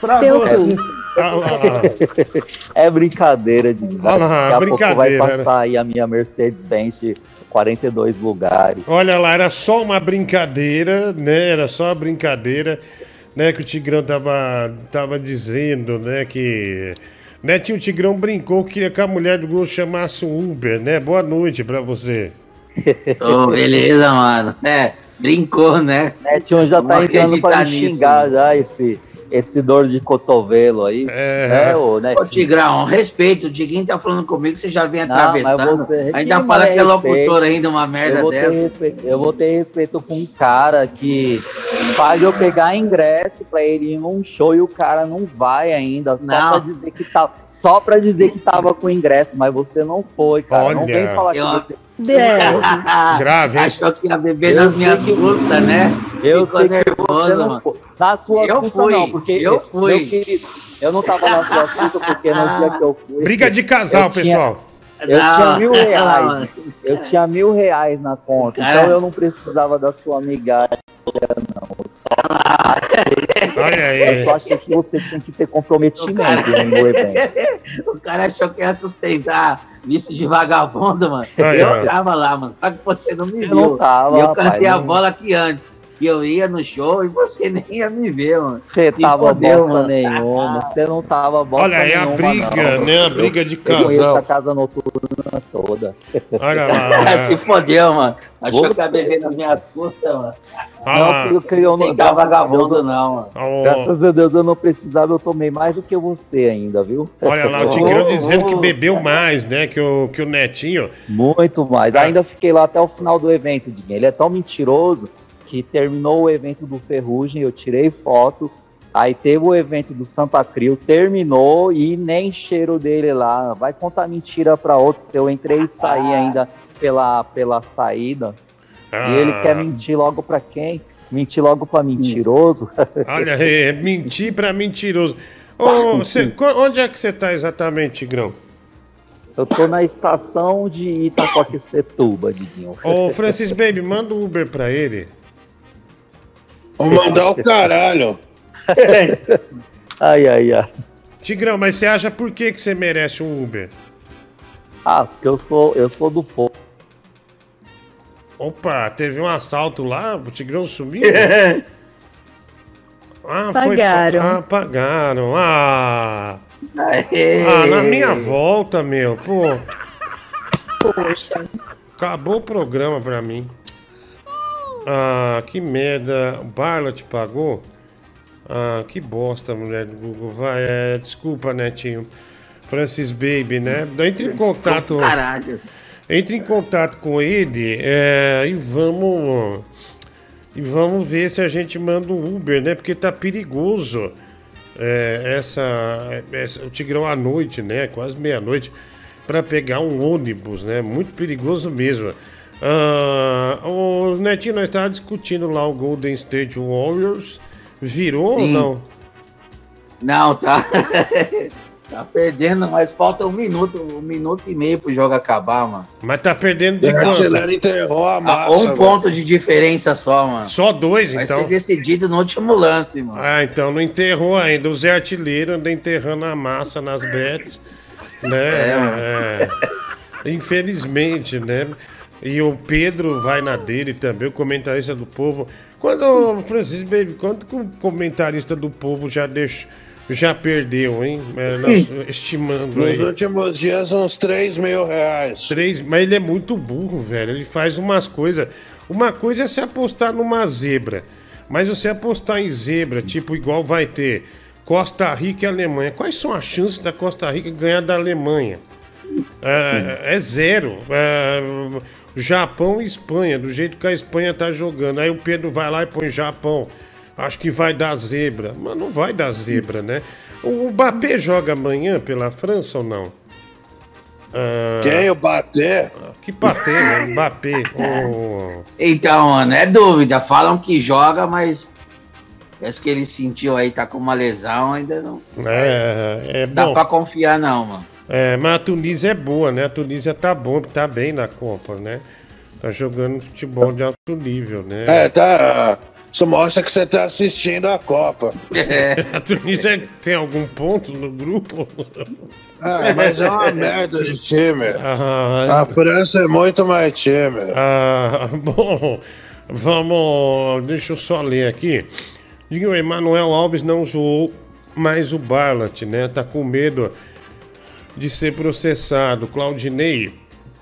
pra Seu você. cu. Ah lá. É brincadeira, Diguinho. Olha lá, Daqui a pouco vai brincadeira, né? passar aí a minha Mercedes-Benz de 42 lugares. Olha lá, era só uma brincadeira, né? Era só uma brincadeira, né? Que o Tigrão tava, tava dizendo, né? Que. Né, tio Tigrão brincou que queria que a mulher do Google chamasse um Uber, né? Boa noite pra você. Ô, beleza, mano. É, brincou, né? Netinho já tá Vamos entrando pra me nisso, xingar né? já esse, esse dor de cotovelo aí. É, ô, Ô, Netinho. Tigrão, respeito. O Diguinho tá falando comigo, você já vem Não, mas atravessando. você- Ainda que fala que é locutor ainda, uma merda eu dessa. respeito, eu vou ter respeito com um cara que faz eu pegar ingresso pra ele ir num show e o cara não vai ainda, só Não. pra dizer que tá, só pra dizer que tava com ingresso, mas você não foi, cara. não Olha. vem falar Eu- que você Grave, hein? Achou que ia beber Eu nas minhas que- custas, né? Eu Ficou sei que nervoso, você não mano. foi. Na sua Eu fui, não, porque eu fui. meu querido, eu não tava na sua custas porque no dia que eu fui. Briga de casal, eu tinha- pessoal. Eu Não, tinha mil reais. Eu tinha mil reais na conta. Cara. Então eu não precisava da sua migalha, não. Olha aí. Eu só achei que você tinha que ter comprometimento no evento. O cara achou que ia sustentar vice de vagabundo, mano. Aí, eu tava lá, mano. Só que você não me Você viu. não tava, E eu rapaz, cantei a não- bola aqui antes. Que eu ia no show e você nem ia me ver, mano. Você Se tava fodeu, bosta mano. nenhuma, você não tava bosta Olha, é a nenhuma, briga, não. né? A briga de Eu conheço a casa noturna toda. Olha lá. Se fodeu, mano. Achou que tá Você- bebendo nas minhas custas, mano. Ah não, eu não Tem que dar vagabundo, não, mano. Ó, Graças a Deus eu não precisava, eu tomei mais do que você ainda, viu? Olha lá, o Tigrão dizendo que bebeu mais, né? Que o, que o Netinho. Muito mais. Ainda fiquei lá até o final do evento, Diguinho. Ele é tão mentiroso que terminou o evento do Ferrugem, eu tirei foto. Aí teve o evento do Santa Crio, terminou e nem cheiro dele lá. Vai contar mentira pra outros. Eu entrei e saí ainda pela, pela saída. E ele quer mentir logo pra quem? Mentir logo pra mentiroso? Olha, é, mentir pra mentiroso. Ô, cê- co- onde é que você tá exatamente, Tigrão? Eu tô na estação de Itacoaquecetuba, Diguinho. Ô, Francis Baby, manda um Uber pra ele. Vou mandar o caralho. ai, ai, ai. Tigrão, mas você acha por que, que você merece um Uber? Ah, porque eu sou, eu sou do povo. Opa, teve um assalto lá, o Tigrão sumiu? Ah, Pagaram. Foi, ah, pagaram. Ah. Aê. Ah, na minha volta, meu. Pô, Poxa. acabou o programa pra mim. Ah, que merda. O Barla te pagou? Ah, que bosta, mulher do Google. Vai, é, desculpa, Netinho. Francis Baby, né? Entre em contato. Caralho. Entre em contato com ele é, e vamos. E vamos ver se a gente manda um Uber, né? Porque tá perigoso. é, essa, essa- O Tigrão à noite, né? Quase meia-noite. Pra pegar um ônibus, né? Muito perigoso mesmo. Ah, o Netinho, nós estávamos discutindo lá o Golden State Warriors. Virou Sim. ou não? Não, tá. tá perdendo, mas falta um minuto, um minuto e meio pro jogo acabar, mano. Mas tá perdendo de O quanto? artilheiro enterrou a Ah, massa. um ponto de diferença só, mano. Só dois, Vai então? ser decidido no último lance, mano. Ah, então não enterrou ainda. O Zé Artilheiro anda enterrando a massa nas bets, né? É, Infelizmente, né? E o Pedro vai na dele também, o comentarista do povo. Quando, Francisco Baby, quanto que o comentarista do povo já deixou, já perdeu, hein? É, nós- estimando Nos aí. últimos dias, uns 3 mil reais. Três, mas ele é muito burro, velho. Ele faz umas coisas. Uma coisa é se apostar numa zebra. Mas você apostar em zebra, tipo, igual vai ter Costa Rica e Alemanha. Quais são as chances da Costa Rica ganhar da Alemanha? É, é zero. É, Japão e Espanha, do jeito que a Espanha tá jogando. Aí o Pedro vai lá e põe Japão. Acho que vai dar zebra. Mas não vai dar zebra, né? O Mbappé joga amanhã pela França ou não? Ah, Quem o bater? Que bater, né? Mbappé. Oh. Então, mano, é dúvida. Falam que joga, mas. Parece que ele sentiu aí, tá com uma lesão, ainda não. É, é Dá bom. pra confiar, não, mano. É, mas a Tunísia é boa, né? A Tunísia tá bom, tá bem na Copa, né? Tá jogando futebol de alto nível, né? É, tá. Isso mostra que você tá assistindo a Copa. A Tunísia tem algum ponto no grupo? Ah, mas é uma merda de time. Ah, A França é muito mais time. Ah, bom, vamos. Deixa eu só ler aqui. Diga o Emanuel Alves não zoou mais o Barlat, né? Tá com medo de ser processado. Claudinei,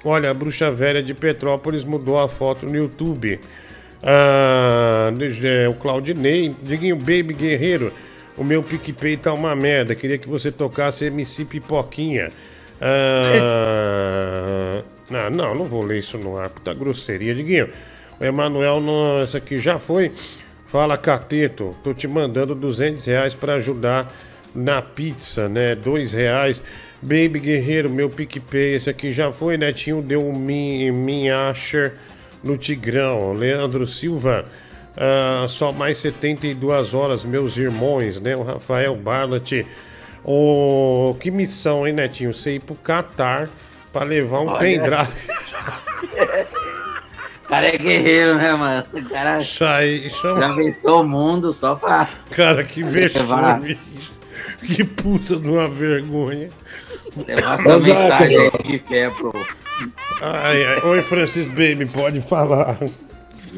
olha, a bruxa velha de Petrópolis mudou a foto no YouTube. Ah, é, o Claudinei, Diguinho Baby Guerreiro, o meu PicPay tá uma merda. Queria que você tocasse MC Pipoquinha. Ah, não, não, não vou ler isso no ar, puta grosseria. Diguinho, o Emanuel, essa aqui já foi. Fala, Cateto, tô te mandando 200 reais pra ajudar na pizza, né? Dois reais. Baby Guerreiro, meu PicPay, esse aqui já foi, Netinho deu um min, minhacher no Tigrão. Leandro Silva, ah, só mais 72 horas, meus irmãos, né? O Rafael Barlat. Ô, que missão, hein, Netinho? Você ir pro Catar pra levar um Olha. pendrive. O cara é guerreiro, né, mano? O cara Isso aí, isso é já venceu o mundo só pra. Cara, que vexame. Que puta de uma vergonha. Levar essa mensagem aí de fé pro. Ai, ai. Oi, Francis Baby, pode falar.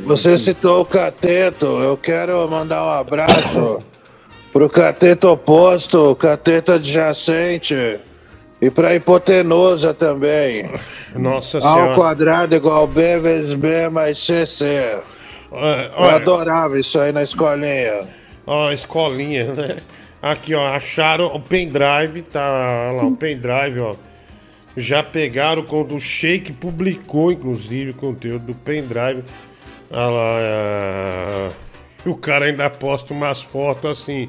Você citou o cateto, eu quero mandar um abraço pro cateto oposto, cateto adjacente e pra hipotenusa também. Nossa A senhora. ao quadrado igual B vezes B mais CC. Eu olha. adorava isso aí na escolinha. Ó, escolinha, né? Aqui, ó, acharam o pendrive, tá lá, o pendrive, ó. Já pegaram quando o Shake publicou, inclusive, o conteúdo do pendrive. Lá, é, e o cara ainda posta umas fotos assim.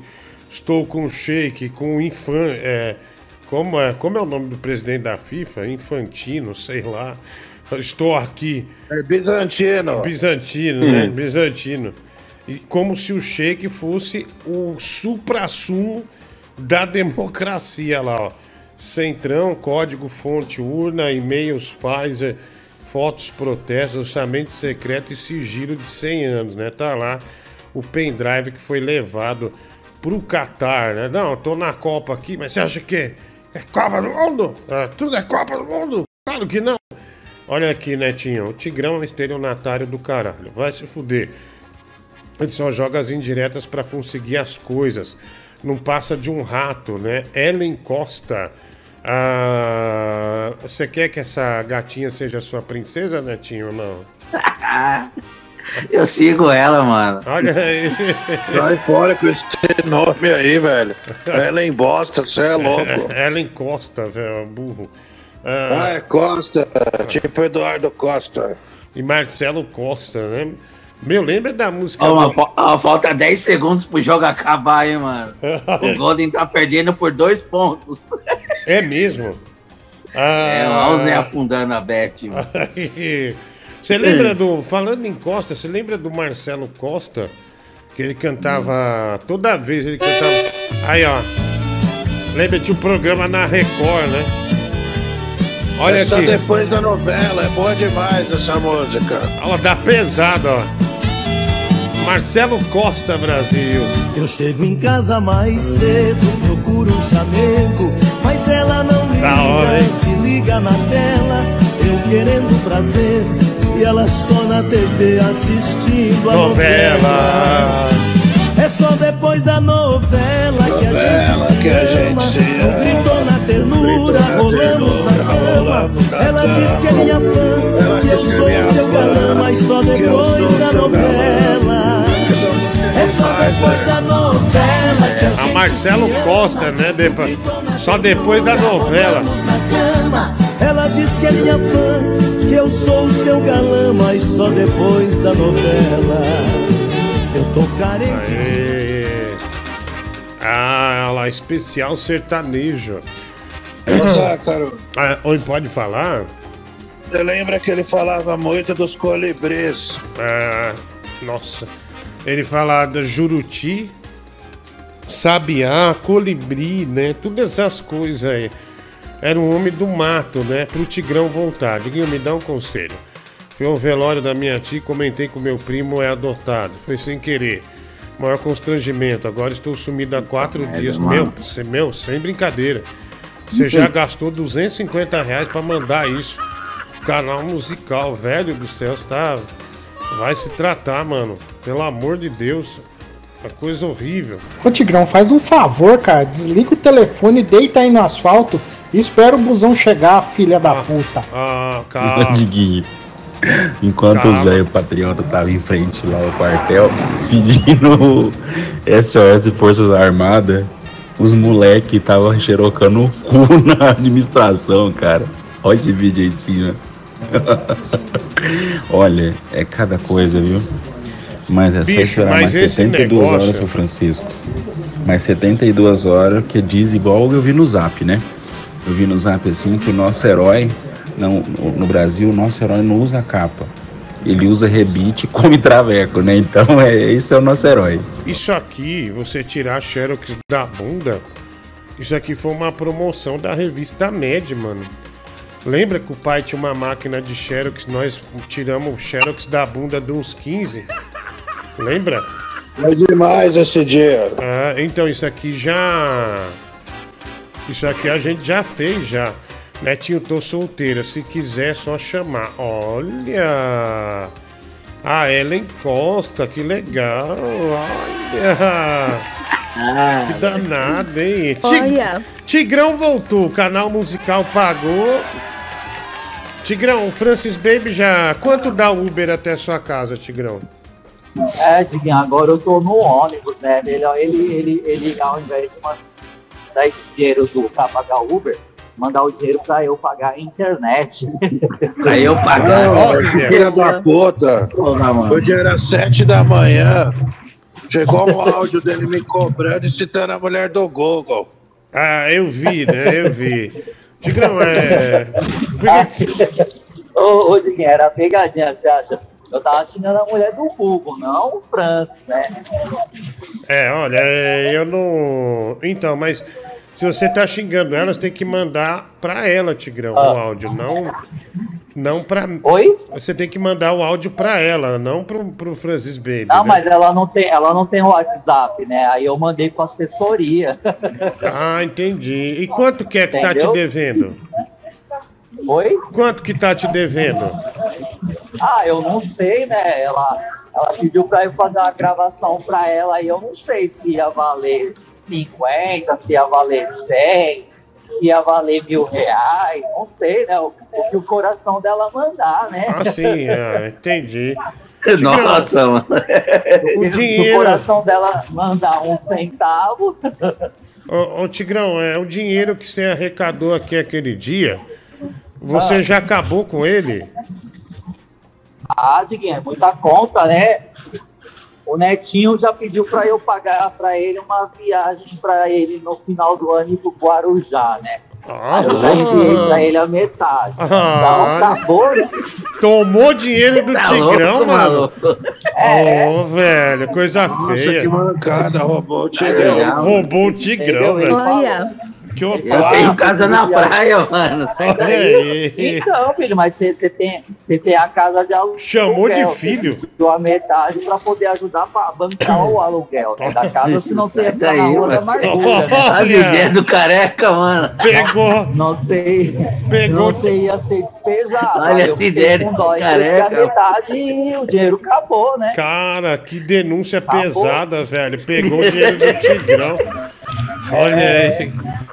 Estou com o Shake, com o Infan. É, como, é, como é o nome do presidente da FIFA? Infantino, sei lá. Estou aqui. É bizantino. Bizantino, né? Hum. Bizantino. Como se o Sheik fosse o supra-sumo da democracia lá, ó. Centrão, código fonte urna, e-mails Pfizer, fotos protestos, orçamento secreto e sigilo de 100 anos, né? Tá lá o pendrive que foi levado pro Catar, né? Não, tô na Copa aqui, mas você acha que é Copa do Mundo? Ah, tudo é Copa do Mundo? Claro que não. Olha aqui, Netinho, o Tigrão é um estelionatário do caralho. Vai se fuder. Ele só joga as indiretas pra conseguir as coisas. Não passa de um rato, né? Ellen Costa. Ah, você quer que essa gatinha seja sua princesa, Netinho, ou não? Eu sigo ela, mano. Olha aí. Sai fora com esse nome aí, velho. Ellen Bosta, você é louco. Ellen Costa, velho, burro. Ah, é Costa, tipo Eduardo Costa. E Marcelo Costa, né? Meu, lembra da música. Ó, do- ó, falta 10 segundos pro jogo acabar, hein, mano. O Golden tá perdendo por dois pontos. É mesmo? É, olha o Zé afundando a Bet, mano. Você lembra do. Falando em Costa, você lembra do Marcelo Costa? Que ele cantava. Toda vez ele cantava. Aí, ó. Lembra? Tinha um programa na Record, né? Olha é só aqui. depois da novela, é boa demais essa música. Olha, dá pesada, ó. Marcelo Costa, Brasil. Eu chego em casa mais cedo, procuro um chamego, mas ela não liga, Da hora, hein? se liga na tela, eu querendo prazer, e ela só na TV assistindo a novela. Novela. É só depois da novela que a Novela gente se que a gente ama, se ama. gritou na ternura, rolamos na cama, ela diz que é minha fã, que eu sou seu galã, mas só depois da novela. É só depois da novela que a A gente Marcelo Costa, né? Depois, só depois da novela. Ela diz que é minha fã, que eu sou o seu galã, mas só depois da novela. Eu tô carente. Aê. Ah, lá, especial sertanejo. Ô, Zácaro, Ah, oi, pode falar? você lembra que ele falava muito dos colibris? Ah, nossa. Ele fala da Juruti, Sabiá, Colibri, né? Todas essas coisas aí. Era um homem do mato, né? Pro Tigrão voltar. Diguinho, me dá um conselho. Foi um velório da minha tia comentei que o meu primo é adotado. Foi sem querer. Maior constrangimento. Agora estou sumido há quatro dias. mano. Meu, você, meu, sem brincadeira. Você já gastou 250 reais pra mandar isso. Canal musical, velho do céu, você tá. Vai se tratar, mano. Pelo amor de Deus. Uma coisa horrível. Ô Tigrão, faz um favor, cara. Desliga o telefone, deita aí no asfalto e espera o busão chegar, filha da puta. Ah, calma. Diguinho. Enquanto Calma. os velhos patriotas estavam em frente lá ao quartel pedindo SOS Forças Armadas, os moleque estavam xerocando o cu na administração, cara. Olha esse vídeo aí de cima. Olha, é cada coisa, viu? Mas é só Bicho, esperar mas mais esse 72 negócio- horas, seu Francisco. Mais 72 horas, que diz igual eu vi no zap, né? Eu vi no zap assim que o nosso herói, não, no, Brasil, o nosso herói não usa capa. Ele usa rebite e come traveco, né? Então é, esse é o nosso herói. Isso aqui, você tirar Xerox da bunda, isso aqui foi uma promoção da revista Med, mano. Lembra que o pai tinha uma máquina de Xerox, nós tiramos o Xerox da bunda uns 15? Lembra? É demais esse dia. Ah, então isso aqui já. Isso aqui a gente já fez já. Netinho, tô solteira. Se quiser, é só chamar. Olha! A Ellen Costa, que legal. Olha. Que danado, hein? Olha. Tigrão voltou, o canal musical pagou. Tigrão, o Francis Baby já. Quanto dá o Uber até a sua casa, Tigrão? É, Diguinho, agora eu tô no ônibus, né? Ele, ele, ele, ele ao invés de mandar esse dinheiro do, pra pagar Uber, mandar o dinheiro pra eu pagar a internet. Pra eu Não, esse filho da puta. Hoje era sete da manhã. Chegou um áudio dele me cobrando e citando a mulher do Google. Ah, eu vi, né? Eu vi. Tigrão, é. ô, ô, Diguinho, era pegadinha, você acha? Eu tava xingando a mulher do Google, não o Francis, né? É, olha, é, eu não. Então, mas se você tá xingando ela, você tem que mandar pra ela, Tigrão, o áudio, não. Não pra. Oi? Você tem que mandar o áudio pra ela, não pro, pro Francis Baby. Não, né? mas ela não tem, ela não tem o WhatsApp, né? Aí eu mandei pra assessoria. Ah, entendi. E quanto que é que tá te Entendeu? devendo? Oi? Quanto que tá te devendo? Ah, eu não sei, né? Ela, ela pediu pra eu fazer uma gravação pra ela e eu não sei se ia valer 50, se ia valer 100, se ia valer mil reais, não sei, né? O, o que o coração dela mandar, né? Ah, sim, ah, entendi. Nossa, mano. O dinheiro. o coração dela mandar um centavo. Ô, ô, Tigrão, é o dinheiro que você arrecadou aqui aquele dia. Você já acabou com ele? Ah, Diguinho, é muita conta, né? O Netinho já pediu para eu pagar para ele uma viagem para ele no final do ano pro Guarujá, né? Aí eu já enviei para ele a metade. Então Ah. acabou, né? Tomou dinheiro do Tá Tigrão, louco, mano? É. Ô, velho, coisa Nossa, feia. que mancada, roubou o Tigrão. Roubou o Tigrão, velho. Olha. Que Eu tenho casa na praia, mano. Olha aí. Então, filho, mas você tem, você tem a casa de aluguel. Chamou de filho? Deu a metade para poder ajudar a bancar o aluguel né, da casa, senão você ia ficar na rua da amargura. Né? As ideias do careca, mano. Pegou. Não sei. Pegou. Não sei, ia ser despejado. Olha essa ideia então, careca. A metade e o dinheiro acabou, né? Cara, que denúncia pesada, velho. Pegou o dinheiro do Tigrão. Olha aí.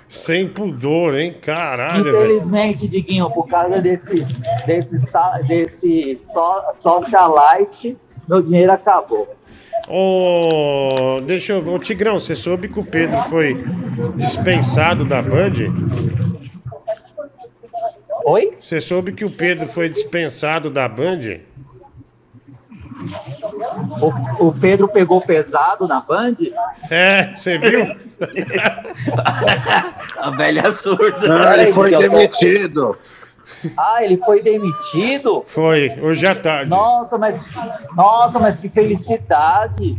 Sem pudor, hein? Caralho, velho. Infelizmente, Diguinho, por causa desse, desse, desse so- socialite, meu dinheiro acabou. Ô, deixa eu. Ô, Tigrão, você soube que o Pedro foi dispensado da Band? Oi? Você soube que o Pedro foi dispensado da Band? O, o Pedro pegou pesado na Band? É, você viu? A velha surda. Ah, ele foi demitido. Ah, ele foi demitido? Foi, hoje à tarde. Nossa, mas, nossa, mas que felicidade.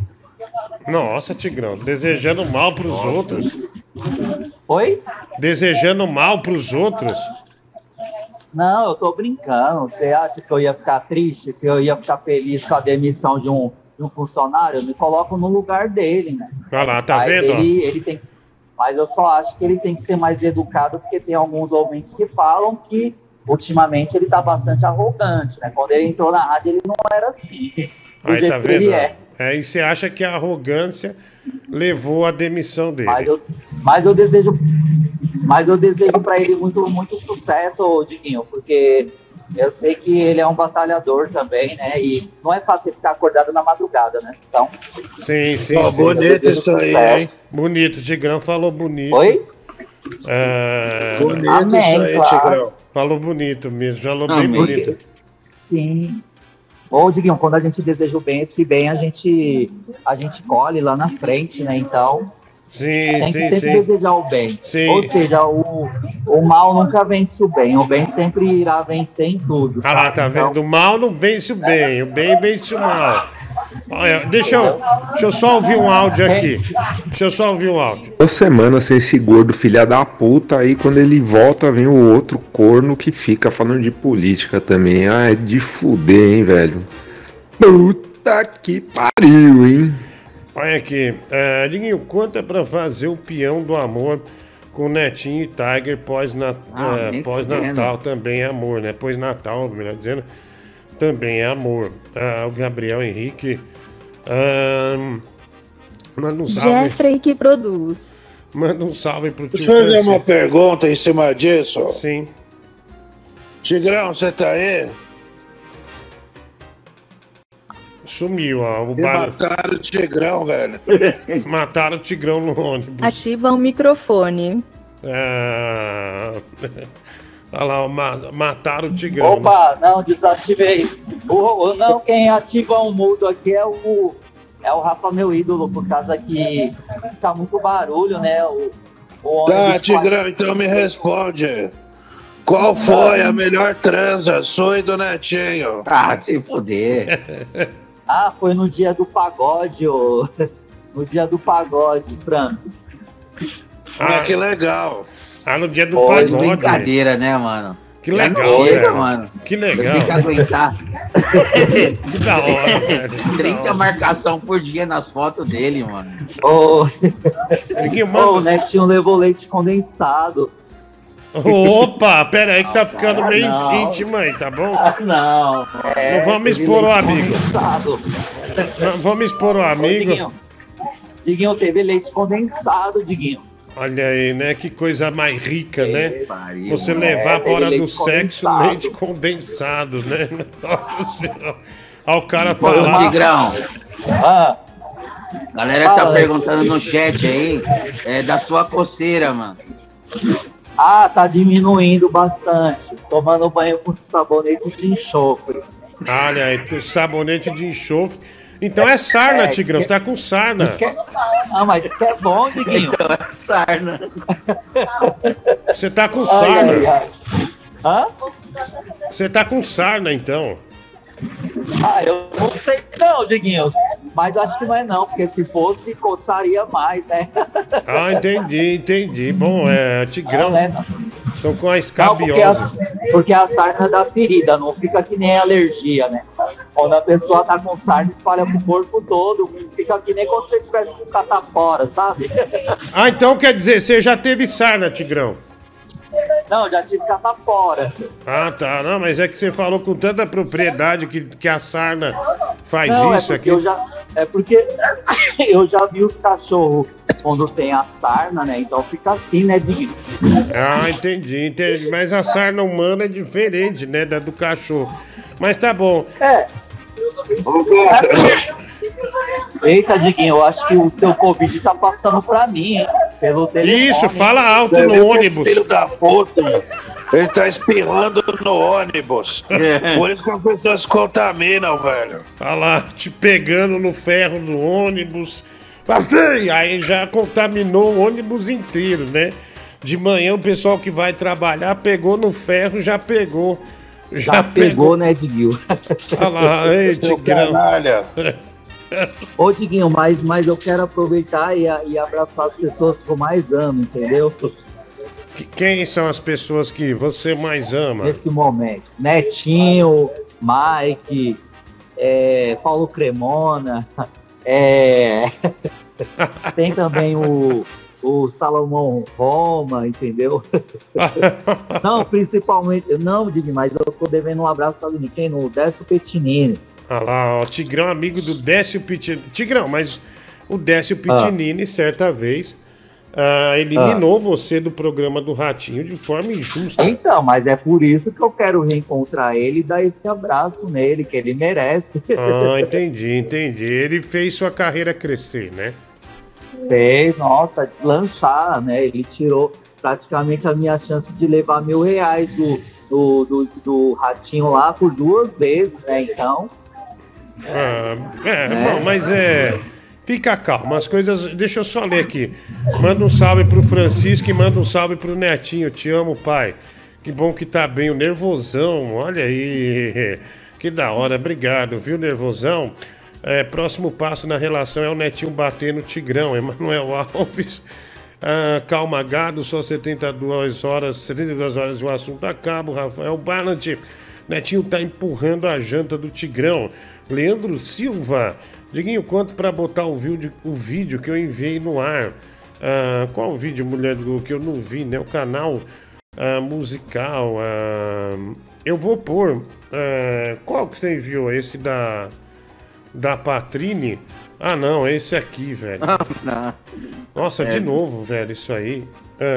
Nossa, Tigrão, desejando mal pros outros. Oi? Desejando mal pros outros. Não, eu tô brincando. Você acha que eu ia ficar triste se eu ia ficar feliz com a demissão de um, de um funcionário? Eu me coloco no lugar dele, né? Olha lá, tá Mas vendo? Ele, ele tem que- mas eu só acho que ele tem que ser mais educado, porque tem alguns ouvintes que falam que ultimamente ele tá bastante arrogante, né? Quando ele entrou na rádio, ele não era assim. Aí tá vendo? Ele é. É, e você acha que a arrogância levou à demissão dele. Mas eu, mas eu desejo, mas eu desejo para ele muito, muito sucesso, ô Diguinho, porque eu sei que ele é um batalhador também, né? E não é fácil ficar acordado na madrugada, né? Então, Sim, sim, Ó, sim. bonito isso aí, hein? Bonito, o Tigrão falou bonito. Oi? É... Bonito Amém, isso aí, claro. Tigrão. Falou bonito mesmo, falou bem Amém. bonito. sim. Ô, Diguinho, quando a gente deseja o bem, esse bem a gente, a gente colhe lá na frente, né? Então, Sim, tem que sim, sempre sim. desejar o bem. Sim. Ou seja, o, o mal nunca vence o bem, o bem sempre irá vencer em tudo. Ah lá, tá Então, vendo? O mal não vence o bem, o bem vence o mal. Olha, deixa eu, deixa eu só ouvir um áudio aqui. Deixa eu só ouvir um áudio. Uma semana sem esse gordo filha da puta, aí quando ele volta vem o outro corno que fica falando de política também. Ah, é de fuder, hein, velho. Puta que pariu, hein? Olha aqui, é, Diguinho, quanto é pra fazer o peão do amor com Netinho e Tiger pós-na- Ah, é, pós-Natal fudendo. também, amor, né? Pós-Natal, melhor dizendo. Também é amor. Ah, o Gabriel Henrique. ah, manda um salve. Jeffrey que produz. Manda um salve pro tio Deixa eu fazer uma pergunta em cima disso. Sim. Tigrão, você tá aí? Sumiu, ó. O bar... Mataram o Tigrão, velho. Mataram o Tigrão no ônibus. Ativa o microfone. Ah... Olha lá, ma- mataram o Tigrão. Opa, não, desativei. O, o- não, quem ativa o mudo aqui é o, é o Rafa, meu ídolo, por causa que tá muito barulho, né? O, o Tá, Tigrão, então me responde. Qual foi a melhor transa sua e do Netinho? Ah, se fuder. Ah, foi no dia do pagode, ô. No dia do pagode, Francis. Ah, que legal. Ah, no dia do Pô, pagode. brincadeira, né, mano? Que legal, chega, velho. mano. Que legal. Tem que aguentar. Que da hora, velho. Que da 30 hora. marcação por dia nas fotos dele, mano. Ô, Ninguém Ô, o Netinho levou leite condensado. Opa, pera aí que tá ficando meio não. íntimo aí, tá bom? Não, é, Não vamos expor o amigo. condensado. Não vamos expor o Ô, amigo. Diguinho, Diguinho, teve leite condensado, Diguinho. Olha aí, né? Que coisa mais rica, né? Você né? levar pra hora Leite do sexo condensado. leite condensado, né? Nossa senhora. Olha o cara tá Ô, lá. Tigrão. Ah, Galera tá Fala, perguntando no chat aí é, da sua coceira, mano. ah, tá diminuindo bastante. Tomando banho com sabonete de enxofre. Olha aí, sabonete de enxofre. Então é sarna, É, Tigrão. que- Você tá com sarna. Isso que é- Ah, mas isso que é bom, Diguinho. Então é sarna. Você tá com Ai, sarna. ai, ai. Hã? Você tá com sarna, então. Ah, eu não sei não, Diguinho. Mas acho que não é não, porque se fosse, coçaria mais, né? Ah, entendi, entendi. Bom, é, Tigrão. Não, né, Estão com a Não, porque a, escabiose. porque a sarna da ferida, não fica que nem alergia, né? Quando a pessoa tá com sarna, espalha pro corpo todo, fica que nem quando você tivesse com catapora, sabe? Ah, então quer dizer, você já teve sarna, Tigrão? Não, já tive catapora. Ah, tá. Não, mas é que você falou com tanta propriedade que, que a sarna faz não, isso é aqui. eu já é porque eu já vi os cachorros quando tem a sarna, né? Então fica assim, né? Ah, entendi, entendi. Mas a sarna humana é diferente, né, da do cachorro. Mas tá bom. É. Eita, Diguinho, eu acho que o seu Covid tá passando pra mim, hein? Pelo telefone. Isso, fala alto Você no ônibus. filho da puta, ele tá espirrando no ônibus. Por isso que as pessoas se contaminam, velho. Tá lá te pegando no ferro do ônibus. Aí já contaminou o ônibus inteiro, né? De manhã o pessoal que vai trabalhar pegou no ferro, já pegou. Já, Já pegou, né, Diguinho? Olha lá, ei, Tigrão. Ô, Diguinho, mas, mas eu quero aproveitar e, a- e abraçar as pessoas que eu mais amo, entendeu? Que- Quem são as pessoas que você mais ama? Nesse momento. Netinho, Mike, é, Paulo Cremona, é, tem também o, o Salomão Roma, entendeu? não, principalmente, não, Diguinho, mas eu tô devendo um abraço, sabe de quem? No Décio Petinini. Olha lá, ó, Tigrão, amigo do Décio Pitinini. Tigrão, mas o Décio Pitinini, certa vez, ah, eliminou você do programa do Ratinho de forma injusta. Então, mas é por isso que eu quero reencontrar ele e dar esse abraço nele, que ele merece. Ah, entendi, entendi. Ele fez sua carreira crescer, né? Fez, nossa, deslanchar, né? Ele tirou praticamente a minha chance de levar mil reais do, do, do, do ratinho lá por duas vezes, né? Então, Ah, é, Né? bom, mas é. Fica calmo, as coisas. Deixa eu só ler aqui. Manda um salve pro Francisco e manda um salve pro Netinho. Te amo, pai. Que bom que tá bem. O nervosão, olha aí. Que da hora, obrigado, viu, nervosão? É, próximo passo na relação é o Netinho bater no Tigrão. Emanuel Alves. Ah, calma, gado, só 72 horas, 72 horas e o assunto acaba. O Rafael Ballant. Netinho tá empurrando a janta do Tigrão. Leandro Silva. Diguinho, quanto pra botar o vídeo, o vídeo que eu enviei no ar? Ah, qual vídeo, mulher do que eu não vi, né? O canal ah, musical. ah, eu vou pôr. ah, qual que você enviou? Esse da. Da Patrine? Ah, não, esse aqui, velho. Não. Nossa, É. de novo, velho, isso aí.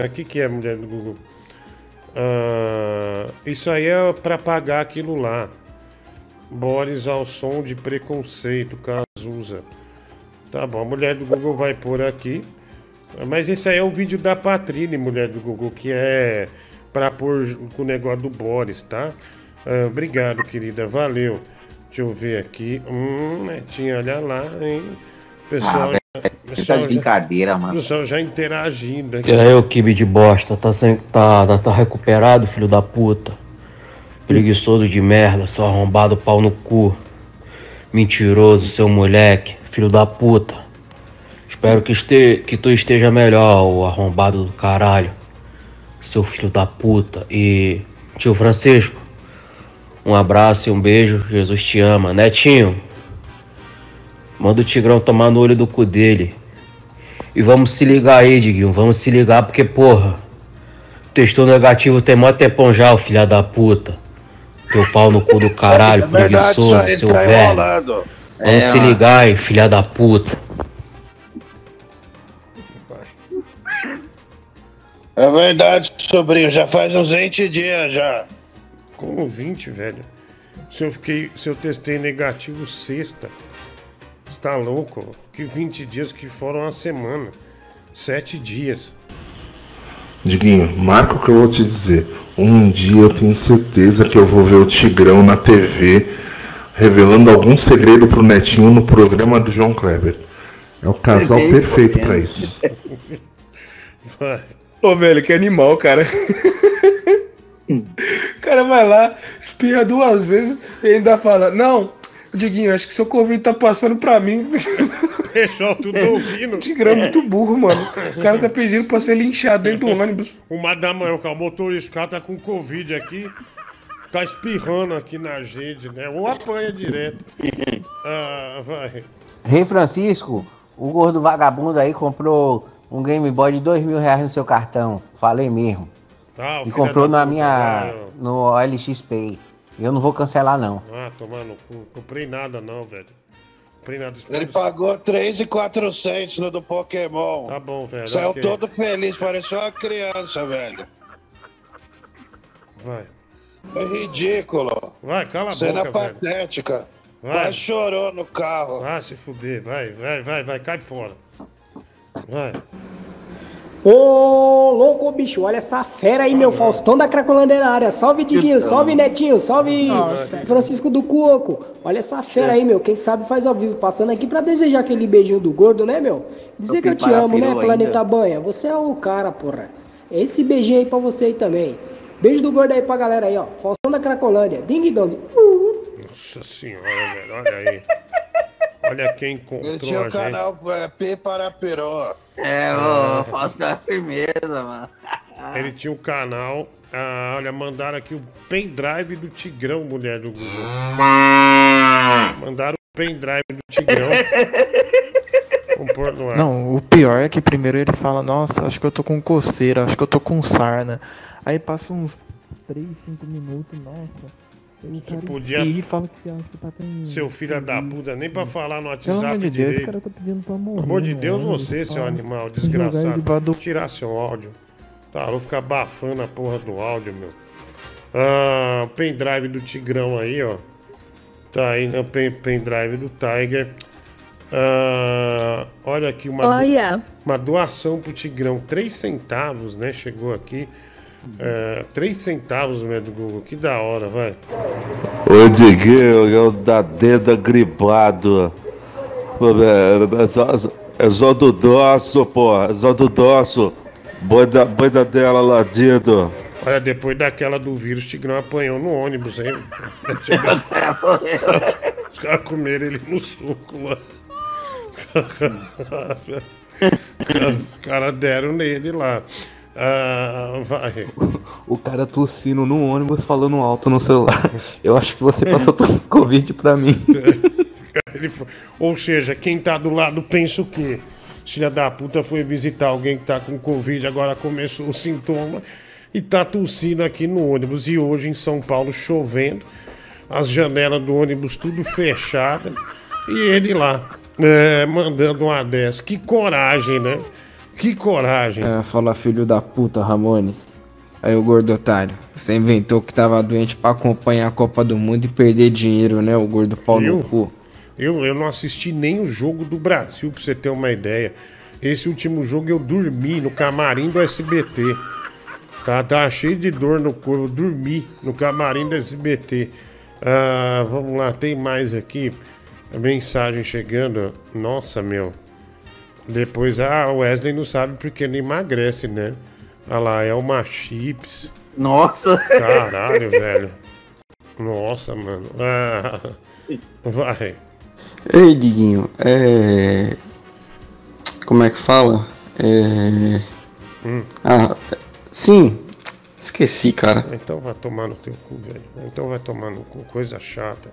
O que, que é, mulher do Google? Ah, isso aí é pra pagar aquilo lá. Boris ao som de preconceito, Cazuza. Tá bom, a mulher do Google vai pôr aqui. Mas esse aí é o vídeo da Patrine, mulher do Google, que é pra pôr com o negócio do Boris, tá? Ah, obrigado, querida, valeu. Deixa eu ver aqui. Hum, Netinho, olha lá, hein? Pessoal, Ah, já- você tá de já- brincadeira, mano. pessoal já interagindo aqui. E aí, ô kibe de bosta, tá, sem, tá, tá, tá recuperado, filho da puta? Preguiçoso de merda, seu arrombado pau no cu. Mentiroso, seu moleque, filho da puta. Espero que, este, que tu esteja melhor, o arrombado do caralho. Seu filho da puta. E tio Francisco, um abraço e um beijo. Jesus te ama. Netinho, manda o Tigrão tomar no olho do cu dele. E vamos se ligar aí, Diguinho. Vamos se ligar porque, porra, testou negativo tem mó tempão já, o filha da puta. Teu pau no cu do caralho, É verdade, preguiçoso, aí seu tá velho. enrolando. Vamos É, se ligar aí, filha da puta. É verdade, sobrinho, já faz uns 20 dias já. Como 20, velho? Se eu fiquei. Se eu testei negativo sexta. Você tá louco? Que 20 dias que foram uma semana. Sete dias. Diguinho, marca o que eu vou te dizer. Um dia eu tenho certeza que eu vou ver o Tigrão na TV revelando algum segredo pro Netinho no programa do João Kleber. É o casal Nem perfeito pra isso. Vai. Ô, velho, que animal, cara. O cara vai lá, espirra duas vezes e ainda fala: Não, Diguinho, acho que seu Covid tá passando pra mim. Pessoal, tudo ouvindo. O Tigrão é muito burro, mano. O cara tá pedindo pra ser linchado dentro do ônibus. Uma da manhã, o motorista, cara tá com Covid aqui. Tá espirrando aqui na gente, né? Ou apanha direto. Ah, vai. Rei Francisco, o gordo vagabundo aí comprou um Game Boy de dois mil reais no seu cartão. Falei mesmo. Ah, o e comprou na minha. vai, ó. no OLX Pay. Eu não vou cancelar, não. Ah, cu. Comprei nada não, velho. Comprei nada. Ele pagou 3,400 no do Pokémon. Tá bom, velho. Saiu ok. todo feliz, parecia uma criança, velho. Vai. É ridículo. Vai, cala a Cena boca, velho. patética. Vai. Quase chorou no carro. Vai se fuder, vai, vai, vai, vai, cai fora. Vai. Ô, louco, bicho, olha essa fera aí, meu Faustão da Cracolândia na área. Salve, Diguinho, salve, Netinho, salve Nossa. Francisco do Cuoco. Olha essa fera aí, meu. Quem sabe faz ao vivo, passando aqui pra desejar aquele beijinho do gordo, né, meu? Dizer Eu que eu te amo, né, parapirou Planeta ainda. Banha? Você é o cara, porra. Esse beijinho aí pra você aí também. Beijo do gordo aí pra galera aí, ó. Faustão da Cracolândia. Ding dong. Nossa senhora, velho, olha aí. Olha quem Ele encontrou tinha a o canal é, P para Peró. É, ô, Fausto da firmeza, mano. Ele tinha um canal. ah, olha, mandaram aqui o pendrive do Tigrão, mulher do Google. Mandaram o pendrive do Tigrão. Não, o pior é que primeiro ele fala, nossa, acho que eu tô com coceira, acho que eu tô com sarna. Aí passa uns 3, 5 minutos, nossa. Cara podia- e fala que acha que tá com. Seu filho da puta, nem pra falar no Pelo WhatsApp amor de Deus, direito. o cara tá pedindo pra morrer. Pelo amor de no Deus, ônibus, você, seu animal desgraçado. do- Tirar seu áudio. Tá, vou ficar abafando a porra do áudio, meu. Ah, pendrive do Tigrão aí, ó. Tá aí no pen- pendrive do Tiger. Ah, olha aqui uma, do- Olha. uma doação pro Tigrão. 3 centavos, né? Chegou aqui. Ah, 3 centavos, meu do Google. Que da hora, vai. Ô Diguinho, eu da dedo gripado. É é só, é só do doço, pô. É só do da, boi da dela ladido. Olha, depois daquela do vírus, o Tigrão apanhou no ônibus, hein? Os caras comeram ele no suco lá. Os caras deram nele lá. Ah, vai. O cara tossindo no ônibus falando alto no celular. Eu acho que você passou todo Covid pra mim. Ele foi- Ou seja, quem tá do lado pensa o quê? Filha da puta foi visitar alguém que tá com Covid, agora começou o sintoma. e tá tossindo aqui no ônibus. E hoje em São Paulo chovendo, as janelas do ônibus tudo fechadas e ele lá é, mandando uma dessa. Que coragem, né? Que coragem. É, fala filho da puta, Ramones. Aí o gordo otário, você inventou que tava doente pra acompanhar a Copa do Mundo e perder dinheiro, né, o gordo pau Eu? no cu. Eu, eu não assisti nem o jogo do Brasil, pra você ter uma ideia. Esse último jogo eu dormi no camarim do SBT. Tá, tá cheio de dor no corpo. Eu dormi no camarim do SBT. Ah, vamos lá, tem mais aqui. A mensagem chegando. Nossa, meu. Depois, ah, o Wesley não sabe porque ele emagrece, né? Olha lá, é uma chips. Nossa! Caralho, velho. Nossa, mano. Ah, vai. Ei, Diguinho, é. Como é que fala? É. Hum. Ah, sim, esqueci, cara. Então vai tomar no teu cu, velho. Então vai tomar no cu. Coisa chata.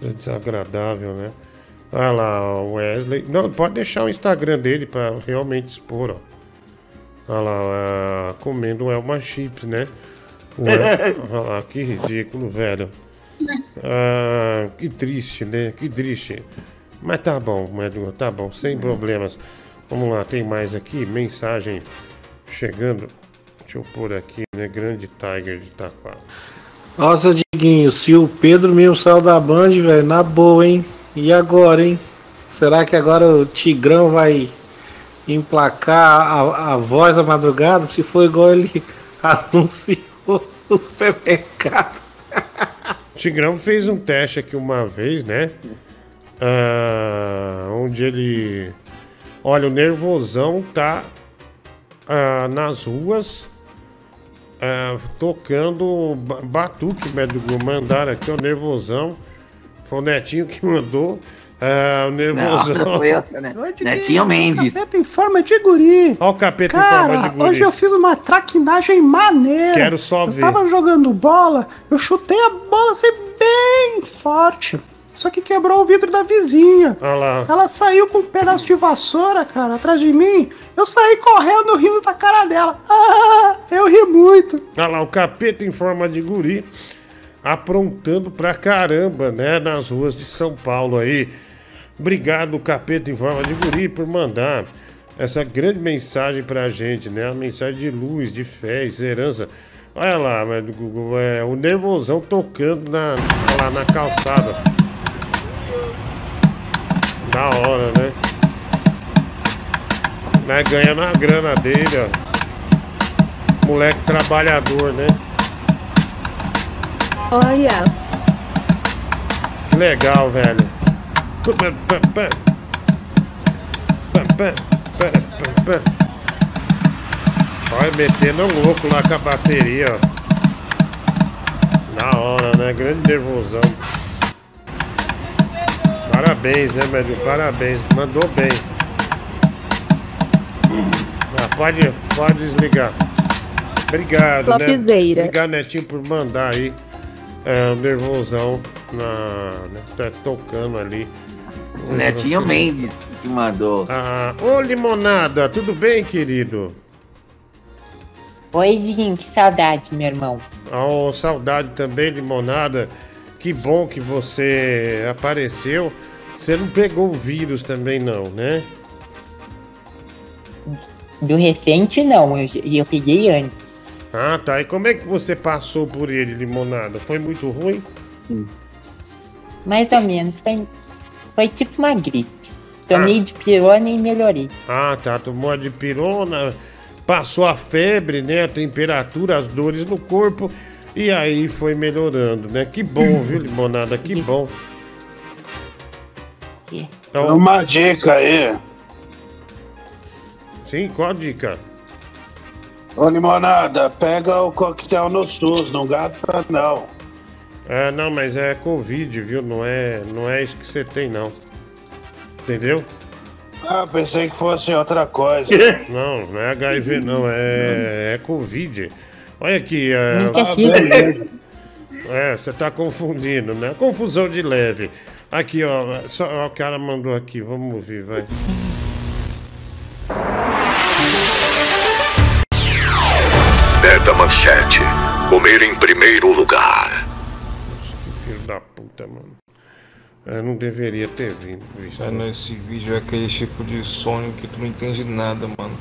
Desagradável, né? Ah lá, o Wesley. Não, pode deixar o Instagram dele pra realmente expor, ó. Olha lá, ah, comendo Elma Chips, né? O El- Olha lá, que ridículo, velho. Ah, que triste, né? Que triste. Mas tá bom, Edgar, tá bom, sem problemas. Vamos lá, tem mais aqui, mensagem chegando. Deixa eu pôr aqui, né? Grande Tiger de Taquara. Nossa, Diguinho, se o Pedro mesmo saiu da Band, velho, na boa, hein? E agora, hein? Será que agora o Tigrão vai emplacar a, a voz da madrugada? Se for igual ele anunciou o supermercado. Tigrão fez um teste aqui uma vez, né? Ah, onde ele. Olha, o nervosão tá ah, nas ruas ah, tocando ba- batuque, médico. Mandaram aqui o nervosão. Foi o Netinho que mandou. Ah, o nervosão. Não, foi eu, né? Netinho Mendes. Capeta em forma de guri. Olha o capeta em Cara, forma de guri. hoje eu fiz uma traquinagem maneira. Quero só eu ver. tava jogando bola, eu chutei a bola assim bem forte. Só que quebrou o vidro da vizinha. Olha lá. Ela saiu com um pedaço de vassoura, cara, atrás de mim. Eu saí correndo rindo da cara dela. Ah, eu ri muito. Olha lá, o capeta em forma de guri aprontando pra caramba, né? Nas ruas de São Paulo aí. Obrigado, capeta em forma de guri, por mandar essa grande mensagem pra gente, né? A mensagem de luz, de fé, esperança. Olha lá, é, o nervosão tocando na, lá na calçada. Da hora, né? Mas ganhando a grana dele, ó. Moleque trabalhador, né? Olha, Que legal, velho. Olha, metendo um louco lá com a bateria, ó. Na hora, né? Grande nervosão. Parabéns, né, médico? Parabéns. Mandou bem. Ah, pode, pode desligar. Obrigado, né? Topzera. Obrigado, Netinho, por mandar aí é, o nervosão na, né, tá tocando ali. Netinho Mendes que mandou. Ah, ô Limonada, tudo bem, querido? Oi, Diguinho, que saudade, meu irmão. Oh, saudade também, Limonada. Que bom que você apareceu. Você não pegou o vírus também, não, né? Do recente, não, eu, eu peguei antes. Ah, tá. E como é que você passou por ele, Limonada? Foi muito ruim? Mais ou menos, foi, foi tipo uma gripe. Tomei de pirona e melhorei. Ah, tá. Tomou a de pirona, passou a febre, né? A temperatura, as dores no corpo. E aí foi melhorando, né? Que bom, viu, Limonada? Que bom. Então, Uma dica aí. Sim, qual a dica? Ô, limonada, pega o coquetel no SUS, não gasta não. É, não, mas é Covid, viu? Não é, não é isso que você tem, não. Entendeu? Ah, pensei que fosse outra coisa. Não, não é HIV, não. É, é Covid. Olha aqui. É, Ah, tive. beleza. é, você tá confundindo, né? Confusão de leve. Aqui, ó. Só, ó, o cara mandou aqui. Vamos ouvir, vai. Beta Manchete. Comer em primeiro lugar. Filho da puta, mano. Eu não deveria ter vindo. Visto. É, nesse vídeo é aquele tipo de sonho que tu não entende nada, mano.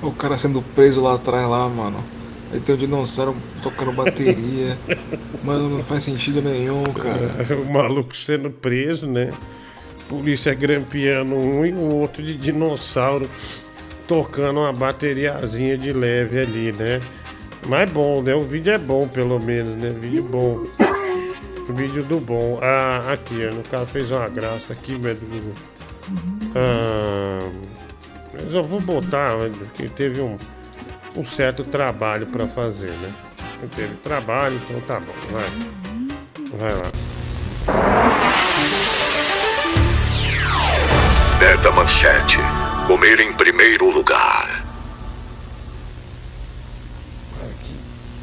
O cara sendo preso lá atrás lá, mano. Aí tem o dinossauro tocando bateria. mano, não faz sentido nenhum, cara. o maluco sendo preso, né? Polícia grampeando um e o outro de dinossauro tocando uma bateriazinha de leve ali, né? Mas bom, né? O vídeo é bom, pelo menos, né? Vídeo bom. Vídeo do bom. Ah, aqui, o cara fez uma graça aqui, velho. Ah, mas eu vou botar, porque teve um, um certo trabalho pra fazer, né? Teve trabalho, então tá bom, vai. Vai lá. Beta Manchete. Comer em primeiro lugar.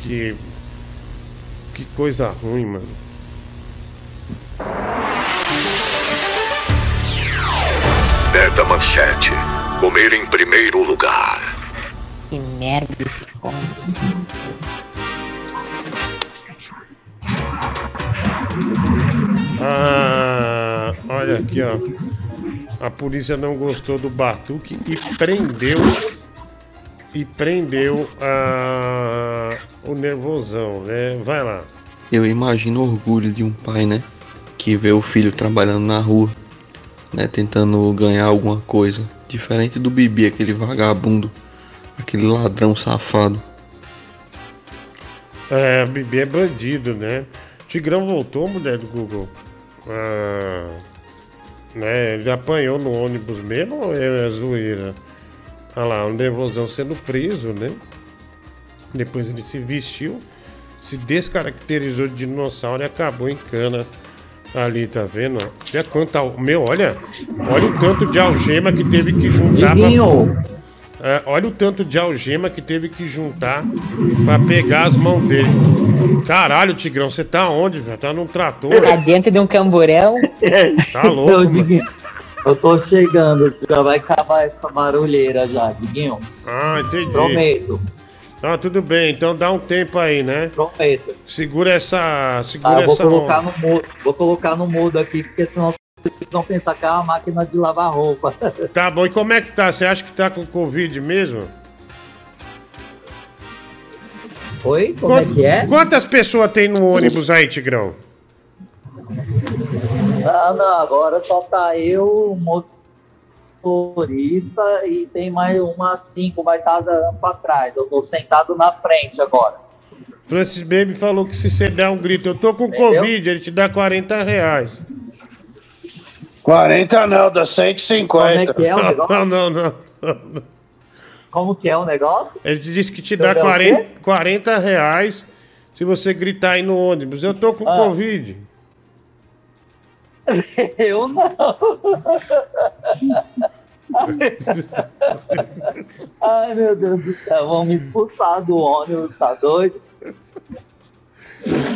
Que. Que coisa ruim, mano. Beta Manchete. Comer em primeiro lugar. Que merda esse. Ah, olha aqui, ó. A polícia não gostou do batuque e prendeu. E prendeu a, o nervosão, né? Vai lá. Eu imagino o orgulho de um pai, né? Que vê o filho trabalhando na rua, né? Tentando ganhar alguma coisa. Diferente do Bibi, aquele vagabundo, aquele ladrão safado. É, Bibi é bandido, né? Tigrão voltou, mulher do Google. Ah, né? Ele apanhou no ônibus mesmo ou é zoeira? Olha lá, o nervosão sendo preso, né? Depois ele se vestiu, se descaracterizou de dinossauro e acabou em cana. Ali, tá vendo? Olha quanto. al- Meu, olha. Olha o tanto de algema que teve que juntar. Diguinho. É, olha o tanto de algema que teve que juntar pra pegar as mãos dele. Caralho, Tigrão, você tá onde, velho? Tá num trator? Tá dentro de um camburão. Tá louco. Diguinho, eu tô chegando, já vai acabar essa barulheira já, Diguinho. Ah, entendi. Prometo. Ah, tudo bem, então dá um tempo aí, né? Prometo. Segura essa. Segura Ah, vou essa colocar onda. no mudo, vou colocar no mudo aqui, porque senão vocês vão pensar que é uma máquina de lavar roupa. Tá bom, e como é que tá? Você acha que tá com Covid mesmo? Oi? Como é que é? Quantas pessoas tem no ônibus aí, Tigrão? Ah, não, agora só tá eu, o motorista e tem mais umas cinco, vai estar dando pra trás. Eu tô sentado na frente agora. Francis Baby falou que se você der um grito, eu tô com Entendeu? Covid, ele te dá 40 reais. 40 não, dá 150. Como é que é o negócio? Não, não, não. Como que é o negócio? Ele te disse que te dá der o 40, quê? 40 reais se você gritar aí no ônibus. Eu tô com Ah. Covid. Eu não. Ai, meu Deus do céu, vão me expulsar do ônibus, tá doido?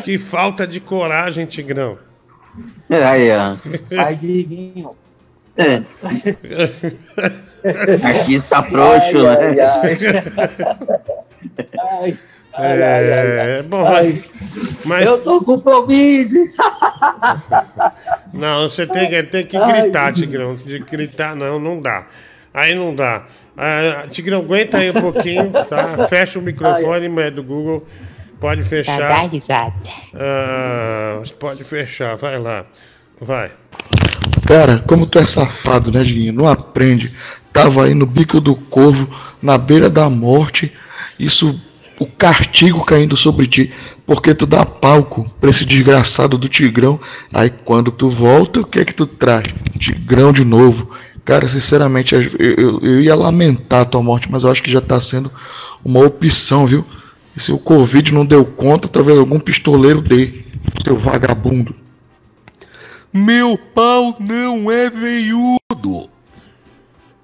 Que falta de coragem, Tigrão. Aí, ó. Ai, Diguinho. É. Aqui está frouxo, ai, né? Ai, ai. Ai, ai, ai, ai. É, bom, Ai. mas. Eu tô com Covid! Não, você tem, que- tem que Ai. gritar, Tigrão. De gritar, não, não dá. Aí não dá. Ah, Tigrão, aguenta aí um pouquinho, tá? Fecha o microfone, mulher do Google. Pode fechar. Ah, pode fechar, vai lá. Vai. Cara, como tu é safado, né, Diguinho? Não aprende. Tava aí no bico do corvo, na beira da morte. Isso, o castigo caindo sobre ti. Porque tu dá palco pra esse desgraçado do Tigrão. Aí quando tu volta, o que é que tu traz? Tigrão de novo. Cara, sinceramente, eu, eu- eu ia lamentar a tua morte, mas eu acho que já tá sendo uma opção, viu? E se o Covid não deu conta, talvez algum pistoleiro dê. Seu vagabundo. Meu pau não é veiudo.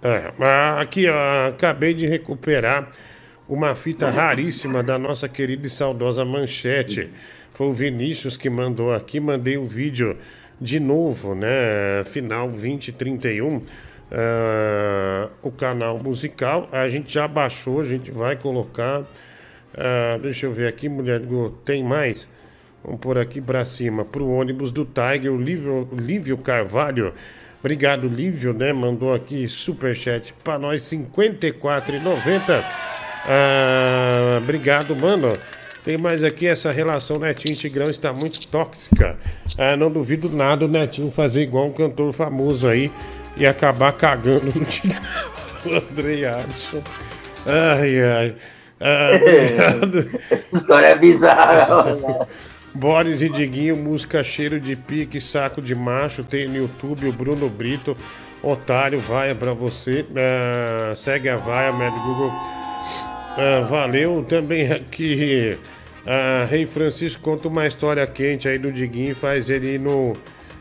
É, mas aqui, ó, acabei de recuperar uma fita raríssima da nossa querida e saudosa Manchete. Foi o Vinícius que mandou aqui, mandei o vídeo de novo, né? Final 2031. ah, o canal musical. A gente já baixou, a gente vai colocar Ah, deixa eu ver aqui, mulher. Tem mais? Vamos pôr aqui pra cima. Pro ônibus do Tiger, o Lívio, o Lívio Carvalho. Obrigado, Lívio, né? Mandou aqui superchat pra nós, R$ 54,90. Ah, obrigado, mano. Tem mais aqui, essa relação Netinho e Tigrão está muito tóxica. Ah, não duvido nada o Netinho fazer igual um cantor famoso aí e acabar cagando no Tigrão. O Andrei Alisson. Ai, ai. Ah, obrigado. Essa história é bizarra. Boris e Diguinho, música Cheiro de Pique, Saco de Macho, tem no YouTube o Bruno Brito, Otário, vaia pra você. Ah, segue a vaia, Mad Google. Ah, valeu também aqui. Ah, Rei Francisco conta uma história quente aí do Diguinho, faz ele ir no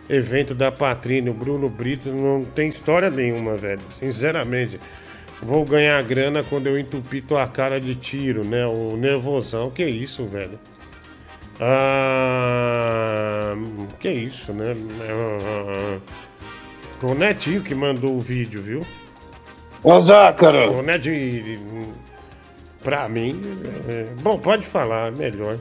evento da Patrine. O Bruno Brito não tem história nenhuma, velho. Sinceramente. Vou ganhar grana quando eu entupir tua cara de tiro, né? O nervosão. Que isso, velho? Ah, que isso, né? O Netinho que mandou o vídeo, viu? Ô, Zácaro. O Netinho, pra mim, é- bom, pode falar, melhor.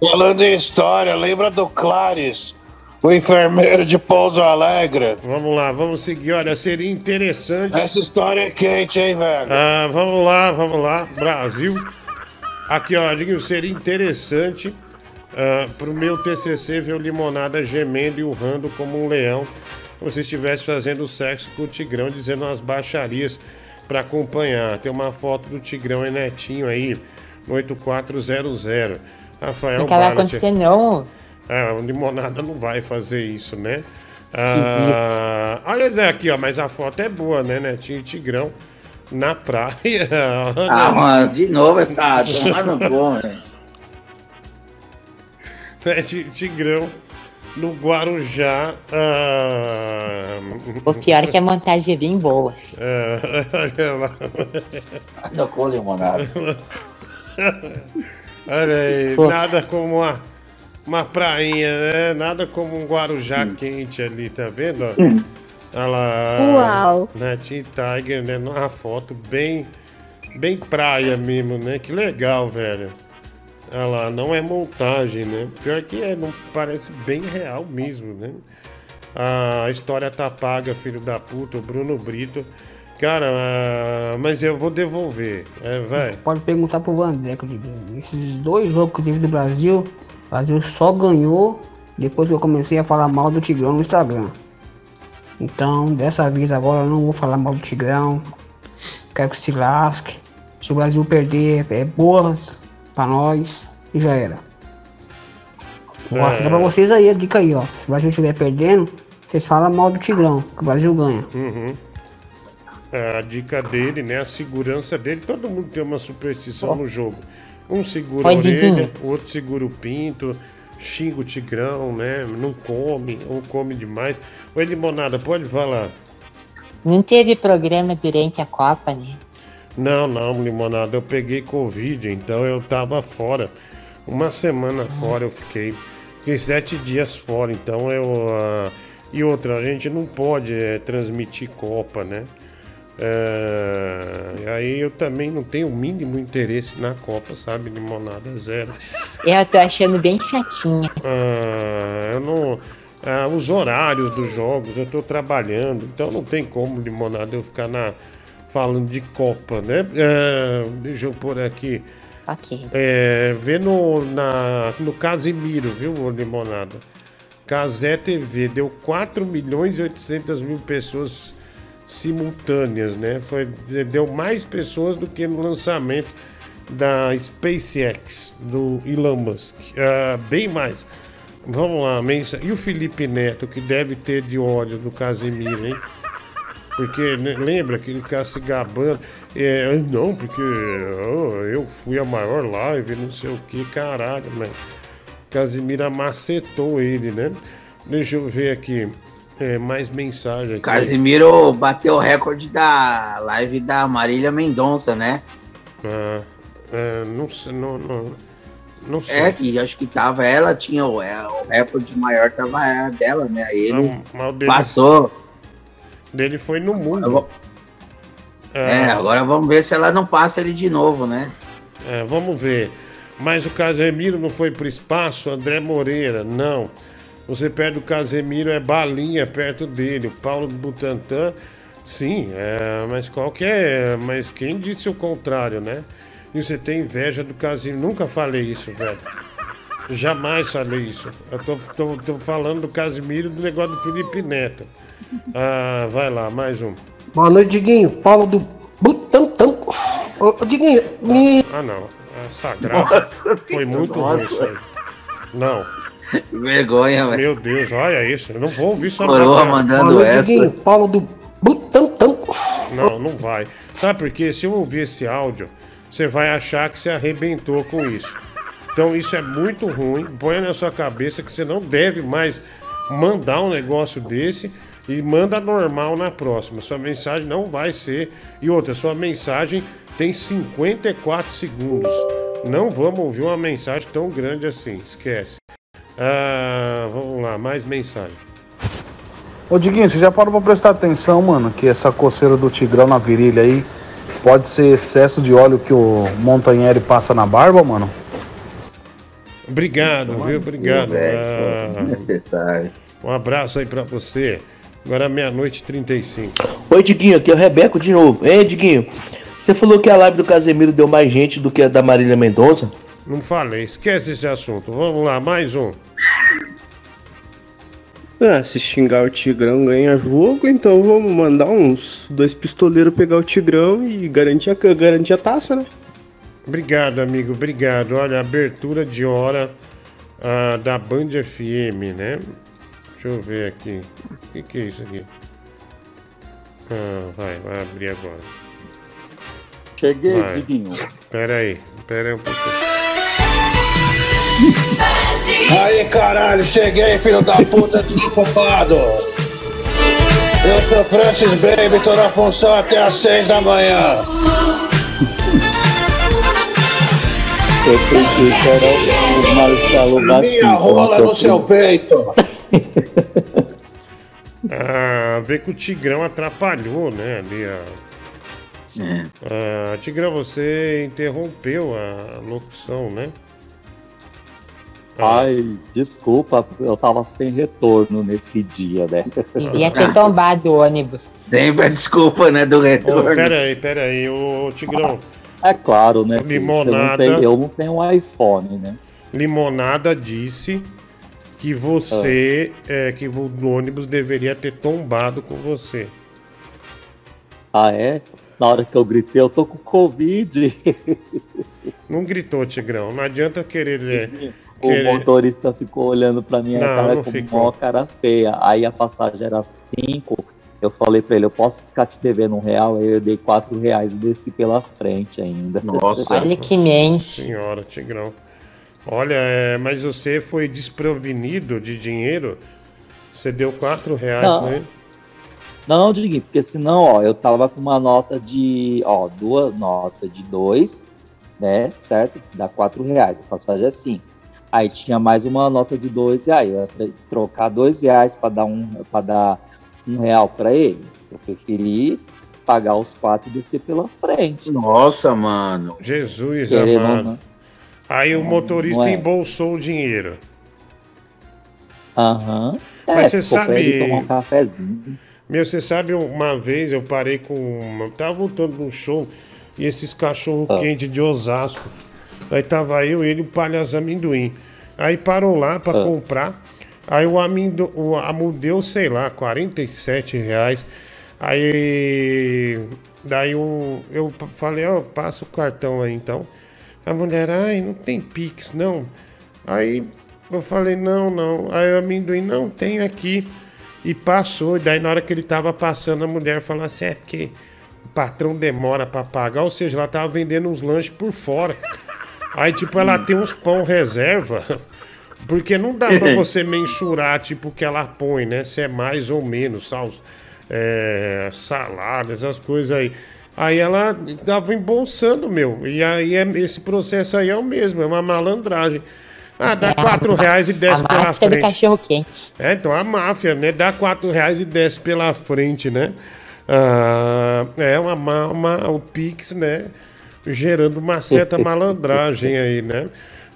Falando em história, lembra do Clares, o enfermeiro de Pouso Alegre? Vamos lá, vamos seguir. Olha, seria interessante. Essa história é quente, hein, velho? Ah, vamos lá, vamos lá, Brasil. Aqui, Diguinho, seria interessante ah, pro meu TCC ver o Limonada gemendo e urrando como um leão, como se estivesse fazendo sexo com o Tigrão, dizendo umas baixarias pra acompanhar. Tem uma foto do Tigrão e Netinho aí, no 8400. Rafael Barlet. acontecer não. Ah, o Limonada não vai fazer isso, né? Ah, olha daqui, ó, mas a foto é boa, né? Netinho e Tigrão na praia. Ah, mano, de novo essa tomada bom, velho. Netinho e Tigrão no Guarujá. Ah, O pior é que a montagem é bem boa. ah, olha lá. Nada com limonada. Olha aí, Pô. nada como uma, uma prainha, né? Nada como um Guarujá quente ali, tá vendo? ó? Olha lá. Uau. Netinho e Tiger, né? Numa foto bem, bem praia mesmo, né? Que legal, velho. Olha lá, não é montagem, né? Pior que é, não parece bem real mesmo, né? A história tá paga, filho da puta, o Bruno Brito. Cara, ah, mas eu vou devolver, é, vai. Pode perguntar pro Vandeco. Esses dois jogos que teve do Brasil, o Brasil só ganhou depois que eu comecei a falar mal do Tigrão no Instagram. Então, dessa vez agora eu não vou falar mal do Tigrão. Quero que se lasque. Se o Brasil perder, é boas pra nós e já era. Vou É. ficar pra vocês aí a dica aí, ó. Se o Brasil estiver perdendo, vocês falam mal do Tigrão, que o Brasil ganha. Uhum. A dica dele, né? A segurança dele. Todo mundo tem uma superstição no jogo. Um segura a Oi, Diguinho. orelha, o outro segura o pinto, xinga o tigrão, né? Não come, ou come demais. Oi, Limonada, pode falar. Não teve programa durante a Copa, né? Não, não, Limonada, eu peguei Covid, então eu tava fora. Uma semana fora eu fiquei. Fiquei sete dias fora, então eu. ah, E outra, a gente não pode eh, transmitir Copa, né? É, e aí eu também não tenho o mínimo interesse na Copa, sabe? Limonada zero. Eu tô achando bem chatinha. Ah, eu não. ah, os horários dos jogos, eu tô trabalhando, então não tem como, limonada, eu ficar na, falando de Copa, né? Ah, deixa eu pôr aqui. Ok. É, vê no, na, no Casimiro, viu, limonada? Casé TV deu 4 milhões e 800 mil pessoas simultâneas, né? Foi, deu mais pessoas do que no lançamento da SpaceX, do Elon Musk. Ah, bem mais. Vamos lá, mensa. E o Felipe Neto, que deve ter de ódio do Casimiro, hein? Porque né, lembra que ele ficava se gabando. É, não, porque oh, eu fui a maior live, não sei o que, caralho, mano. Casimiro macetou ele, né? Deixa eu ver aqui. É, mais mensagem aqui. Casimiro bateu o recorde da live da Marília Mendonça, né? Ah, é, não sei, não, não, não sei. É, que acho que tava ela, tinha o, é, o recorde maior tava era dela, né? Aí ele Não, passou. Dele foi no mundo. É, agora vamos ver se ela não passa ele de novo, né? É, vamos ver. Mas o Casemiro não foi pro espaço, André Moreira, não. Você perde o Casemiro, é balinha perto dele. O Paulo Butantan, sim, é, mas qualquer. Mas quem disse o contrário, né? E você tem inveja do Casemiro. Nunca falei isso, velho. Jamais falei isso. Eu tô, tô, tô falando do Casemiro do negócio do Felipe Neto. Ah, vai lá, mais um. Boa noite, Diguinho. Paulo do Butantã. Ô, ô, Diguinho, me. Ah, não. Essa graça foi muito ruim isso aí. Não. Vergonha, velho. Meu Deus, olha isso. Eu não vou ouvir sua Coroa mandando Boa noite, essa. Diguinho. Paulo do Butantã. Não, não vai. Sabe por quê? Se eu ouvir esse áudio, você vai achar que você arrebentou com isso. Então isso é muito ruim. Põe na sua cabeça que você não deve mais mandar um negócio desse e manda normal na próxima. Sua mensagem não vai ser. E outra, sua mensagem tem 54 segundos. Não vamos ouvir uma mensagem tão grande assim. Esquece. Ah, vamos lá, mais mensagem. Ô Diguinho, você já parou pra prestar atenção, mano, que essa coceira do tigrão na virilha aí pode ser excesso de óleo que o Montanheri passa na barba, mano? Obrigado, viu? Obrigado. Ah, Necessário. um abraço aí pra você. Agora é meia-noite e 35. Oi, Diguinho, aqui é o Rebeco de novo. Ei, Diguinho, você falou que a live do Casemiro deu mais gente do que a da Marília Mendonça? Não falei, esquece esse assunto. Vamos lá, mais um. Ah, se xingar o Tigrão ganha jogo, então vamos mandar uns dois pistoleiros pegar o Tigrão e garantir a, garantir a taça, né? Obrigado, amigo, obrigado. Olha, abertura de hora ah, da Band FM, né? Deixa eu ver aqui. O que, que é isso aqui? Ah, vai, vai abrir agora. Cheguei, Vai. Diguinho. Pera aí, pera aí um pouquinho. Aí, caralho, cheguei, filho da puta, desocupado. Eu sou Francis Baby, tô na função até às seis da manhã. Eu pensei que era o Marcelo Minha Batista. rola nosso no seu peito. Ah, vê que o Tigrão atrapalhou, né? Ali a. Ah, Tigrão, você interrompeu a locução, né? Ai, desculpa, eu tava sem retorno nesse dia, né? Devia ter tombado o ônibus. Sempre a desculpa, né, do retorno. pera aí, pera aí, ô Tigrão. É claro, né? filho? Você não Limonada. tem- eu não tenho um iPhone, né? Limonada disse que você, Ah. é, que o ônibus deveria ter tombado com você. Ah, é? Na hora que eu gritei, eu tô com Covid. Não gritou, Tigrão. Não adianta querer. é, O querer- motorista ficou olhando pra minha Não, cara não com ficou. uma cara feia. Aí a passagem era 5. Eu falei pra ele, eu posso ficar te devendo um real? Aí eu dei 4 reais e desci pela frente ainda. Olha que mente. Senhora, Tigrão. Olha, é, mas você foi desprovenido de dinheiro. Você deu 4 reais, Não. né? Não, Diguinho, porque senão, ó, eu tava com uma nota de, ó, duas notas de dois, né, certo? Dá quatro reais, a passagem é cinco. Aí tinha mais uma nota de dois reais, eu ia trocar dois reais para dar um, para dar um real para ele. Eu preferi pagar os quatro e descer pela frente. Nossa, mano. Jesus Querendo amado. não. Aí o Não, motorista é. embolsou o dinheiro. Aham. Mas você ficou pra ele sabe- tomar um cafezinho. Meu, você sabe, uma vez eu parei com. uma- Tava voltando num show e esses cachorro Ah. quente de Osasco. Aí tava eu, ele e o palhaço amendoim. Aí parou lá pra Ah. comprar. Aí o amendoim, o amo deu, sei lá, 47 reais. Aí. Daí eu, eu falei, ó, passa o cartão aí então. A mulher, ai, não tem Pix, não. Aí eu falei, não, não. Aí o amendoim, não, tem aqui. E passou, e daí na hora que ele tava passando, a mulher falou assim, é porque o patrão demora pra pagar, ou seja, ela tava vendendo uns lanches por fora. Aí, tipo, ela tem uns pão reserva, porque não dá pra você mensurar, tipo, o que ela põe, né? Se é mais ou menos, sal, é, salada, essas coisas aí. Aí ela tava embolsando, meu. E aí é- esse processo aí é o mesmo, é uma malandragem. Ah, dá É, 4 reais e desce a pela máfia do frente. cachorro quente. É, então a máfia, né? Dá 4 reais e desce pela frente, né? Ah, é uma, ma- uma, o Pix, né? gerando uma certa malandragem aí, né?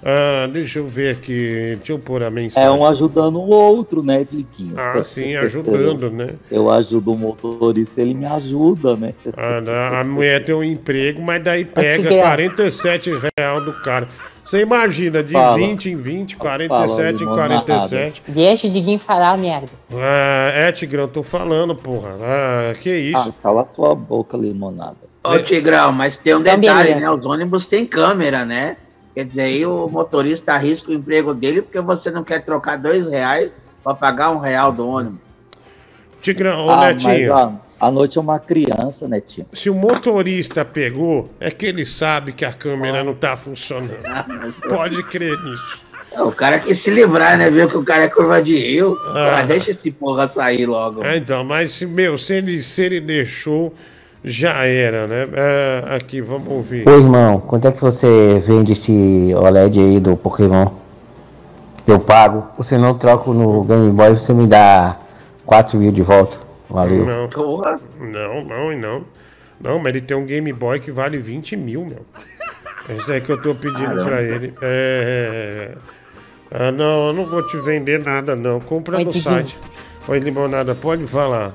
Ah, deixa eu ver aqui, deixa eu pôr a mensagem. É um ajudando o outro, né, Diquinho? Ah, sim, ajudando, né? Eu ajudo o motorista, ele me ajuda, né? Ah, a mulher tem um emprego, mas daí pega que é? 47 real do cara. Você imagina, de Fala. 20 em 20, 47 em 47. Deixa o Diguinho falar, merda. Ah, é, Tigrão, tô falando, porra. Ah, que isso? Ah, cala sua boca, limonada. Ô, Tigrão, mas tem um Então, detalhe, né? Os ônibus têm câmera, né? Quer dizer, aí o motorista arrisca o emprego dele porque você não quer trocar dois reais pra pagar um real do ônibus. Tigrão, ô ah, mas Netinho. ó, a noite é uma criança, Netinho. Se o motorista pegou, é que ele sabe que a câmera não tá funcionando. Pode crer nisso. É, O cara quer se livrar, né? Viu que o cara é curva de rio. Ah. Ah, deixa esse porra sair logo. É, então, mas, meu, se ele, se ele deixou, já era, né? É, aqui, vamos ouvir. Ô irmão, quanto é que você vende esse OLED aí do Pokémon? Eu pago. Você não troco no Game Boy, você me dá 4 mil de volta. Valeu. Não, não, não, e não. Não, mas ele tem um Game Boy que vale 20 mil, meu. Esse é que eu tô pedindo pra ele. É. Ah, não, eu não vou te vender nada, não. Compra Oi, no site. Oi, Limonada, pode falar.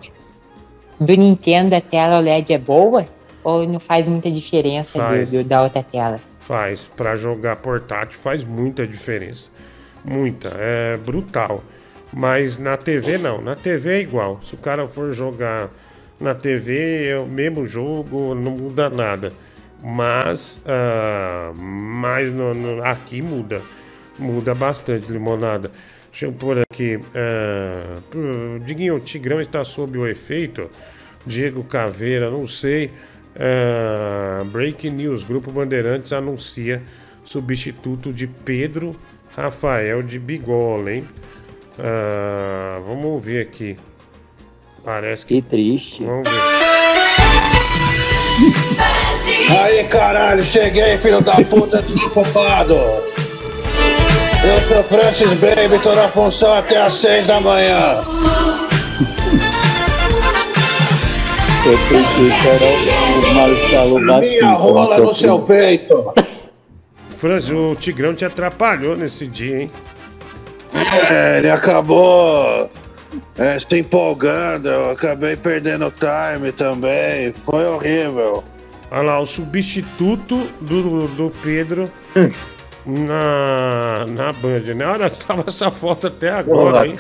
Do Nintendo a tela OLED é boa? Ou não faz muita diferença do- Faz. do- da outra tela? Faz. Pra jogar portátil faz muita diferença. Muita. É brutal. Mas na TV não. Na TV é igual. Se o cara for jogar na TV, é o mesmo jogo, não muda nada. Mas, ah, mas no- no- aqui muda. Muda bastante, limonada. Deixa eu pôr aqui. hum, Diguinho, o Tigrão está sob o efeito. Diego Caveira, não sei. Ah, breaking News: Grupo Bandeirantes anuncia substituto de Pedro Rafael de Bigola, hein? Ah, vamos ouvir aqui. Parece que. Que triste. Vamos ver. Aí, caralho, cheguei, filho da puta, desocupado. Eu sou Francis Baby, tô na função até às seis da manhã. Eu pensei que era o Marcelo Minha Batista. rola nosso no seu peito. Franz, o Tigrão te atrapalhou nesse dia, hein? É, ele acabou é, se empolgando, eu acabei perdendo time também. Foi horrível. Olha lá, o substituto do, do Pedro na, na Band, né? Olha, tava essa foto até agora, Porra, hein?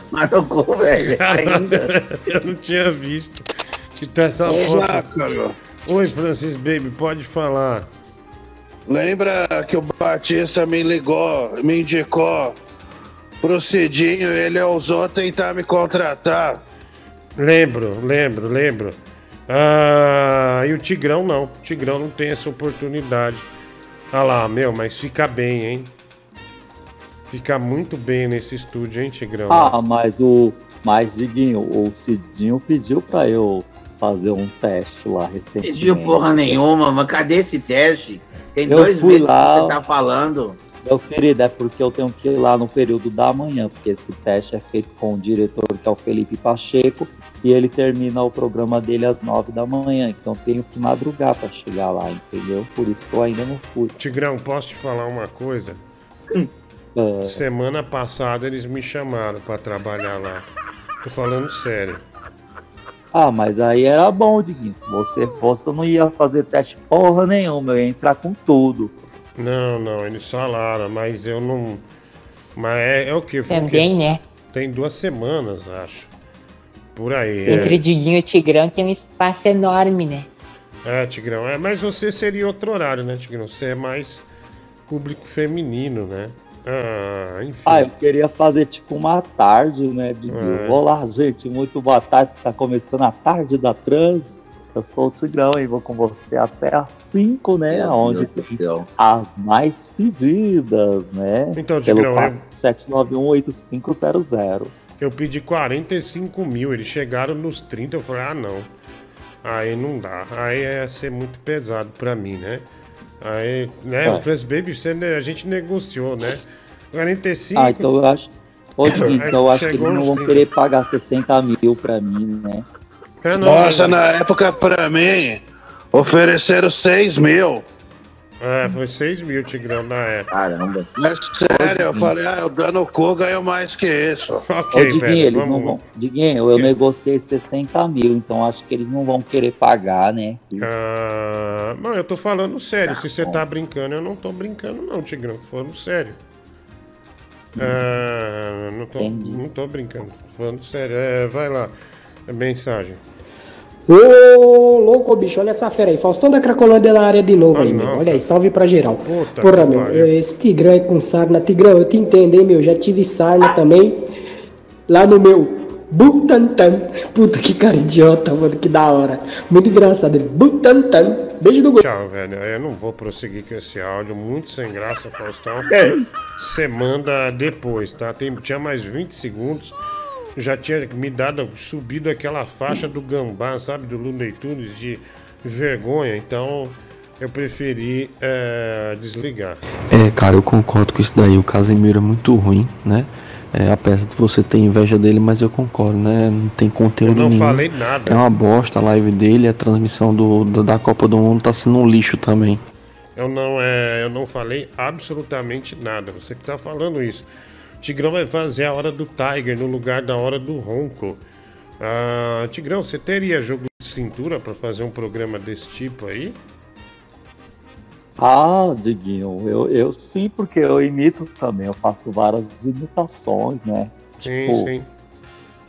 cu, velho, ainda. Eu não tinha visto. Que tá essa Exato, foto. cara. Oi, Francis Baby, pode falar. Lembra que o Batista me ligou, me indicou pro Cidinho, ele ousou tentar me contratar. Lembro, lembro, lembro. Ah, e o Tigrão não. O Tigrão não tem essa oportunidade. Olha lá, meu, mas fica bem, hein? Fica muito bem nesse estúdio, hein, Tigrão? Ah, mas o. Mas, Diguinho, o Cidinho pediu pra eu fazer um teste lá recentemente. Pediu porra nenhuma, mas cadê esse teste? Tem Eu dois fui meses lá. que você tá falando. Meu querido, é porque eu tenho que ir lá no período da manhã, porque esse teste é feito com o diretor, que é o Felipe Pacheco, e ele termina o programa dele às nove da manhã. Então eu tenho que madrugar pra chegar lá, entendeu? Por isso que eu ainda não fui. Tigrão, posso te falar uma coisa? É. Semana passada eles me chamaram pra trabalhar lá. Tô falando sério. Ah, mas aí era bom, Diguinho. Se você fosse, eu não ia fazer teste porra nenhuma, eu ia entrar com tudo. Não, não, eles falaram, mas eu não. Mas é, é o quê? Também, né? Tem duas semanas, acho. Por aí. Entre É, Diguinho e Tigrão tem um espaço enorme, né? é, Tigrão. É, mas você seria outro horário, né, Tigrão? Você é mais público feminino, né? Ah, enfim. Ah, eu queria fazer tipo uma tarde, né, Diguinho? É. Olá, gente, muito boa tarde. Tá começando a tarde da trans. Eu sou o Tigrão e vou com você até às 5, né? Meu onde Deus as mais pedidas, né? Então, Pelo Tigrão, eu- 7918500. Eu pedi 45 mil, eles chegaram nos 30, eu falei, ah não. Aí não dá. Aí ia ser muito pesado pra mim, né? Aí, né, É. o Francis Baby, você, a gente negociou, né? 45. Ah, então eu acho. Aí então eu acho que eles não vão 30. querer pagar 60 mil pra mim, né? É, não, Nossa, na época pra mim, ofereceram 6 mil. É, foi 6 mil, Tigrão, na época. Caramba. É sério, eu falei, ah, eu dando cu ganho mais que isso. Ô, Diguinho, eles não vão. Diguinho, eu negociei 60 mil, então acho que eles não vão querer pagar, né? Ah, mas eu tô falando sério. Se você tá brincando, eu não tô brincando, não, Tigrão. Tô falando sério. Ah, não, tô, não tô brincando. Tô falando sério. É, vai lá. É mensagem. Ô, louco, bicho, olha essa fera aí. Faustão da Cracolândia na área de novo aí, meu. Olha aí, salve pra geral. Puta Porra, meu, pariu. esse Tigrão é com sarna. Tigrão, eu te entendo, hein, meu. Já tive sarna também. Lá no meu Butantan. Puta que cara idiota, mano, que da hora. Muito engraçado. ele. Butantan. Beijo do gol. Tchau, velho. Eu não vou prosseguir com esse áudio. Muito sem graça, Faustão. É. Você manda depois, tá? Tem, tinha mais 20 segundos. Já tinha me dado, subido aquela faixa do gambá, sabe? Do Looney Tunes de vergonha. Então, eu preferi é, desligar. É, cara, eu concordo com isso daí. O Casemiro é muito ruim, né? É, apesar de você ter inveja dele, mas eu concordo, né? Não tem conteúdo Eu não nenhum. falei nada. É uma bosta a live dele, a transmissão do, do- da Copa do Mundo tá sendo um lixo também. Eu não, é, eu não falei absolutamente nada. Você que tá falando isso. Tigrão vai fazer a hora do Tiger no lugar da hora do Ronco. Ah, Tigrão, você teria jogo de cintura pra fazer um programa desse tipo aí? Ah, Diguinho, eu, eu sim, porque eu imito também, eu faço várias imitações, né? Sim, Tipo, sim.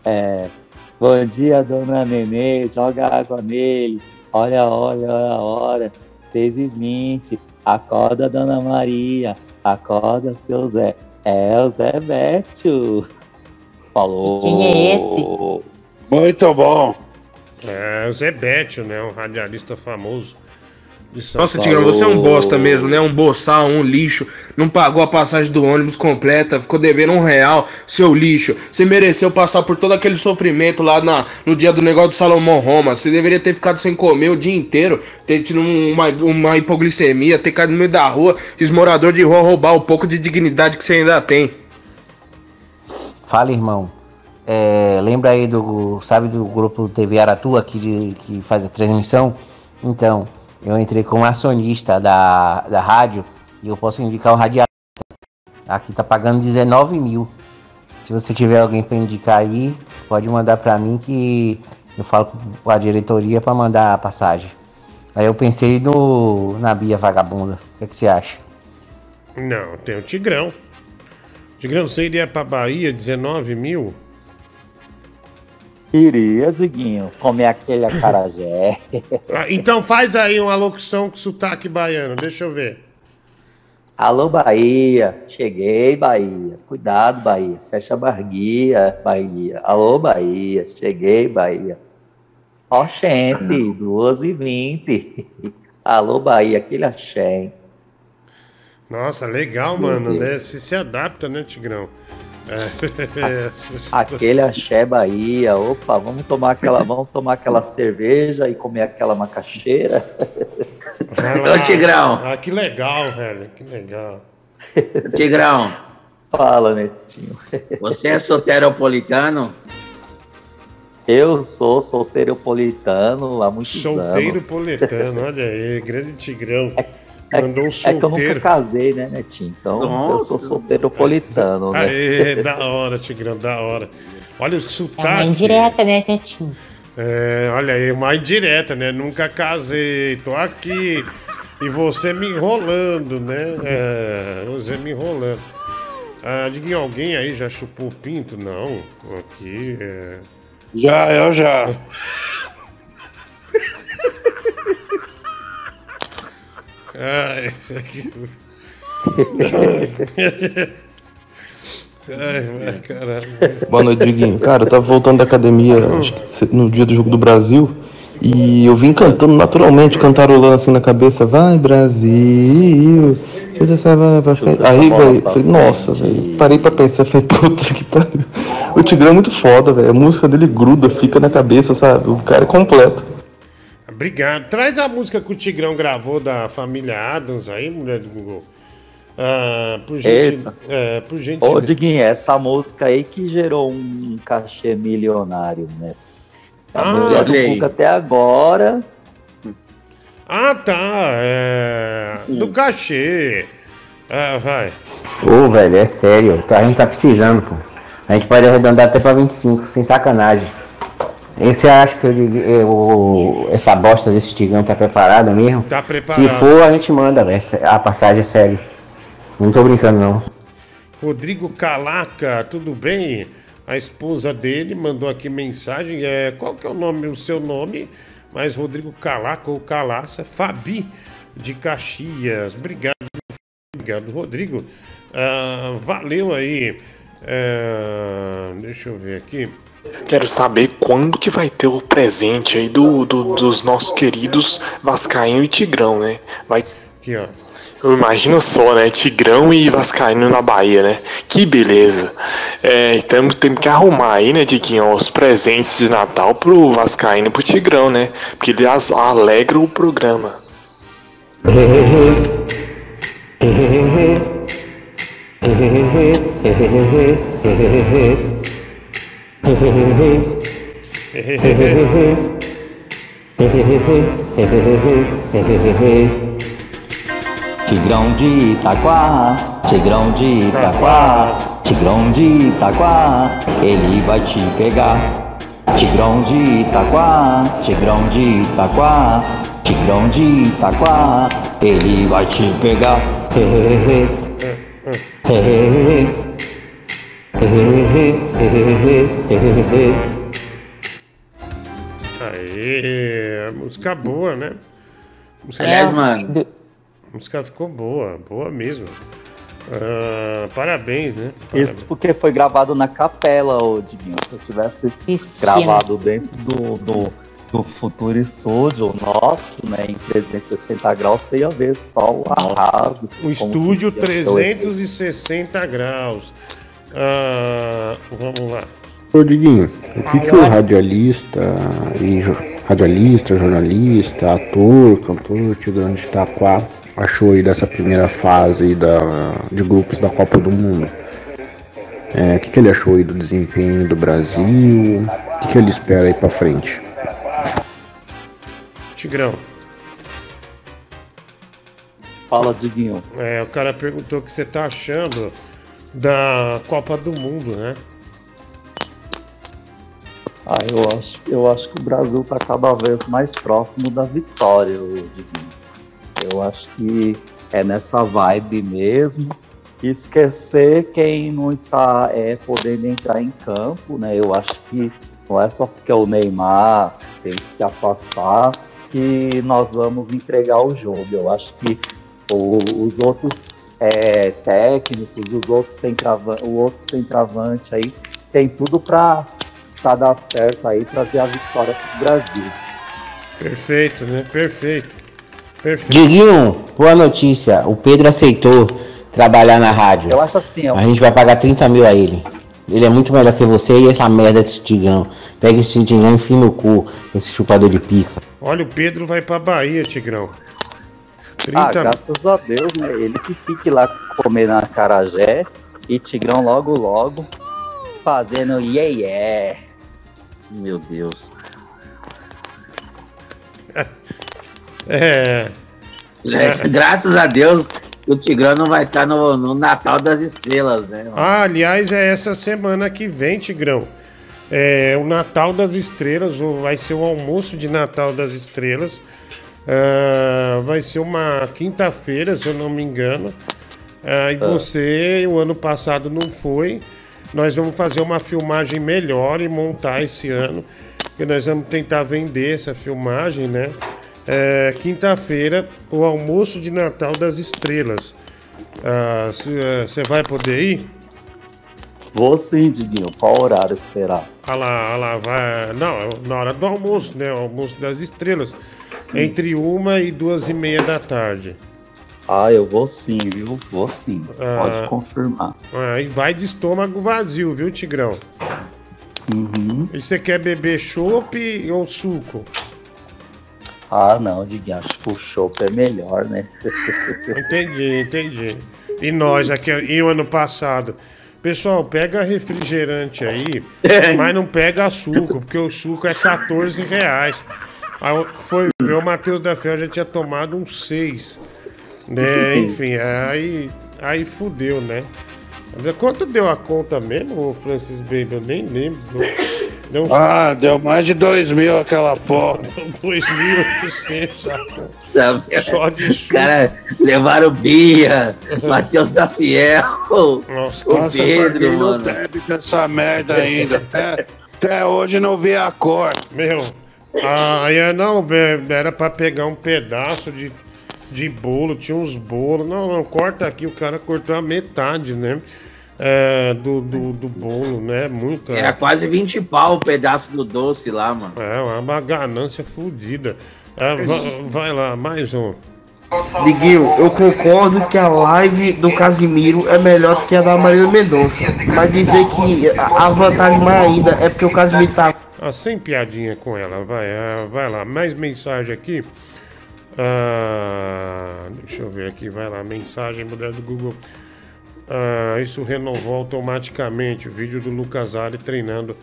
É, bom dia, dona Nenê, joga água nele, olha, olha a hora, 6 e 20 acorda, dona Maria, acorda, seu Zé. É o Zé Bétio. Falou. Quem é esse? Muito bom. É, o Zé Bétio, né? Um radialista famoso. Nossa. Tigrão, você é um bosta mesmo, né? Um boçal, um lixo. Não pagou a passagem do ônibus completa, ficou devendo um real, seu lixo. Você mereceu passar por todo aquele sofrimento lá na, no dia do negócio do Salomão Roma. Você deveria ter ficado sem comer o dia inteiro, ter tido um, uma, uma hipoglicemia, ter caído no meio da rua, e os moradores de rua roubar o pouco de dignidade que você ainda tem. Fala, irmão. É, lembra aí do. Sabe do grupo TV Aratu aqui de, que faz a transmissão? Então, eu entrei como acionista da, da rádio e eu posso indicar o radialista. Aqui tá pagando 19 mil. Se você tiver alguém para indicar aí, pode mandar para mim que eu falo com a diretoria para mandar a passagem. Aí eu pensei no na Bia Vagabunda. O que, é que você acha? Não, tem o Tigrão. Tigrão, você iria pra Bahia, 19 mil? Iria, Diguinho, comer aquele acarajé. Ah, então faz aí uma locução com sotaque baiano, deixa eu ver. Alô, Bahia. Cheguei, Bahia. Cuidado, Bahia. Fecha a barguia, Bahia. Alô, Bahia. Cheguei, Bahia. Ó, gente, 2 e 20 Alô, Bahia. Aquele axé, hein? Nossa, legal, Meu mano. Né? Se se adapta, né, Tigrão? É. Aquele axé Bahia. Opa, vamos tomar aquela, vamos tomar aquela cerveja e comer aquela macaxeira. Lá. Ô, Tigrão. Ah, que legal, velho. Que legal. Tigrão. Fala, Netinho. Você é soteropolitano? Eu sou solteiropolitano há muitos Solteiro anos. poletano, olha aí, grande Tigrão. É, Mandou um é que eu nunca solteiro. casei, né, Netinho? Então eu Nossa. sou solteiropolitano, né? Aê, da hora, Tigrão, da hora. Olha o É uma sotaque. indireta, né, Netinho? É, olha aí, uma indireta, né? Nunca casei, tô aqui. E você me enrolando, né? É, você me enrolando. Ah, diga alguém aí já chupou pinto? Não. Aqui é. Já, eu já. Ai, Ai, vai, caralho. Boa noite, Diguinho. Cara, eu tava voltando da academia acho que no dia do jogo do Brasil e eu vim cantando naturalmente, cantarolando assim na cabeça, vai Brasil. Fez essa vai pra frente. Aí, velho, falei, nossa, velho. Parei pra pensar, falei, puta que pariu. O Tigrão é muito foda, velho. A música dele gruda, fica na cabeça, sabe? O cara é completo. Obrigado. Traz a música que o Tigrão gravou da família Adams aí, mulher do Google. Ah, por gente. É, por gente. Ô, Diguinho, essa música aí que gerou um cachê milionário, né? A Ah, mulher do. Cuca até agora. Ah, tá. É... Do cachê. Ah, vai. Ô, velho, é sério. A gente tá precisando, pô. A gente pode arredondar até pra 25, sem sacanagem. Você acha que eu, eu- essa bosta desse tigão tá preparada mesmo? Tá preparado. Se for, a gente manda, velho. A passagem é sério. Não tô brincando, não. Rodrigo Calaca, tudo bem? A esposa dele mandou aqui mensagem. É, qual que é o nome, o seu nome? Mas Rodrigo Calaca ou Calaça, Fabi de Caxias. Obrigado, obrigado, Rodrigo. Ah, valeu aí. É, deixa eu ver aqui. Quero saber quando que vai ter o presente aí do, do- dos nossos queridos Vascaíno e Tigrão, né? Vai. Aqui, ó. Eu imagino só, né? Tigrão e Vascaíno na Bahia, né? Que beleza. É, então temos que arrumar aí, né, Diguinho, os presentes de Natal pro Vascaíno e pro Tigrão, né? Porque ele as- alegra o programa. Tigrão de Itaquá, Tigrão de Itaquá, Tigrão de Itaquá, ele vai te pegar. Tigrão de Itaquá, Tigrão de Itaquá, Tigrão de Itaquá, ele vai te pegar. Aê, música boa, né? Música Aliás, mano. A música ficou boa, boa mesmo. Ah, parabéns, né? Isso porque foi gravado na capela, ô Diguinho. Se eu tivesse gravado dentro do, do, do futuro estúdio nosso, né, em 360 graus, você ia ver só o arraso. O estúdio que ia ser o efeito. 360 graus. Ah, vamos lá. Ô Diguinho, o que, que o radialista e radialista, jornalista, ator, cantor Tigrão de Itaquá achou aí dessa primeira fase aí da, de grupos da Copa do Mundo? É, o que, que ele achou aí do desempenho do Brasil? O que, que ele espera aí pra frente? Tigrão. Fala, Diguinho. É, o cara perguntou o que você tá achando da Copa do Mundo, né? Ah, eu acho, eu acho que o Brasil está cada vez mais próximo da vitória, ô Diguinho. Eu acho que é nessa vibe mesmo. Esquecer quem não está é, podendo entrar em campo, né? Eu acho que não é só porque o Neymar tem que se afastar que nós vamos entregar o jogo. Eu acho que o- os outros é, técnicos, os outros centrava- o outro centroavante aí tem tudo para dar certo aí, trazer a vitória para o Brasil. Perfeito, né? Perfeito. Perfeito. Diguinho, boa notícia. O Pedro aceitou trabalhar na rádio. Eu acho assim, ó. A gente vai pagar 30 mil a ele. Ele é muito melhor que você e essa merda desse Tigão. Pega esse Tigão e enfia no cu, esse chupador de pica. Olha, o Pedro vai pra Bahia, Tigrão. Ah, 30 graças a Deus, né? Ele que fique lá comendo a carajé e Tigrão logo logo fazendo yeah yeah. Meu Deus. É. É, Graças a Deus o Tigrão não vai estar no, no Natal das Estrelas, né? Ah, aliás, é essa semana que vem, Tigrão. É o Natal das Estrelas, ou vai ser o almoço de Natal das Estrelas. Ah, vai ser uma quinta-feira, se eu não me engano. Ah, e Ah. você, o ano passado não foi. Nós vamos fazer uma filmagem melhor e montar esse ano. E nós vamos tentar vender essa filmagem, né? É, Quinta-feira, o almoço de Natal das Estrelas. Ah, Você vai poder ir? Vou sim, Diguinho. Qual horário será? Ah lá, ah lá, vai. Não, é na hora do almoço, né? O almoço das estrelas. Entre uma e duas e meia da tarde. Ah, eu vou sim, viu? Vou sim. Ah. Pode confirmar. Ah, e vai de estômago vazio, viu, Tigrão? Uhum. E você quer beber chopp ou suco? Ah, não, Diguinho. Acho que o chopp é melhor, né? Entendi, entendi. E nós aqui, e o ano passado? Pessoal, pega refrigerante aí, mas não pega suco, porque o suco é 14 reais. Aí Foi o Matheus da Fel já tinha tomado um 6. Né? Enfim, aí, aí fudeu, né? Quanto deu a conta mesmo, o Francis Baby? Eu nem lembro. Deu uns Ah, deu mais de dois mil aquela porra. 2.800 a conta. Só de Os caras levaram Bia, Matheus da Fiel, Nossa, o Nossa, Pedro, mano. débito essa merda ainda. Até, até hoje não vi a cor. Meu, ah, é, não, é, era pra pegar um pedaço de, de bolo, tinha uns bolos. Não, não, corta aqui, o cara cortou a metade, né? É, do, do, do bolo, né? Muito. Era quase 20 pau o pedaço do doce lá, mano. É, uma ganância fodida. É, vai, vai lá, mais um. Diguinho, eu concordo que a live do Casimiro é melhor que a da Marília Mendonça. Mas dizer que a a vantagem mais ainda é porque o Casimiro tá. Ah, sem piadinha com ela, vai, ah, vai lá. Mais mensagem aqui. Ah, deixa eu ver aqui, vai lá. Mensagem mulher do Google. Ah, isso renovou automaticamente. O vídeo do Lucas Ari treinando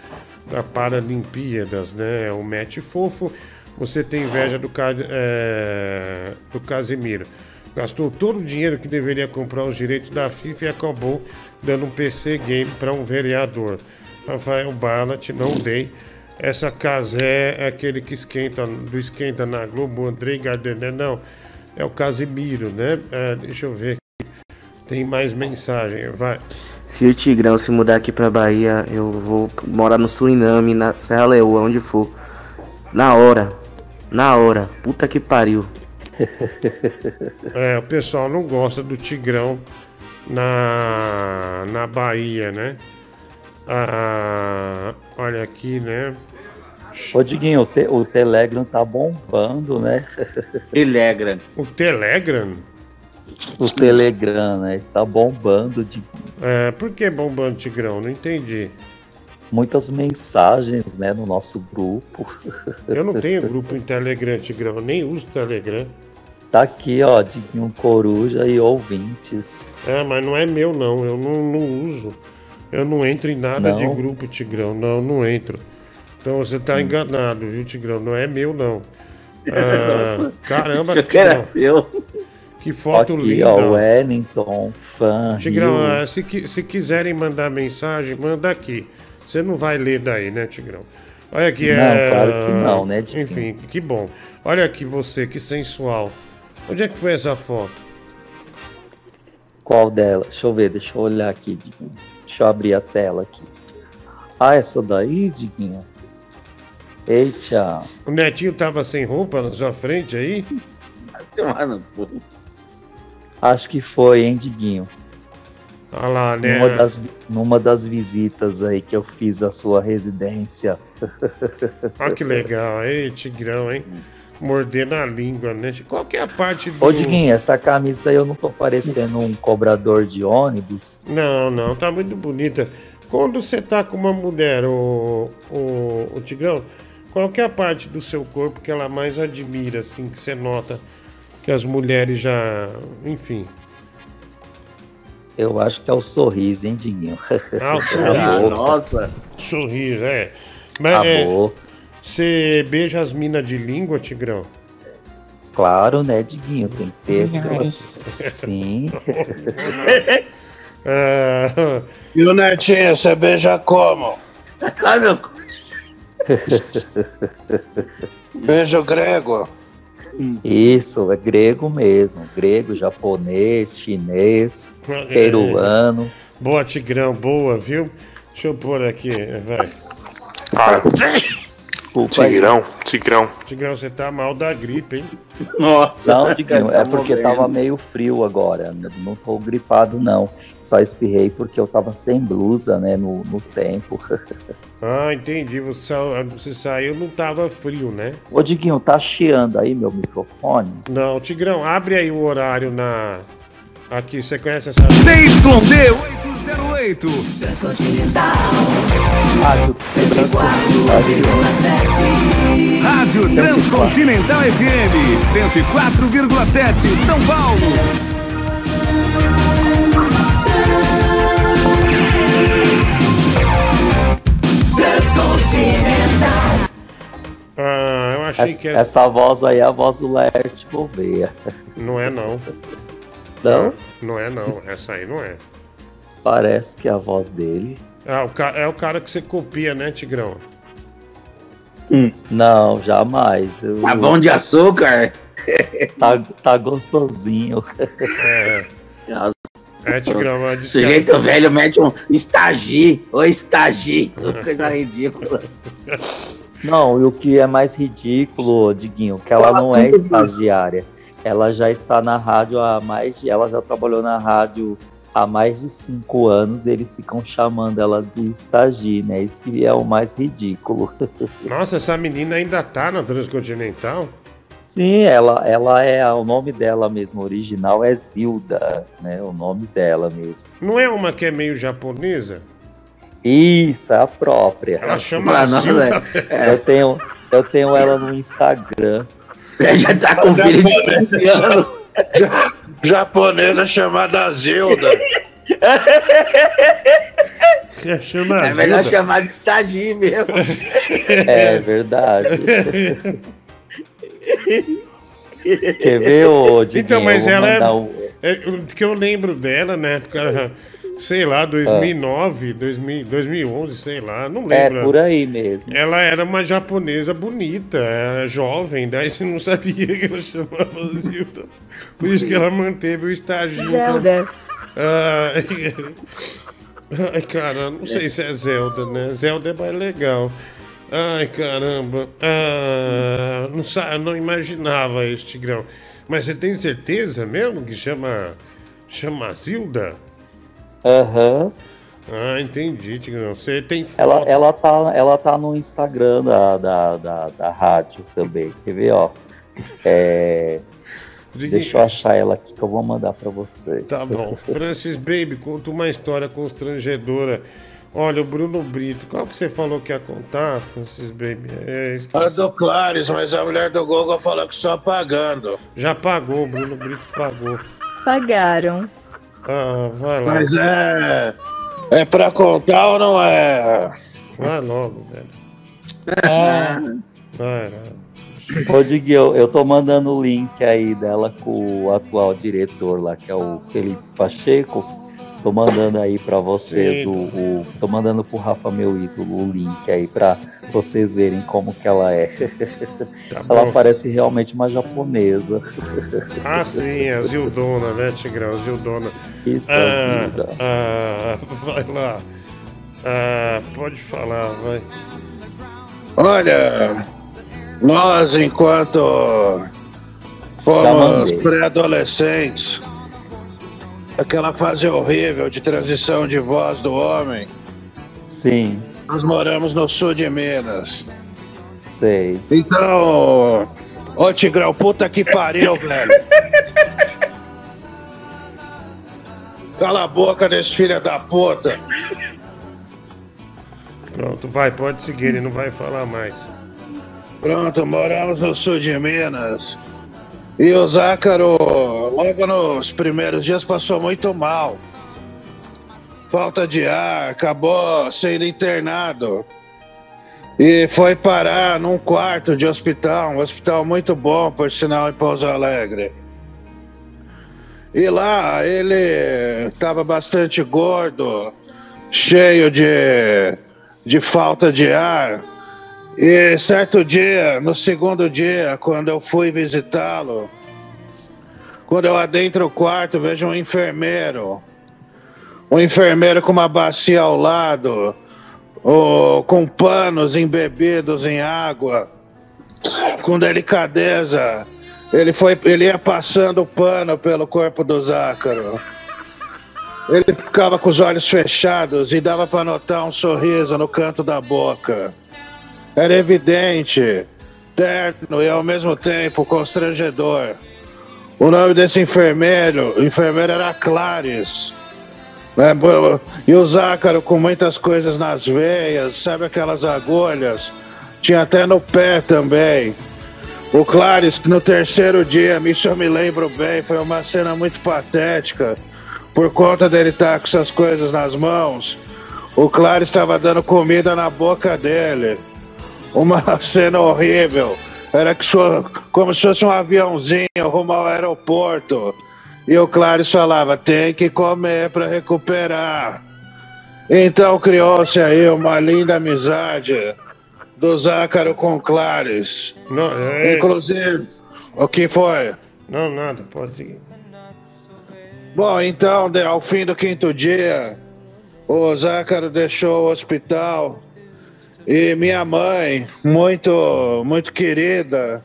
para Paralimpíadas, né? O match fofo. Você tem inveja do, é, do Casimiro. Gastou todo o dinheiro que deveria comprar os direitos da FIFA e acabou dando um PC game para um vereador. Rafael Barlat, não dei. Essa Casé é aquele que esquenta, do esquenta na Globo, Andrei Gardené, não. É o Casimiro, né? É, deixa eu ver aqui. Tem mais mensagem, vai. Se o Tigrão se mudar aqui pra Bahia, eu vou morar no Suriname, na Serra Leoa, onde for. Na hora. Na hora. Puta que pariu. É, o pessoal não gosta do Tigrão na, na Bahia, né? Ah, olha aqui, né? Ô, Diguinho, o, te- o Telegram tá bombando, né? Telegram. O Telegram? O Telegram, né? Está bombando de É, por que bombando Tigrão? Não entendi. muitas mensagens, né, no nosso grupo. Eu não tenho grupo em Telegram, Tigrão. Eu nem uso Telegram. Tá aqui, ó, Diguinho Coruja e ouvintes. É, mas não é meu, não. Eu não, não uso. Eu não entro em nada Não? de grupo, Tigrão. Não, não entro. Então você tá enganado, viu, Tigrão? Não é meu, não. Ah, caramba, quero Tigrão. Que foto aqui, linda. ó, Wellington, fã. Tigrão, ah, se, se quiserem mandar mensagem, manda aqui. Você não vai ler daí, né, Tigrão? Olha aqui, Não, é... claro que não, né, Diguinho? Enfim, que bom. Olha aqui você, que sensual. Onde é que foi essa foto? Qual dela? Deixa eu ver, deixa eu olhar aqui, Diguinho. Deixa eu abrir a tela aqui. Ah, essa daí, Diguinho? Eita. O Netinho tava sem roupa na sua frente aí? Acho que foi, hein, Diguinho? Olha lá, né? Numa das, numa das visitas aí que eu fiz à sua residência. Olha que legal, hein, Tigrão, hein? Mordendo a língua, né? Qual que é a parte do... Ô, Diguinho, essa camisa aí eu não tô parecendo um cobrador de ônibus. Não, não, tá muito bonita. Quando você tá com uma mulher, o, o, o Tigrão, qual que é a parte do seu corpo que ela mais admira, assim, que você nota que as mulheres já. Enfim. Eu acho que é o sorriso, hein, Diguinho? Ah, o A sorriso. boca. Sorriso, é. Mas, A é, boca. Você beija as minas de língua, Tigrão? Claro, né, Diguinho? Tem que ter. Sim. Ah, E o Netinho, você beija como? Beijo grego. Isso, é grego mesmo. Grego, japonês, chinês, É. peruano. Boa, Tigrão, boa, viu? Deixa eu pôr aqui, vai. Para. Tigrão, Tigrão. Tigrão, você tá mal da gripe, hein? Não, Diguinho, é porque tava meio frio agora. Não tô gripado, não. Só espirrei porque eu tava sem blusa, né, no, no tempo. Ah, entendi. Você, você saiu, não tava frio, né? Ô, Diguinho, tá chiando aí meu microfone? Não, Tigrão, abre aí o horário na. Aqui, você conhece essa. ZYD 808. Rádio Rádio Transcontinental FM 104,7 São Paulo. Ah, eu achei Essa, que era. essa voz aí é a voz do Laerte Gouveia. Não é não. Não? Não é não. Essa aí não é. Parece que é a voz dele. Ah, o ca- é o cara que você copia, né, Tigrão? Não, jamais. Eu- Tá bom de açúcar? tá, tá gostosinho. É. É, Tigrão, mas disse que- Sujeito velho mete um estagi, ou estagi, coisa ridícula. Não, e o que é mais ridículo, Diguinho, que ela não é estagiária. Ela já está na rádio há mais de. Ela já trabalhou na rádio há mais de cinco anos eles ficam chamando ela de estagi, né? Isso que é o mais ridículo. Nossa, essa menina ainda tá na Transcontinental? Sim, ela, ela é. O nome dela mesmo, original, é Zilda, né? O nome dela mesmo. Não é uma que é meio japonesa? Isso, é a própria. Ela chama Ah, não, Zilda. Eu tenho, eu tenho ela no Instagram. Já tá com filho de 15 anos. Japonesa chamada Zilda. Chama É melhor Zilda. chamar de estagi mesmo. É verdade. Quer ver, ô Diguinho? Então, mas ela é, o- é. que eu lembro dela, né? Porque, ela, sei lá, 2009, 2000, 2011, sei lá, não É, lembro. por aí mesmo. Ela era uma japonesa bonita, era jovem, daí você não sabia que ela chamava Zilda. Por isso que ela manteve o estágio. Zelda. Ah, ai, cara, não sei se é Zelda, né? Zelda é mais legal. Ai, caramba. Ah, não, sa- não imaginava isso, Tigrão. Mas você tem certeza mesmo que chama, chama Zilda? Aham. Ah, entendi, Tigrão. Você tem foto. Ela, ela, tá, ela tá no Instagram da, da, da, da rádio também. Quer ver, ó? É, deixa eu achar ela aqui que eu vou mandar pra vocês. Tá bom. Francis Baby, conta uma história constrangedora. Olha, o Bruno Brito, qual que você falou que ia contar, Francis Baby? É, A do Clares, mas a mulher do Google falou que só pagando. Já pagou, o Bruno Brito pagou. Pagaram. Ah, vai lá. Mas é. É pra contar ou não é? Vai logo, velho. É. Vai lá. Ô, Diguinho, eu, eu tô mandando o link aí dela com o atual diretor lá, que é o Felipe Pacheco. Tô mandando aí pra vocês o, o- Tô mandando pro Rafa meu ídolo o link aí pra vocês verem como que ela é. ela bom. parece realmente uma japonesa. Ah, sim, a Zildona, né, Tigrão? Zildona. Isso, a ah, Zilda. ah, vai lá. Ah, pode falar, vai. Olha, nós enquanto fomos pré-adolescentes, aquela fase horrível de transição de voz do homem, Sim, nós moramos no sul de Minas. sei. Então, ô Tigrão, puta que pariu, velho. Cala a boca desse filho da puta. Pronto, vai, pode seguir, ele não vai falar mais. Pronto, moramos no sul de Minas. E o Zácaro, logo nos primeiros dias, passou muito mal. Falta de ar, acabou sendo internado. E foi parar num quarto de hospital, um hospital muito bom, por sinal, em Pouso Alegre. E lá ele estava bastante gordo, cheio de, de falta de ar. E certo dia, no segundo dia, quando eu fui visitá-lo, quando eu adentro o quarto, vejo um enfermeiro. Um enfermeiro com uma bacia ao lado, o- com panos embebidos em água, com delicadeza. Ele, foi, ele ia passando o pano pelo corpo do Zácaro. Ele ficava com os olhos fechados e dava para notar um sorriso no canto da boca. Era evidente, terno e ao mesmo tempo constrangedor. O nome desse enfermeiro, enfermeiro era Clares. né? E o Zácaro com muitas coisas nas veias, sabe aquelas agulhas? Tinha até no pé também. O Clares, no terceiro dia, isso eu me lembro bem, foi uma cena muito patética. Por conta dele estar com essas coisas nas mãos, o Clares estava dando comida na boca dele. Uma cena horrível. Era que só, como se fosse um aviãozinho rumo ao aeroporto. E o Clares falava: tem que comer para recuperar. Então criou-se aí uma linda amizade do Zácaro com Clares. Não, é- Inclusive, o que foi? Não, nada, pode seguir. Bom, então, ao fim do quinto dia, o Zácaro deixou o hospital e minha mãe, muito, muito querida,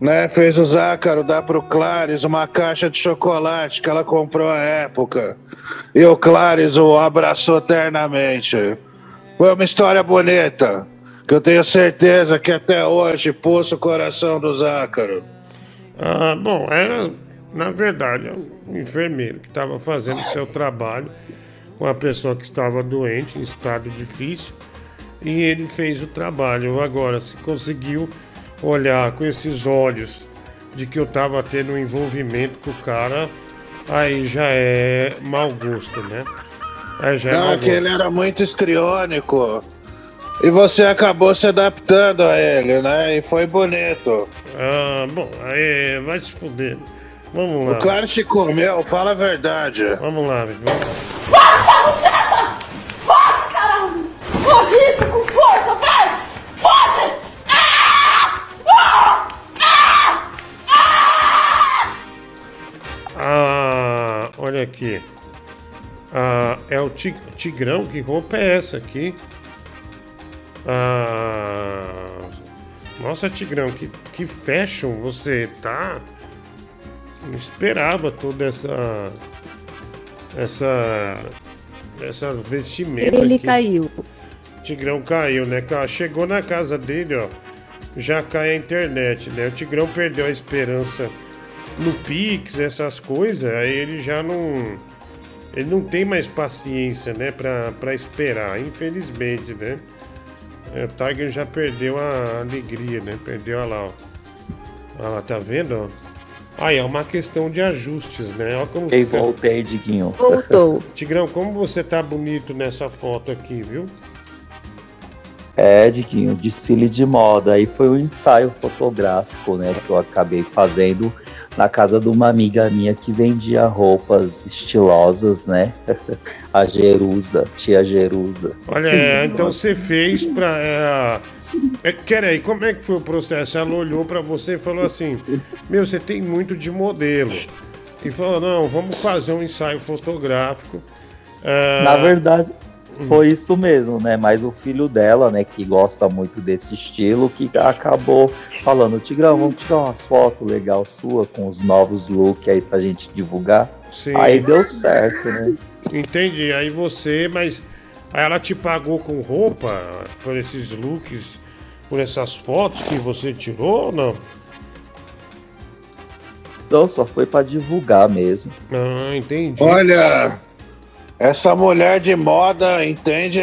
né, fez o Zácaro dar pro Clares uma caixa de chocolate que ela comprou à época. E o Clares o abraçou eternamente. Foi uma história bonita, que eu tenho certeza que até hoje pulsa o coração do Zácaro. Ah, bom, era, na verdade, um enfermeiro que estava fazendo seu trabalho com a pessoa que estava doente, em estado difícil, e ele fez o trabalho. Agora, se conseguiu olhar com esses olhos de que eu estava tendo um envolvimento com o cara, aí já é mau gosto, né? Aí já é Não, que gosto. ele era muito estriônico. E você acabou se adaptando a ele, né? E foi bonito. Ah, bom, aí vai se fuder. Vamos lá. O Claro te comeu, fala a verdade. Vamos lá, vamos lá. Força, buceta! Fode, caralho! Fode isso com força, vai! Fode! Ah! Ah! Ah! Ah, olha aqui. Ah, é o ti- Tigrão. Que roupa é essa aqui? Ah, nossa, Tigrão, que, que fashion você tá. Não esperava toda essa. Essa. Essa vestimenta. Ele aqui. caiu. Tigrão caiu, né? Chegou na casa dele, ó. Já cai a internet, né? O Tigrão perdeu a esperança no Pix, essas coisas. Aí ele já não. Ele não tem mais paciência, né? Pra, pra esperar, infelizmente, né? É, o Tiger já perdeu a alegria, né? Perdeu, olha lá, ó. Olha lá, tá vendo, ó? Aí é uma questão de ajustes, né? Olha como Ei, fica- voltei, Diguinho. Voltou. Tigrão, como você tá bonito nessa foto aqui, viu? É, Diguinho, desfile de moda. Aí foi um ensaio fotográfico, né? Que eu acabei fazendo na casa de uma amiga minha que vendia roupas estilosas, né? A Jerusa, tia Jerusa. Olha, é, então você fez pra. É, é, peraí, como é que foi o processo? Ela olhou pra você e falou assim: Meu, você tem muito de modelo. E falou: Não, vamos fazer um ensaio fotográfico. Ah, Na verdade, foi isso mesmo, né? Mas o filho dela, né, que gosta muito desse estilo, que acabou falando, Tigrão, vamos tirar umas fotos legal sua com os novos looks aí pra gente divulgar. Sim. Aí deu certo, né? Entendi. Aí você, mas. Aí ela te pagou com roupa por esses looks, por essas fotos que você tirou ou não? Então só foi pra divulgar mesmo. Ah, entendi. Olha, essa mulher de moda entende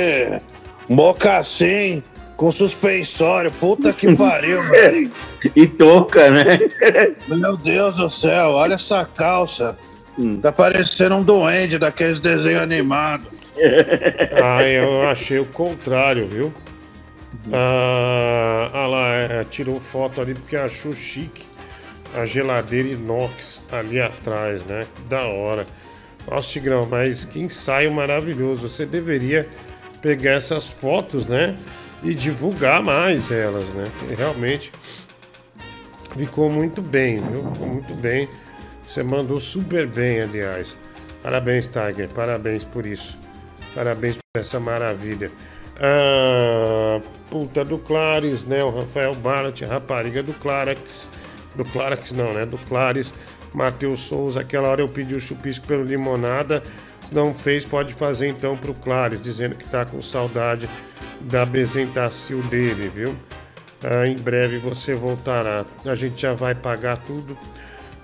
mocassim com suspensório. Puta que pariu, velho. E touca, né? Meu Deus do céu, olha essa calça. Tá parecendo um duende daqueles desenhos animados. Ah, eu achei o contrário, viu? Ah, ah lá, é, tirou foto ali porque achou chique a geladeira inox ali atrás, né? Que da hora. Nossa, Tigrão, mas que ensaio maravilhoso. Você deveria pegar essas fotos, né? E divulgar mais elas, né? Porque realmente ficou muito bem, viu? Ficou muito bem. Você mandou super bem, aliás. Parabéns, Tiger. Parabéns por isso. Parabéns por essa maravilha. Ah, puta do Clares, né? O Rafael Barnett, rapariga do Clarex. Do Clarex não, né? Do Clares. Matheus Souza, aquela hora eu pedi o chupisco pelo limonada. Se não fez, pode fazer então pro Clares, dizendo que tá com saudade da apresentação dele, viu? Ah, em breve você voltará. A gente já vai pagar tudo.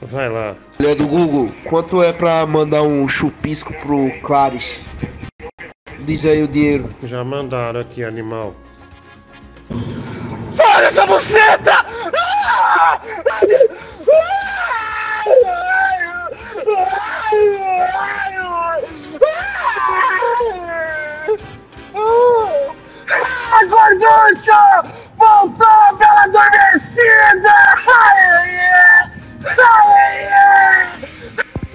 Vai lá. Olha do Google, quanto é pra mandar um chupisco pro Clares? Diz aí o dinheiro. Já mandaram aqui, animal. Fora essa buceta! Ah! Ah, a gorducha voltou pela adormecida!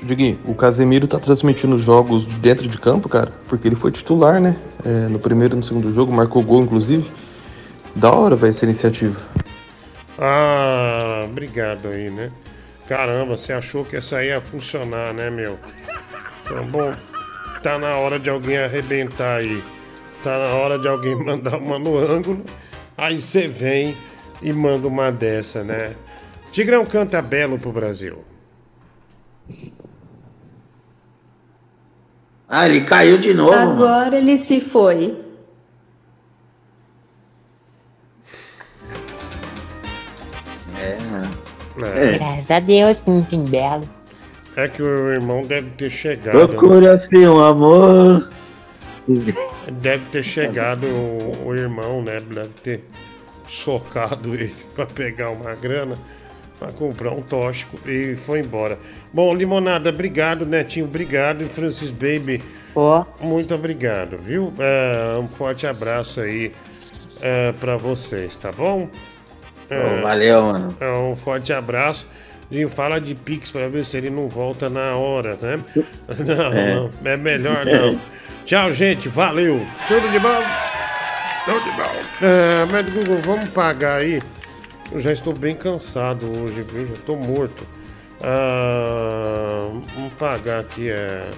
Digui, o Casemiro tá transmitindo jogos dentro de campo, cara, porque ele foi titular, né? É, no primeiro e no segundo jogo, marcou gol, inclusive. Da hora vai essa iniciativa. Ah, obrigado aí, né? Caramba, você achou que essa aí ia funcionar, né, meu? Então, bom, tá na hora de alguém arrebentar aí. Tá na hora de alguém mandar uma no ângulo. Aí você vem e manda uma dessa, né? Tigrão canta belo pro Brasil. Ah, ele caiu de novo. mano. Agora ele se foi. É. Graças a Deus, muito belo. É que o irmão deve ter chegado. né? Procure assim um amor. Deve ter chegado o, o irmão, né? Deve ter socado ele pra pegar uma grana, pra comprar um tóxico e foi embora. Bom, Limonada, obrigado, Netinho, obrigado. E Francis Baby, muito obrigado, viu? É, um forte abraço aí é, pra vocês, tá bom? É, valeu, mano. é, um forte abraço. E fala de Pix pra ver se ele não volta na hora, né? Não, É. não, é melhor não. Tchau, gente, valeu. Tudo de bom? Tudo de bom. É, mas Google, vamos pagar aí. Eu já estou bem cansado hoje, viu? Já estou morto. Ah, vamos pagar aqui é,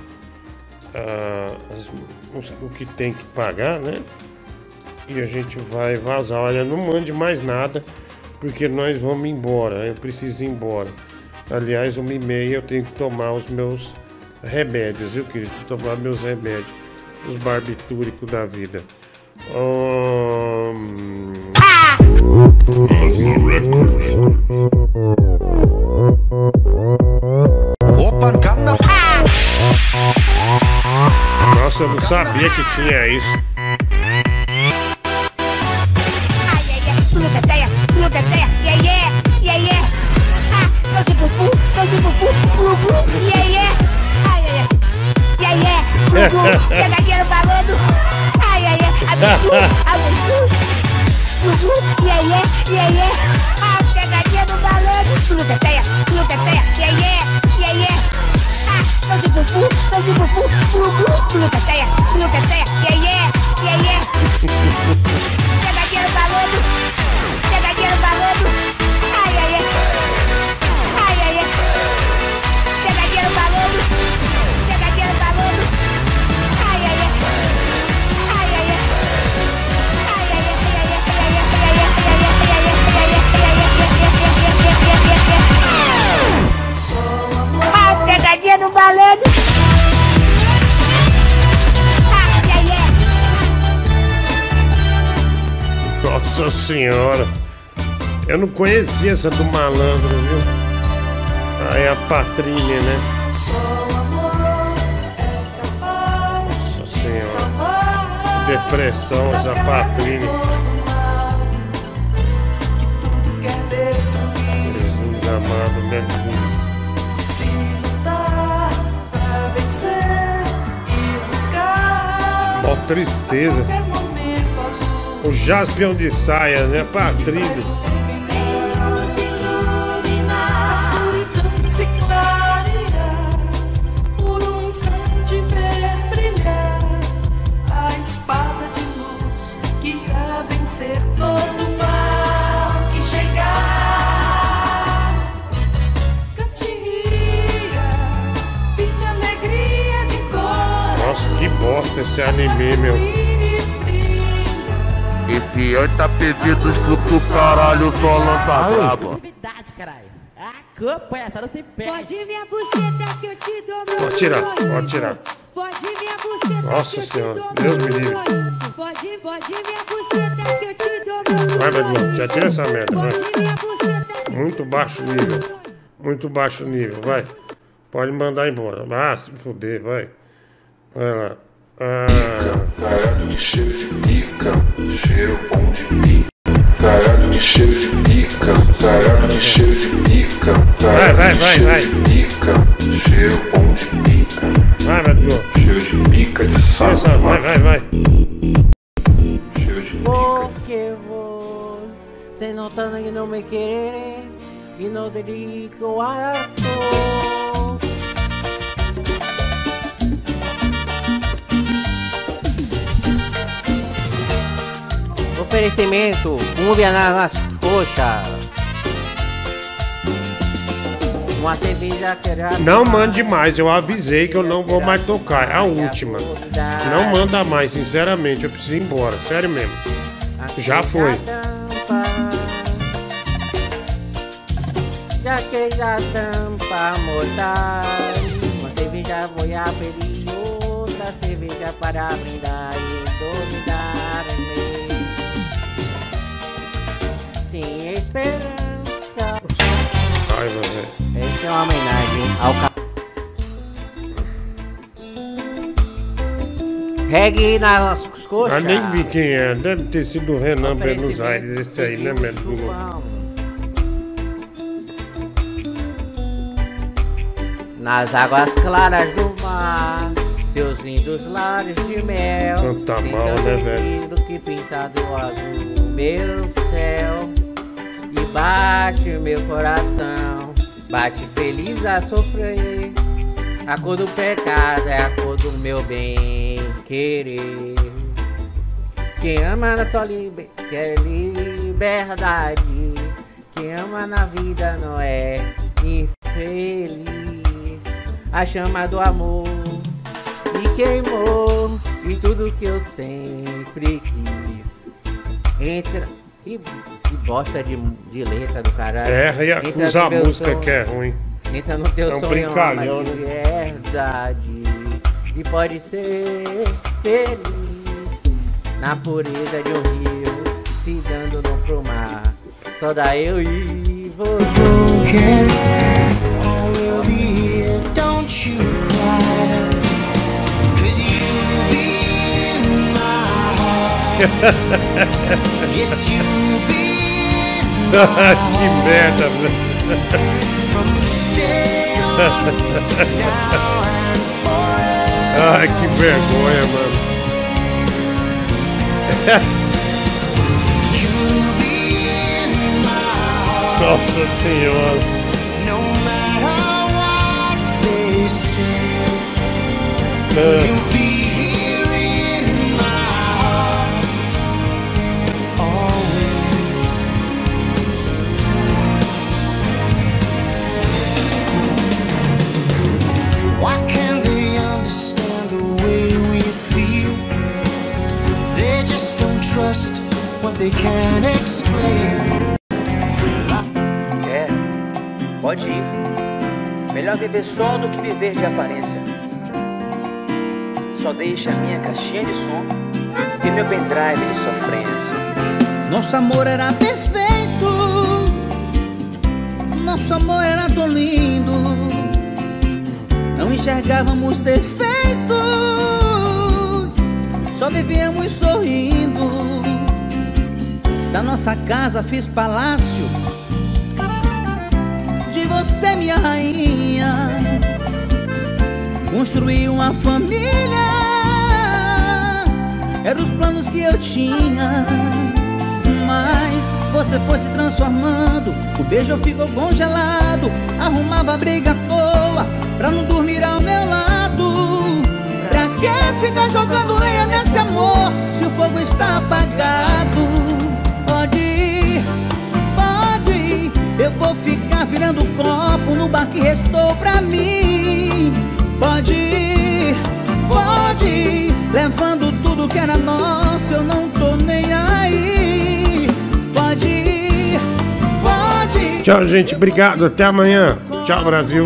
ah, as- os- o que tem que pagar, né? E a gente vai vazar. Olha, não mande mais nada, porque nós vamos embora. Eu preciso ir embora. Aliás, uma e meia eu tenho que tomar os meus remédios, viu, querido? Tomar meus remédios. Os barbitúricos da vida. Ahn, Nossa, eu não sabia que tinha isso. teté, yeah yeah, yeah yeah. Ah, ya, ya, ya, pupu, ya yeah yeah. Ai, ai, ai. Yeah yeah, pupu, pegadinha no ya Ai, ai, ai, abistu, abistu. Pupu, yeah yeah, yeah yeah. Ah, pegadinha no pagode. Tudo teté, tudo teté, yeah yeah, yeah yeah. Ah, doce pupu, doce pupu, pupu, tudo teté, tudo ya ya yeah, yeah yeah. Pegadinha no pagode. Cristiano falando. Ai, ai, ai. Ai, ai, ai. ai falando. ai falando. Ai, ai, ai. Ai, ai, ai. Ai, ai, ai. ai, ai, ai, ai, ai, ai, ai, ai, ai, ai, ai, ai, ai, ai, ai, ai, ai, Nossa senhora! Eu não conhecia essa do malandro, viu? Aí a Patrícia, né? Nossa senhora. Depressão, essa Patrícia. Jesus amado, né? Se lutar pra vencer e buscar Mó tristeza. O Jaspion de saia, né? Patrícia. Esse anime, meu. Esse aí tá pedindo escuta o caralho, só lança braba. Ah, palhaçada sem pé. Pode minha buceta que eu te dou meu Pode tirar, pode tirar. Pode minha buceta Nossa que eu te senhora, dou Deus meu me livre. Pode, pode minha buceta que eu te dou meu Vai. Badinho, já tira essa merda, vai. Muito baixo nível. Muito baixo nível, vai. Pode mandar embora. Ah, se fuder, vai. Vai lá. Ah, Caralho, que cheiro de pica, cheiro bom de pica. Caralho, que cheiro de pica, caralho, que cheiro de pica. Vai, vai, vai, vai. Cheiro de pica, cheiro bom de pica. Vai, Badinho. Cheiro de pica de saco. Vai, vai, vai. Cheiro de Porque vos se notando que no me quiere y no te digo algo. Oferecimento, cumbia na- nas coxas. Uma cerveja que. Não mande mais, eu avisei que eu não vou mais tocar. É a última. Não manda mais, sinceramente, eu preciso ir embora, sério mesmo. Já foi. Já que já tampa mortal. Uma cerveja vou pedir outra cerveja para brindar Sem esperança. Raiva, velho. Essa é uma homenagem ao ca... Reggae nas coxas. nem vi quem é, deve ter sido o Renan Buenos Aires, esse aí, né, mesmo? Nas águas claras do mar, teus lindos lares de mel. Canta tem mal, tanto né, velho? que pintado azul meu céu. Bate meu coração, bate feliz a sofrer. A cor do pecado é a cor do meu bem querer. Quem ama na sua liber... quer liberdade. Quem ama na vida não é infeliz. A chama do amor me queimou e tudo que eu sempre quis. Entra. Que, que bosta de, de letra do caralho. Erra e Entra acusa no a música sonho. que é ruim. Entra no teu É um sonho, brincalhão, de né? verdade. E pode ser feliz na pureza de um rio, se dando no pro mar. Só dá eu e você. I will be here, don't you Yes, you'll be que merda, velho. from this day on, now and forever. Ai, que vergonha, mano. You'll be in my heart. Nossa senhora. No trust what they can't explain. É, pode ir. Melhor viver só do que viver de aparência. Só deixa a minha caixinha de som e meu pendrive de sofrência. Nosso amor era perfeito. Nosso amor era tão lindo. Não enxergávamos defeitos. Só vivíamos sorrindo. Da nossa casa fiz palácio. De você, minha rainha. Construí uma família. Eram os planos que eu tinha. Mas você foi se transformando O beijo ficou congelado Arrumava briga à toa Pra não dormir ao meu lado que ficar jogando lenha nesse amor Se o fogo está apagado Pode ir, pode ir Eu vou ficar virando copo No bar que restou pra mim Pode ir, pode ir Levando tudo que era nosso Eu não tô nem aí Pode ir, pode ir Tchau, gente. Obrigado. Até amanhã. Tchau, Brasil.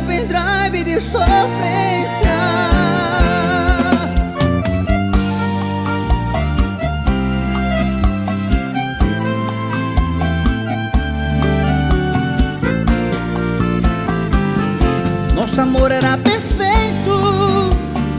Meu pendrive de sofrência. Nosso amor era